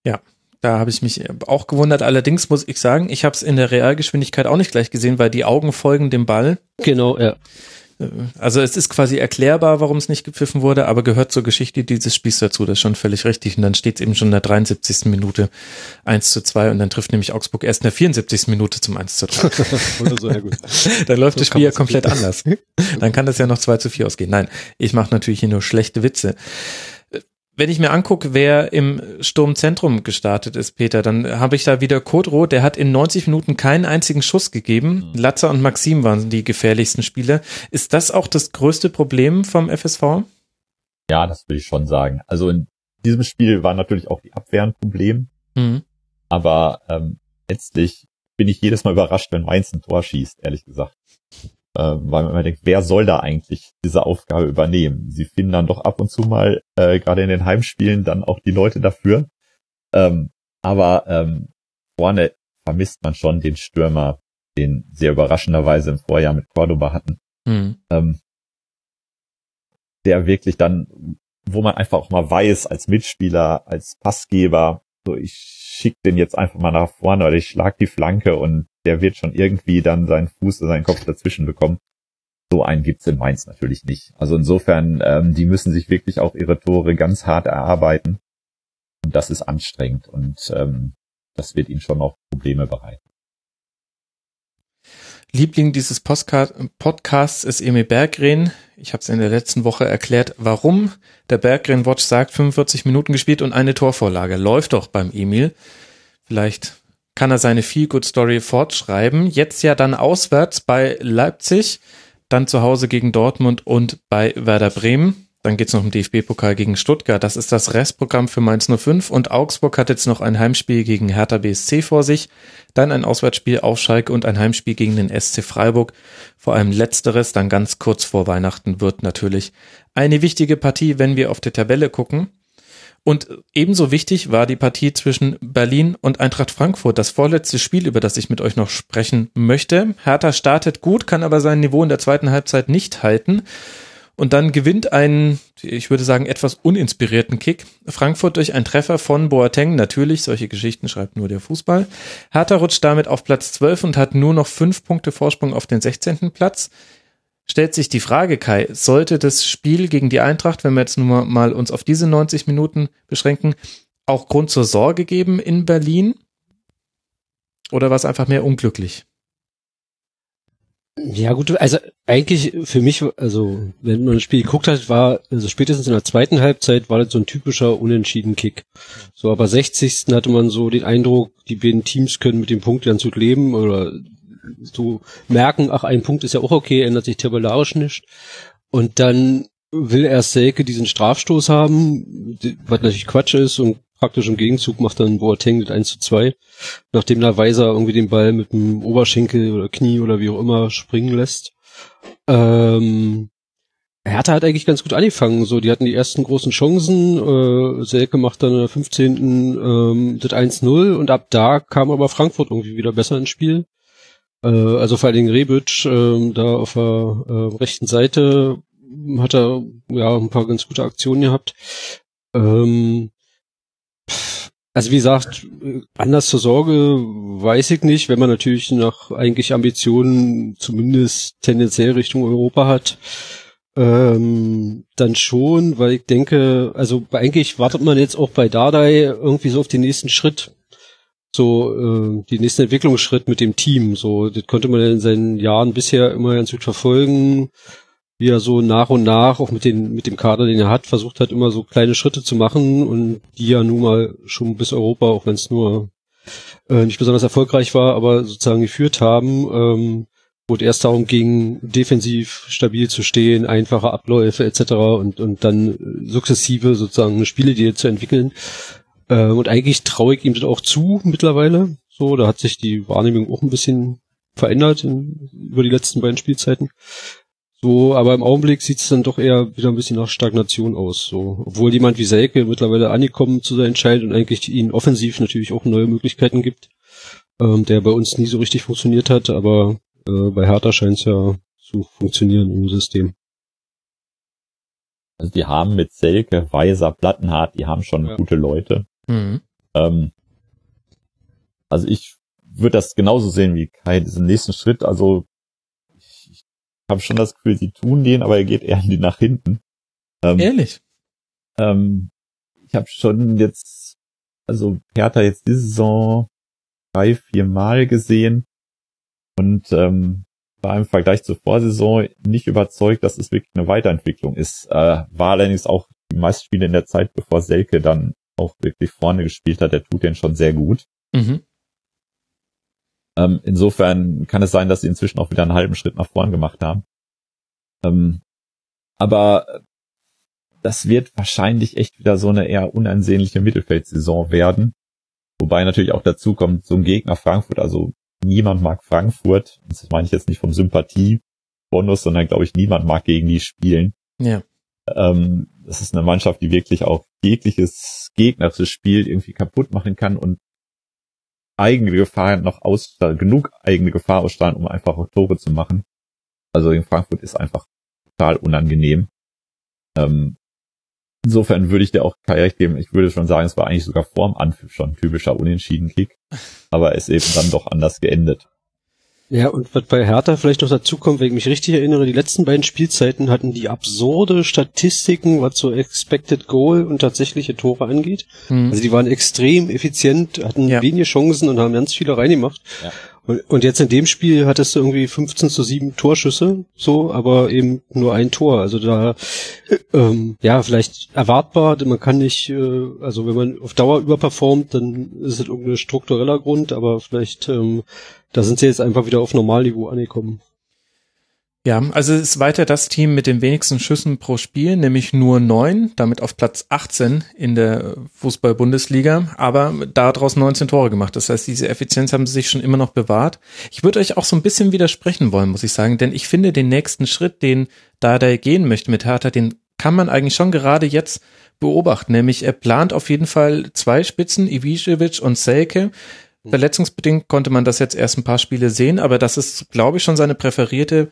Ja, da habe ich mich auch gewundert. Allerdings muss ich sagen, ich habe es in der Realgeschwindigkeit auch nicht gleich gesehen, weil die Augen folgen dem Ball. Genau, ja. Also es ist quasi erklärbar, warum es nicht gepfiffen wurde, aber gehört zur Geschichte dieses Spiels dazu. Das ist schon völlig richtig. Und dann steht es eben schon in der 73. Minute 1 zu 2 und dann trifft nämlich Augsburg erst in der 74. Minute zum 1 zu 3. (laughs) so, ja (laughs) dann läuft so das Spiel ja komplett anders. Dann kann das ja noch 2 zu 4 ausgehen. Nein, ich mache natürlich hier nur schlechte Witze wenn ich mir angucke, wer im Sturmzentrum gestartet ist, Peter, dann habe ich da wieder Kodro, der hat in 90 Minuten keinen einzigen Schuss gegeben. Mhm. Latzer und Maxim waren die gefährlichsten Spieler. Ist das auch das größte Problem vom FSV? Ja, das würde ich schon sagen. Also in diesem Spiel war natürlich auch die Abwehr ein Problem. Mhm. Aber ähm, letztlich bin ich jedes Mal überrascht, wenn Mainz ein Tor schießt, ehrlich gesagt äh, weil man immer denkt, wer soll da eigentlich diese Aufgabe übernehmen? Sie finden dann doch ab und zu mal, äh, gerade in den Heimspielen, dann auch die Leute dafür. Ähm, aber ähm, vorne vermisst man schon den Stürmer, den sehr überraschenderweise im Vorjahr mit Cordoba hatten. Mhm. Ähm, der wirklich dann, wo man einfach auch mal weiß, als Mitspieler, als Passgeber, so ich schick den jetzt einfach mal nach vorne oder ich schlag die Flanke und der wird schon irgendwie dann seinen Fuß oder seinen Kopf dazwischen bekommen. So einen gibt's in Mainz natürlich nicht. Also insofern, ähm, die müssen sich wirklich auch ihre Tore ganz hart erarbeiten. Und das ist anstrengend und ähm, das wird ihnen schon noch Probleme bereiten. Liebling dieses Podcasts ist Emil Berggren. Ich habe es in der letzten Woche erklärt, warum der Berggren Watch sagt, 45 Minuten gespielt und eine Torvorlage. Läuft doch beim Emil. Vielleicht kann er seine Feel-Good-Story fortschreiben. Jetzt ja dann auswärts bei Leipzig, dann zu Hause gegen Dortmund und bei Werder Bremen. Dann geht's noch im DFB-Pokal gegen Stuttgart. Das ist das Restprogramm für Mainz 05 und Augsburg hat jetzt noch ein Heimspiel gegen Hertha BSC vor sich, dann ein Auswärtsspiel auf Schalke und ein Heimspiel gegen den SC Freiburg. Vor allem letzteres, dann ganz kurz vor Weihnachten, wird natürlich eine wichtige Partie, wenn wir auf die Tabelle gucken. Und ebenso wichtig war die Partie zwischen Berlin und Eintracht Frankfurt, das vorletzte Spiel, über das ich mit euch noch sprechen möchte. Hertha startet gut, kann aber sein Niveau in der zweiten Halbzeit nicht halten. Und dann gewinnt ein, ich würde sagen, etwas uninspirierten Kick. Frankfurt durch einen Treffer von Boateng. Natürlich, solche Geschichten schreibt nur der Fußball. Hertha rutscht damit auf Platz 12 und hat nur noch fünf Punkte Vorsprung auf den 16. Platz. Stellt sich die Frage, Kai, sollte das Spiel gegen die Eintracht, wenn wir jetzt nur mal uns auf diese 90 Minuten beschränken, auch Grund zur Sorge geben in Berlin? Oder war es einfach mehr unglücklich? Ja gut, also eigentlich für mich, also wenn man das Spiel geguckt hat, war, also spätestens in der zweiten Halbzeit war das so ein typischer unentschieden Kick. So, aber 60. hatte man so den Eindruck, die beiden Teams können mit dem Punkt ganz gut leben oder so merken, ach, ein Punkt ist ja auch okay, ändert sich tabellarisch nicht. Und dann will erst Selke diesen Strafstoß haben, was natürlich Quatsch ist und praktisch im Gegenzug macht dann Boateng das 1 zu 2, nachdem der Weiser irgendwie den Ball mit dem Oberschenkel oder Knie oder wie auch immer springen lässt. Ähm, Hertha hat eigentlich ganz gut angefangen. So, die hatten die ersten großen Chancen. Äh, Selke macht dann in der 15. Ähm, das 1-0 und ab da kam aber Frankfurt irgendwie wieder besser ins Spiel. Äh, also vor allen Dingen Rebic äh, da auf der äh, rechten Seite hat er ja ein paar ganz gute Aktionen gehabt. Ähm, also wie gesagt, anders zur Sorge weiß ich nicht, wenn man natürlich nach eigentlich Ambitionen zumindest tendenziell Richtung Europa hat, ähm, dann schon, weil ich denke, also eigentlich wartet man jetzt auch bei Dardai irgendwie so auf den nächsten Schritt, so äh, die nächsten Entwicklungsschritt mit dem Team. So, das konnte man in seinen Jahren bisher immer ganz gut verfolgen wie er so nach und nach, auch mit, den, mit dem Kader, den er hat, versucht hat, immer so kleine Schritte zu machen und die ja nun mal schon bis Europa, auch wenn es nur äh, nicht besonders erfolgreich war, aber sozusagen geführt haben, ähm, wo es erst darum ging, defensiv stabil zu stehen, einfache Abläufe etc. und, und dann sukzessive sozusagen eine Spielidee zu entwickeln. Ähm, und eigentlich traue ich ihm das auch zu mittlerweile. So, da hat sich die Wahrnehmung auch ein bisschen verändert in, über die letzten beiden Spielzeiten. So, aber im Augenblick sieht es dann doch eher wieder ein bisschen nach Stagnation aus. So, obwohl jemand wie Selke mittlerweile angekommen zu sein scheint und eigentlich ihnen offensiv natürlich auch neue Möglichkeiten gibt, ähm, der bei uns nie so richtig funktioniert hat, aber äh, bei Hertha scheint es ja zu funktionieren im System. Also die haben mit Selke, Weiser, Plattenhardt, die haben schon ja. gute Leute. Mhm. Ähm, also ich würde das genauso sehen wie Kai, diesen nächsten Schritt. Also habe schon das Gefühl, sie tun den, aber er geht eher in die nach hinten. Ähm, Ehrlich? Ähm, ich habe schon jetzt, also Hertha jetzt diese Saison drei, vier Mal gesehen und ähm, war im Vergleich zur Vorsaison nicht überzeugt, dass es wirklich eine Weiterentwicklung ist. Äh, war allerdings auch die meisten Spiele in der Zeit, bevor Selke dann auch wirklich vorne gespielt hat, der tut den schon sehr gut. Mhm. Ähm, insofern kann es sein, dass sie inzwischen auch wieder einen halben Schritt nach vorn gemacht haben. Ähm, aber das wird wahrscheinlich echt wieder so eine eher unansehnliche Mittelfeldsaison werden. Wobei natürlich auch dazu kommt, so ein Gegner Frankfurt, also niemand mag Frankfurt. Das meine ich jetzt nicht vom Sympathie-Bonus, sondern glaube ich, niemand mag gegen die spielen. Ja. Ähm, das ist eine Mannschaft, die wirklich auch jegliches gegnerisches Spiel irgendwie kaputt machen kann und eigene Gefahr noch aus, genug eigene Gefahr ausstrahlen, um einfach auch Tore zu machen. Also in Frankfurt ist einfach total unangenehm. Ähm, insofern würde ich dir auch kein recht geben. Ich würde schon sagen, es war eigentlich sogar vorm Anpfiff schon typischer Unentschieden-Kick. Aber es eben dann doch anders geendet. Ja, und was bei Hertha vielleicht noch dazu kommt, wenn ich mich richtig erinnere, die letzten beiden Spielzeiten hatten die absurde Statistiken, was so Expected Goal und tatsächliche Tore angeht. Mhm. Also die waren extrem effizient, hatten ja. wenige Chancen und haben ganz viele reingemacht. Ja. Und, und jetzt in dem Spiel hattest du irgendwie 15 zu 7 Torschüsse, so, aber eben nur ein Tor. Also da, ähm, ja, vielleicht erwartbar, man kann nicht, äh, also wenn man auf Dauer überperformt, dann ist es irgendein struktureller Grund, aber vielleicht, ähm, da sind sie jetzt einfach wieder auf Normalniveau angekommen. Ja, also es ist weiter das Team mit den wenigsten Schüssen pro Spiel, nämlich nur neun, damit auf Platz 18 in der Fußball-Bundesliga, aber daraus 19 Tore gemacht. Das heißt, diese Effizienz haben sie sich schon immer noch bewahrt. Ich würde euch auch so ein bisschen widersprechen wollen, muss ich sagen, denn ich finde den nächsten Schritt, den Dada gehen möchte mit Hertha, den kann man eigentlich schon gerade jetzt beobachten, nämlich er plant auf jeden Fall zwei Spitzen, Ivicevic und Selke. Verletzungsbedingt konnte man das jetzt erst ein paar Spiele sehen, aber das ist, glaube ich, schon seine präferierte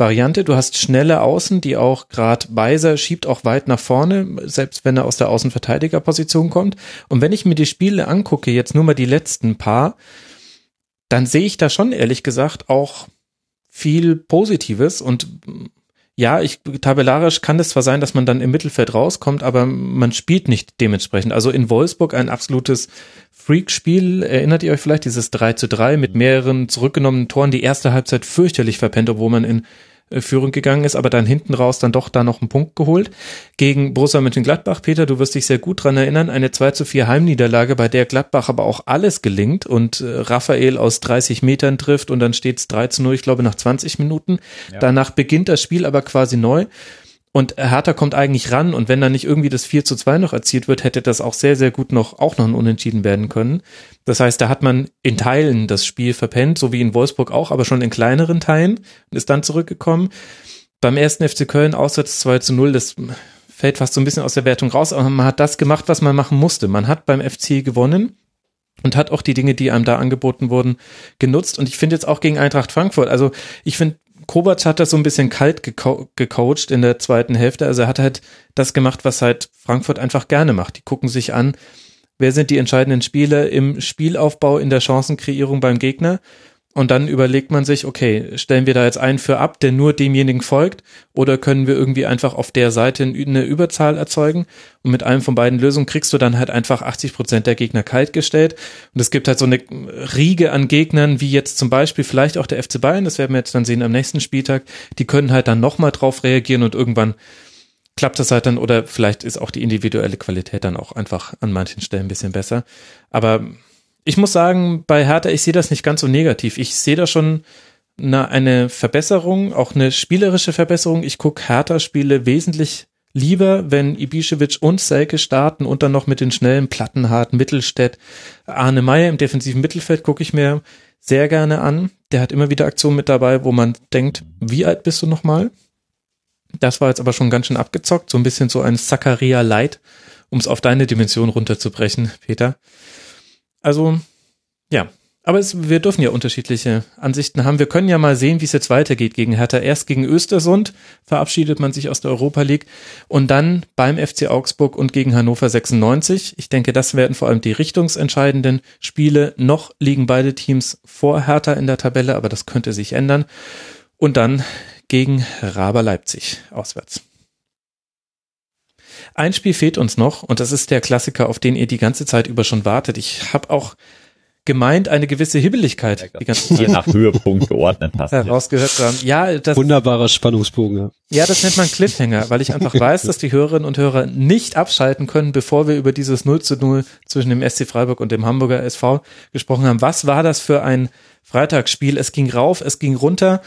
Variante. Du hast schnelle Außen, die auch gerade Weiser schiebt auch weit nach vorne, selbst wenn er aus der Außenverteidigerposition kommt. Und wenn ich mir die Spiele angucke, jetzt nur mal die letzten paar, dann sehe ich da schon ehrlich gesagt auch viel Positives und ja, ich tabellarisch kann es zwar sein, dass man dann im Mittelfeld rauskommt, aber man spielt nicht dementsprechend. Also in Wolfsburg ein absolutes Freak-Spiel. Erinnert ihr euch vielleicht dieses 3 zu 3 mit mehreren zurückgenommenen Toren, die erste Halbzeit fürchterlich verpennt, obwohl man in Führung gegangen ist, aber dann hinten raus dann doch da noch einen Punkt geholt. Gegen Borussia Mönchengladbach, Peter, du wirst dich sehr gut dran erinnern, eine 2 zu 4 Heimniederlage, bei der Gladbach aber auch alles gelingt und äh, Raphael aus 30 Metern trifft und dann steht es 3 zu 0, ich glaube nach 20 Minuten. Ja. Danach beginnt das Spiel aber quasi neu. Und Hertha kommt eigentlich ran und wenn dann nicht irgendwie das 4 zu 2 noch erzielt wird, hätte das auch sehr, sehr gut noch, auch noch ein Unentschieden werden können. Das heißt, da hat man in Teilen das Spiel verpennt, so wie in Wolfsburg auch, aber schon in kleineren Teilen und ist dann zurückgekommen. Beim ersten FC Köln auswärts 2 zu 0, das fällt fast so ein bisschen aus der Wertung raus, aber man hat das gemacht, was man machen musste. Man hat beim FC gewonnen und hat auch die Dinge, die einem da angeboten wurden, genutzt. Und ich finde jetzt auch gegen Eintracht Frankfurt, also ich finde, Kovac hat das so ein bisschen kalt geco gecoacht in der zweiten Hälfte. Also er hat halt das gemacht, was halt Frankfurt einfach gerne macht. Die gucken sich an, wer sind die entscheidenden Spiele im Spielaufbau, in der Chancenkreierung beim Gegner und dann überlegt man sich, okay, stellen wir da jetzt einen für ab, der nur demjenigen folgt, oder können wir irgendwie einfach auf der Seite eine Überzahl erzeugen? Und mit einem von beiden Lösungen kriegst du dann halt einfach 80 Prozent der Gegner kaltgestellt. Und es gibt halt so eine Riege an Gegnern, wie jetzt zum Beispiel vielleicht auch der FC Bayern, das werden wir jetzt dann sehen am nächsten Spieltag, die können halt dann nochmal drauf reagieren und irgendwann klappt das halt dann, oder vielleicht ist auch die individuelle Qualität dann auch einfach an manchen Stellen ein bisschen besser. Aber ich muss sagen, bei Hertha, ich sehe das nicht ganz so negativ. Ich sehe da schon eine, eine Verbesserung, auch eine spielerische Verbesserung. Ich gucke Hertha-Spiele wesentlich lieber, wenn Ibišević und Selke starten und dann noch mit den schnellen Plattenharten Mittelstädt. Arne Meyer im defensiven Mittelfeld gucke ich mir sehr gerne an. Der hat immer wieder Aktionen mit dabei, wo man denkt, wie alt bist du nochmal? Das war jetzt aber schon ganz schön abgezockt, so ein bisschen so ein Zakaria Light, um es auf deine Dimension runterzubrechen, Peter. Also, ja. Aber es, wir dürfen ja unterschiedliche Ansichten haben. Wir können ja mal sehen, wie es jetzt weitergeht gegen Hertha. Erst gegen Östersund verabschiedet man sich aus der Europa League und dann beim FC Augsburg und gegen Hannover 96. Ich denke, das werden vor allem die richtungsentscheidenden Spiele. Noch liegen beide Teams vor Hertha in der Tabelle, aber das könnte sich ändern. Und dann gegen Raber Leipzig auswärts. Ein Spiel fehlt uns noch und das ist der Klassiker, auf den ihr die ganze Zeit über schon wartet. Ich habe auch gemeint, eine gewisse Hibbeligkeit die ganze Zeit. Nach Höhepunkt geordnet hast. Herausgehört haben. Ja, das. Wunderbarer Spannungsbogen, ja. Ja, das nennt man Cliffhanger, weil ich einfach weiß, dass die Hörerinnen und Hörer nicht abschalten können, bevor wir über dieses 0 zu 0 zwischen dem SC Freiburg und dem Hamburger SV gesprochen haben. Was war das für ein Freitagsspiel? Es ging rauf, es ging runter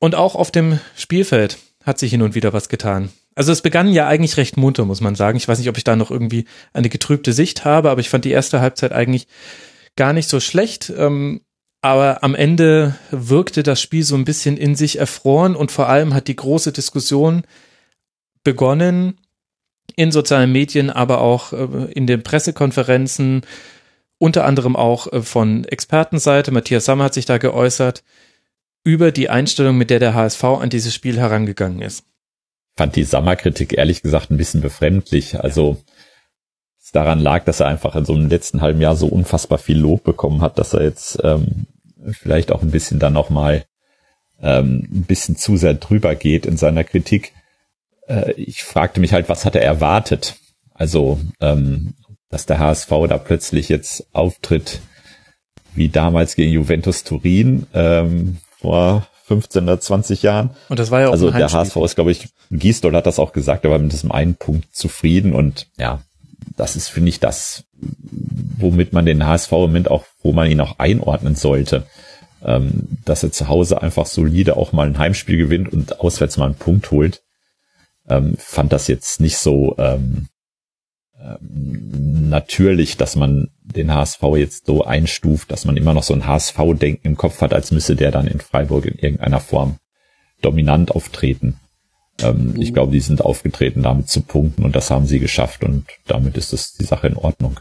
und auch auf dem Spielfeld hat sich hin und wieder was getan. Also es begann ja eigentlich recht munter, muss man sagen. Ich weiß nicht, ob ich da noch irgendwie eine getrübte Sicht habe, aber ich fand die erste Halbzeit eigentlich gar nicht so schlecht. Ähm, aber am Ende wirkte das Spiel so ein bisschen in sich erfroren und vor allem hat die große Diskussion begonnen in sozialen Medien, aber auch äh, in den Pressekonferenzen, unter anderem auch äh, von Expertenseite. Matthias Sammer hat sich da geäußert über die Einstellung, mit der der HSV an dieses Spiel herangegangen ist fand die Sommerkritik ehrlich gesagt ein bisschen befremdlich. Also es daran lag, dass er einfach in so einem letzten halben Jahr so unfassbar viel Lob bekommen hat, dass er jetzt ähm, vielleicht auch ein bisschen dann nochmal ähm, ein bisschen zu sehr drüber geht in seiner Kritik. Äh, ich fragte mich halt, was hat er erwartet? Also, ähm, dass der HSV da plötzlich jetzt auftritt wie damals gegen Juventus Turin ähm, vor 15 oder 20 Jahren. Und das war ja auch Also der HSV ist, glaube ich, Giesdoll hat das auch gesagt, er war mit diesem einen Punkt zufrieden und ja, das ist, finde ich, das, womit man den HSV im Moment auch, wo man ihn auch einordnen sollte. Ähm, dass er zu Hause einfach solide auch mal ein Heimspiel gewinnt und auswärts mal einen Punkt holt. Ähm, fand das jetzt nicht so ähm, natürlich, dass man den HSV jetzt so einstuft, dass man immer noch so ein HSV-Denken im Kopf hat, als müsse der dann in Freiburg in irgendeiner Form dominant auftreten. Ähm, mhm. Ich glaube, die sind aufgetreten, damit zu punkten und das haben sie geschafft und damit ist das die Sache in Ordnung.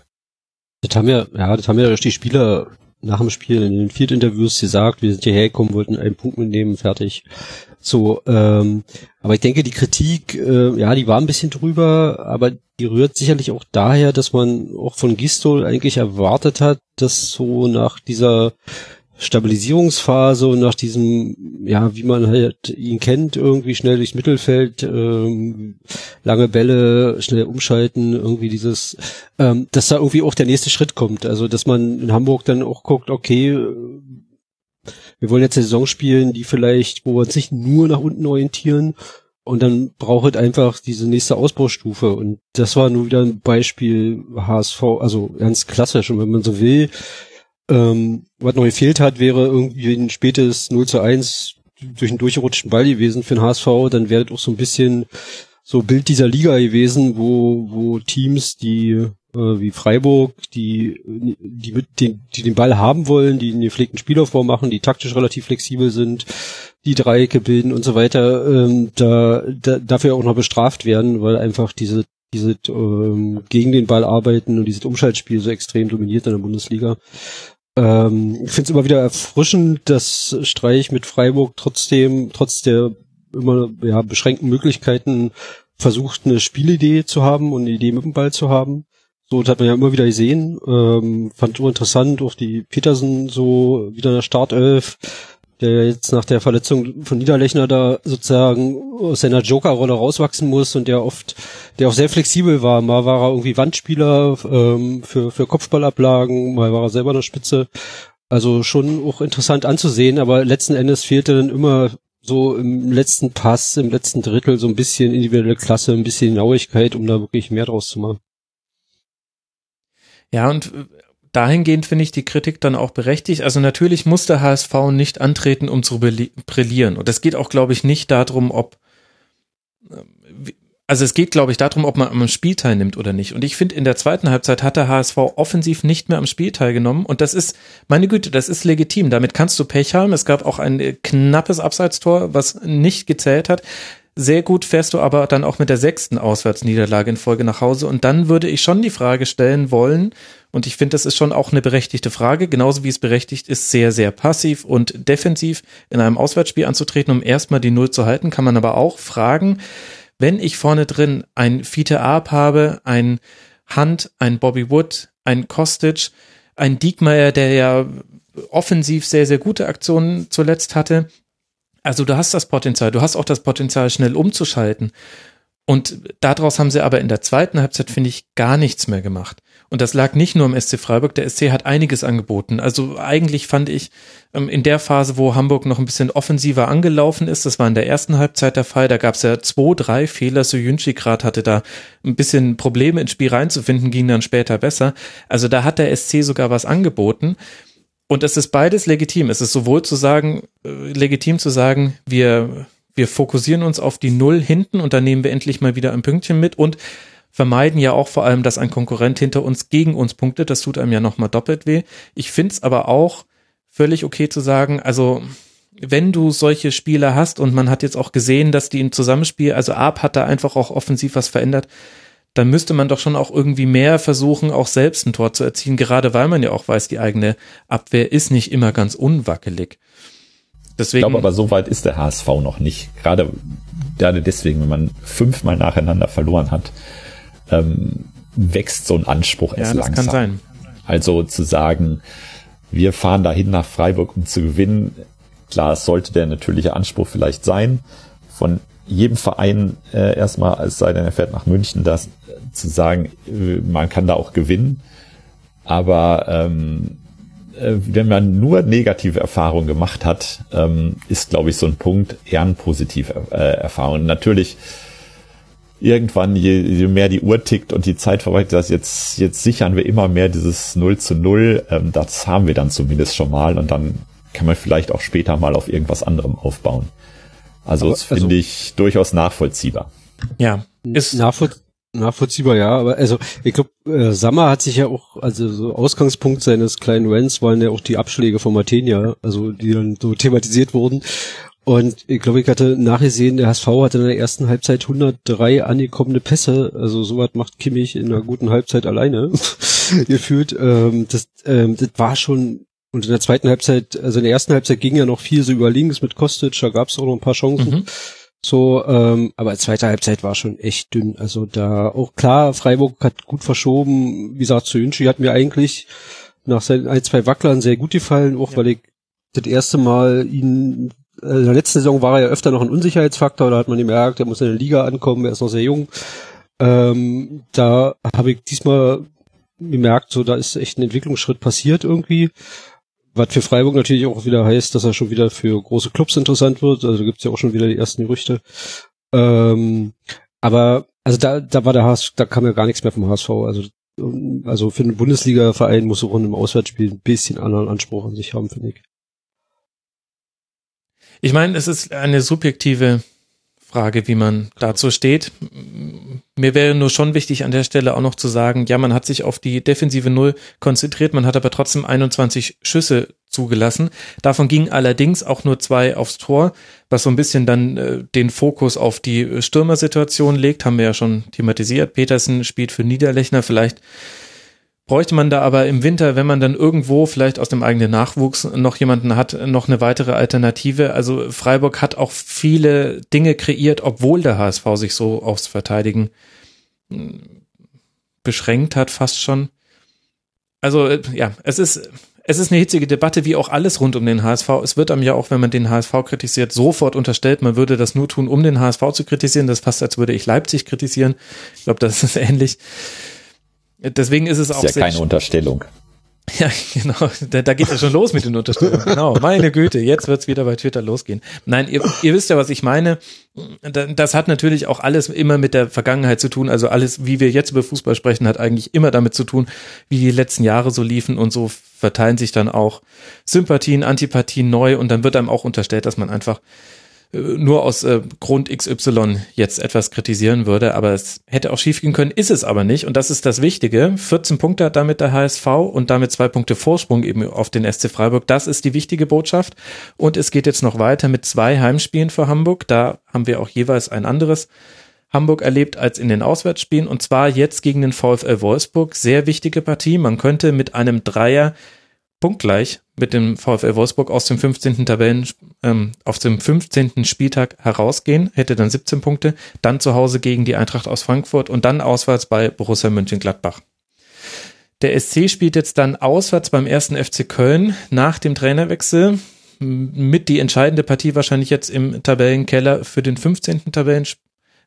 Das haben ja, ja, das haben ja die Spieler nach dem Spiel in den Field-Interviews gesagt, wir sind hierher gekommen, wollten einen Punkt mitnehmen, fertig. So, ähm, aber ich denke, die Kritik, äh, ja, die war ein bisschen drüber, aber die rührt sicherlich auch daher, dass man auch von Gistol eigentlich erwartet hat, dass so nach dieser Stabilisierungsphase und nach diesem, ja, wie man halt ihn kennt, irgendwie schnell durchs Mittelfeld, ähm, lange Bälle, schnell umschalten, irgendwie dieses, ähm, dass da irgendwie auch der nächste Schritt kommt. Also, dass man in Hamburg dann auch guckt, okay, wir wollen jetzt eine Saison spielen, die vielleicht, wo wir uns nicht nur nach unten orientieren, und dann braucht es einfach diese nächste Ausbaustufe. Und das war nur wieder ein Beispiel HSV, also ganz klassisch. Und wenn man so will, ähm, was noch gefehlt hat, wäre irgendwie ein spätes 0 zu 1 durch einen durchgerutschten Ball gewesen für den HSV, dann wäre das auch so ein bisschen so Bild dieser Liga gewesen, wo, wo Teams, die wie Freiburg, die, die, mit den, die den Ball haben wollen, die einen gepflegten Spielaufbau machen, die taktisch relativ flexibel sind, die Dreiecke bilden und so weiter, ähm, da, da dafür auch noch bestraft werden, weil einfach diese diese ähm, gegen den Ball arbeiten und dieses Umschaltspiel so extrem dominiert in der Bundesliga. Ähm, ich finde es immer wieder erfrischend, dass Streich mit Freiburg trotzdem, trotz der immer ja, beschränkten Möglichkeiten versucht, eine Spielidee zu haben und eine Idee mit dem Ball zu haben. So, das hat man ja immer wieder gesehen. Ähm, fand immer interessant, auch die Petersen so wieder in der Startelf, der jetzt nach der Verletzung von Niederlechner da sozusagen aus seiner Joker-Rolle rauswachsen muss und der oft, der auch sehr flexibel war. Mal war er irgendwie Wandspieler ähm, für, für Kopfballablagen, mal war er selber eine Spitze. Also schon auch interessant anzusehen, aber letzten Endes fehlte dann immer so im letzten Pass, im letzten Drittel so ein bisschen individuelle Klasse, ein bisschen Genauigkeit, um da wirklich mehr draus zu machen. Ja, und dahingehend finde ich die Kritik dann auch berechtigt. Also natürlich muss der HSV nicht antreten, um zu brillieren. Und es geht auch, glaube ich, nicht darum, ob, also es geht, glaube ich, darum, ob man am Spiel teilnimmt oder nicht. Und ich finde, in der zweiten Halbzeit hat der HSV offensiv nicht mehr am Spiel teilgenommen. Und das ist, meine Güte, das ist legitim. Damit kannst du Pech haben. Es gab auch ein knappes Abseitstor, was nicht gezählt hat. Sehr gut fährst du aber dann auch mit der sechsten Auswärtsniederlage in Folge nach Hause. Und dann würde ich schon die Frage stellen wollen, und ich finde, das ist schon auch eine berechtigte Frage, genauso wie es berechtigt ist, sehr, sehr passiv und defensiv in einem Auswärtsspiel anzutreten, um erstmal die Null zu halten, kann man aber auch fragen, wenn ich vorne drin ein Fiete Arp habe, ein Hunt, ein Bobby Wood, ein Kostic, ein Diekmeyer, der ja offensiv sehr, sehr gute Aktionen zuletzt hatte. Also du hast das Potenzial, du hast auch das Potenzial, schnell umzuschalten. Und daraus haben sie aber in der zweiten Halbzeit, finde ich, gar nichts mehr gemacht. Und das lag nicht nur am SC Freiburg, der SC hat einiges angeboten. Also eigentlich fand ich ähm, in der Phase, wo Hamburg noch ein bisschen offensiver angelaufen ist, das war in der ersten Halbzeit der Fall, da gab es ja zwei, drei Fehler. So Jünschi gerade hatte da ein bisschen Probleme ins Spiel reinzufinden, ging dann später besser. Also da hat der SC sogar was angeboten. Und es ist beides legitim. Es ist sowohl zu sagen, äh, legitim zu sagen, wir wir fokussieren uns auf die Null hinten und dann nehmen wir endlich mal wieder ein Pünktchen mit und vermeiden ja auch vor allem, dass ein Konkurrent hinter uns gegen uns punktet. Das tut einem ja nochmal doppelt weh. Ich finde es aber auch völlig okay zu sagen, also wenn du solche Spieler hast und man hat jetzt auch gesehen, dass die im Zusammenspiel, also Ab hat da einfach auch offensiv was verändert, dann müsste man doch schon auch irgendwie mehr versuchen, auch selbst ein Tor zu erzielen, gerade weil man ja auch weiß, die eigene Abwehr ist nicht immer ganz unwackelig. Deswegen, ich glaube aber, so weit ist der HSV noch nicht. Gerade, gerade deswegen, wenn man fünfmal nacheinander verloren hat, ähm, wächst so ein Anspruch erst ja, das langsam. Kann sein. Also zu sagen, wir fahren dahin nach Freiburg, um zu gewinnen. Klar, es sollte der natürliche Anspruch vielleicht sein. Von jedem Verein äh, erstmal, es sei denn, er fährt nach München, das zu sagen, äh, man kann da auch gewinnen. Aber ähm, äh, wenn man nur negative Erfahrungen gemacht hat, ähm, ist, glaube ich, so ein Punkt eher ein positive äh, Erfahrung. Natürlich irgendwann, je, je mehr die Uhr tickt und die Zeit verwaltet, dass jetzt, jetzt sichern wir immer mehr dieses 0 zu 0. Ähm, das haben wir dann zumindest schon mal und dann kann man vielleicht auch später mal auf irgendwas anderem aufbauen. Also Aber, das finde also, ich durchaus nachvollziehbar. Ja, ist nachvoll nachvollziehbar, ja. Aber also ich glaube, äh, Sammer hat sich ja auch, also so Ausgangspunkt seines kleinen Rants waren ja auch die Abschläge von Martinia, also die dann so thematisiert wurden. Und ich glaube, ich hatte nachgesehen, der HSV hatte in der ersten Halbzeit 103 angekommene Pässe. Also sowas macht Kimmich in einer guten Halbzeit alleine (laughs) gefühlt. Ähm, das, ähm, das war schon und in der zweiten Halbzeit, also in der ersten Halbzeit ging ja noch viel so über links mit Kostic, da gab es auch noch ein paar Chancen. Mhm. So, ähm, aber zweite Halbzeit war schon echt dünn. Also da auch klar, Freiburg hat gut verschoben. Wie gesagt, zu Zünchi hat mir eigentlich nach seinen ein, zwei Wacklern sehr gut gefallen, auch ja. weil ich das erste Mal ihn äh, in der letzten Saison war er ja öfter noch ein Unsicherheitsfaktor, da hat man gemerkt, er muss in der Liga ankommen, er ist noch sehr jung. Ähm, da habe ich diesmal gemerkt, so da ist echt ein Entwicklungsschritt passiert irgendwie. Was für Freiburg natürlich auch wieder heißt, dass er schon wieder für große Clubs interessant wird. Also gibt's ja auch schon wieder die ersten Gerüchte. Ähm, aber also da, da war der HSV, da kam ja gar nichts mehr vom HSV. Also also für einen Bundesliga-Verein muss auch in einem Auswärtsspiel ein bisschen anderen Anspruch an sich haben, finde ich. Ich meine, es ist eine subjektive Frage, wie man dazu steht. Mir wäre nur schon wichtig an der Stelle auch noch zu sagen, ja, man hat sich auf die defensive Null konzentriert, man hat aber trotzdem 21 Schüsse zugelassen. Davon gingen allerdings auch nur zwei aufs Tor, was so ein bisschen dann äh, den Fokus auf die Stürmersituation legt, haben wir ja schon thematisiert. Petersen spielt für Niederlechner, vielleicht bräuchte man da aber im Winter, wenn man dann irgendwo vielleicht aus dem eigenen Nachwuchs noch jemanden hat, noch eine weitere Alternative. Also Freiburg hat auch viele Dinge kreiert, obwohl der HSV sich so aufs Verteidigen hm, beschränkt hat, fast schon. Also äh, ja, es ist es ist eine hitzige Debatte, wie auch alles rund um den HSV. Es wird einem ja auch, wenn man den HSV kritisiert, sofort unterstellt, man würde das nur tun, um den HSV zu kritisieren. Das ist fast, als würde ich Leipzig kritisieren. Ich glaube, das ist ähnlich. Deswegen ist es auch. Ist ja keine Unterstellung. (laughs) Ja, genau. Da, da geht es schon los mit den Unterstellungen. Genau. Meine Güte, jetzt wird's wieder bei Twitter losgehen. Nein, ihr, ihr wisst ja, was ich meine. Das hat natürlich auch alles immer mit der Vergangenheit zu tun. Also alles, wie wir jetzt über Fußball sprechen, hat eigentlich immer damit zu tun, wie die letzten Jahre so liefen und so verteilen sich dann auch Sympathien, Antipathien neu und dann wird einem auch unterstellt, dass man einfach nur aus äh, Grund XY jetzt etwas kritisieren würde, aber es hätte auch schiefgehen können, ist es aber nicht und das ist das Wichtige. 14 Punkte hat damit der HSV und damit zwei Punkte Vorsprung eben auf den SC Freiburg. Das ist die wichtige Botschaft und es geht jetzt noch weiter mit zwei Heimspielen für Hamburg. Da haben wir auch jeweils ein anderes Hamburg erlebt als in den Auswärtsspielen und zwar jetzt gegen den VfL Wolfsburg. Sehr wichtige Partie. Man könnte mit einem Dreier punktgleich mit dem VfL Wolfsburg aus dem 15. Tabellen, ähm, auf dem 15. Spieltag herausgehen, hätte dann 17 Punkte, dann zu Hause gegen die Eintracht aus Frankfurt und dann auswärts bei Borussia Mönchengladbach. Der SC spielt jetzt dann auswärts beim ersten FC Köln nach dem Trainerwechsel mit die entscheidende Partie wahrscheinlich jetzt im Tabellenkeller für den 15. Tabellen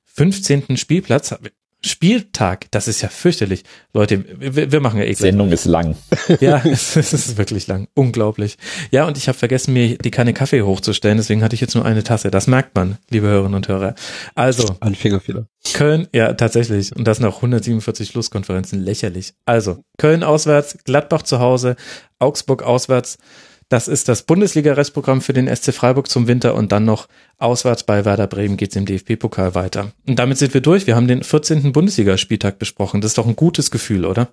15. Spielplatz. Spieltag, das ist ja fürchterlich. Leute, wir, wir machen ja eh Sendung ist lang. (laughs) Ja, es, es ist wirklich lang. Unglaublich. Ja, und ich habe vergessen, mir die Kanne Kaffee hochzustellen, deswegen hatte ich jetzt nur eine Tasse. Das merkt man, liebe Hörerinnen und Hörer. Also. Anfängerfehler. Köln, ja, tatsächlich. Und das nach 147 Schlusskonferenzen. Lächerlich. Also, Köln auswärts, Gladbach zu Hause, Augsburg auswärts. Das ist das Bundesliga-Restprogramm für den SC Freiburg zum Winter und dann noch auswärts bei Werder Bremen geht's im DFB-Pokal weiter. Und damit sind wir durch. Wir haben den 14. Bundesligaspieltag besprochen. Das ist doch ein gutes Gefühl, oder?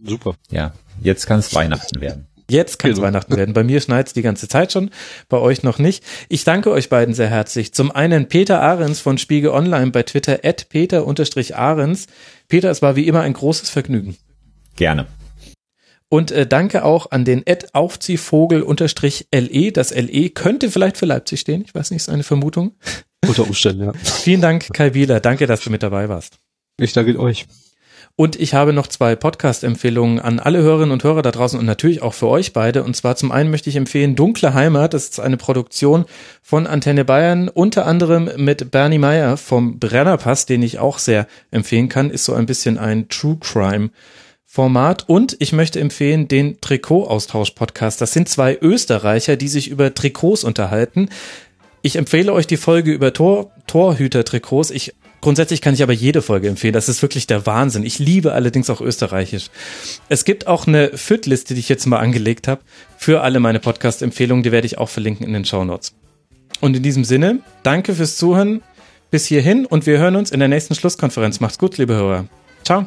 Super. Ja, jetzt kann es Weihnachten werden. Jetzt kann es genau. Weihnachten werden. Bei mir schneit's die ganze Zeit schon, bei euch noch nicht. Ich danke euch beiden sehr herzlich. Zum einen Peter Ahrens von Spiegel Online bei Twitter, at peter-ahrens. Peter, es war wie immer ein großes Vergnügen. Gerne. Und äh, danke auch an den Ed Aufziehvogel-LE. Das LE könnte vielleicht für Leipzig stehen. Ich weiß nicht, ist eine Vermutung. Unter Umständen, ja. (laughs) Vielen Dank, Kai Wieler. Danke, dass du mit dabei warst. Ich danke euch. Und ich habe noch zwei Podcast-Empfehlungen an alle Hörerinnen und Hörer da draußen und natürlich auch für euch beide. Und zwar zum einen möchte ich empfehlen Dunkle Heimat. Das ist eine Produktion von Antenne Bayern, unter anderem mit Bernie Meyer vom Brennerpass, den ich auch sehr empfehlen kann. Ist so ein bisschen ein True Crime Format und ich möchte empfehlen den Trikot-Austausch-Podcast. Das sind zwei Österreicher, die sich über Trikots unterhalten. Ich empfehle euch die Folge über Tor, Torhüter-Trikots. Ich Grundsätzlich kann ich aber jede Folge empfehlen. Das ist wirklich der Wahnsinn. Ich liebe allerdings auch Österreichisch. Es gibt auch eine FIT-Liste, die ich jetzt mal angelegt habe, für alle meine Podcast-Empfehlungen. Die werde ich auch verlinken in den Show Notes. Und in diesem Sinne, danke fürs Zuhören bis hierhin und wir hören uns in der nächsten Schlusskonferenz. Macht's gut, liebe Hörer. Ciao.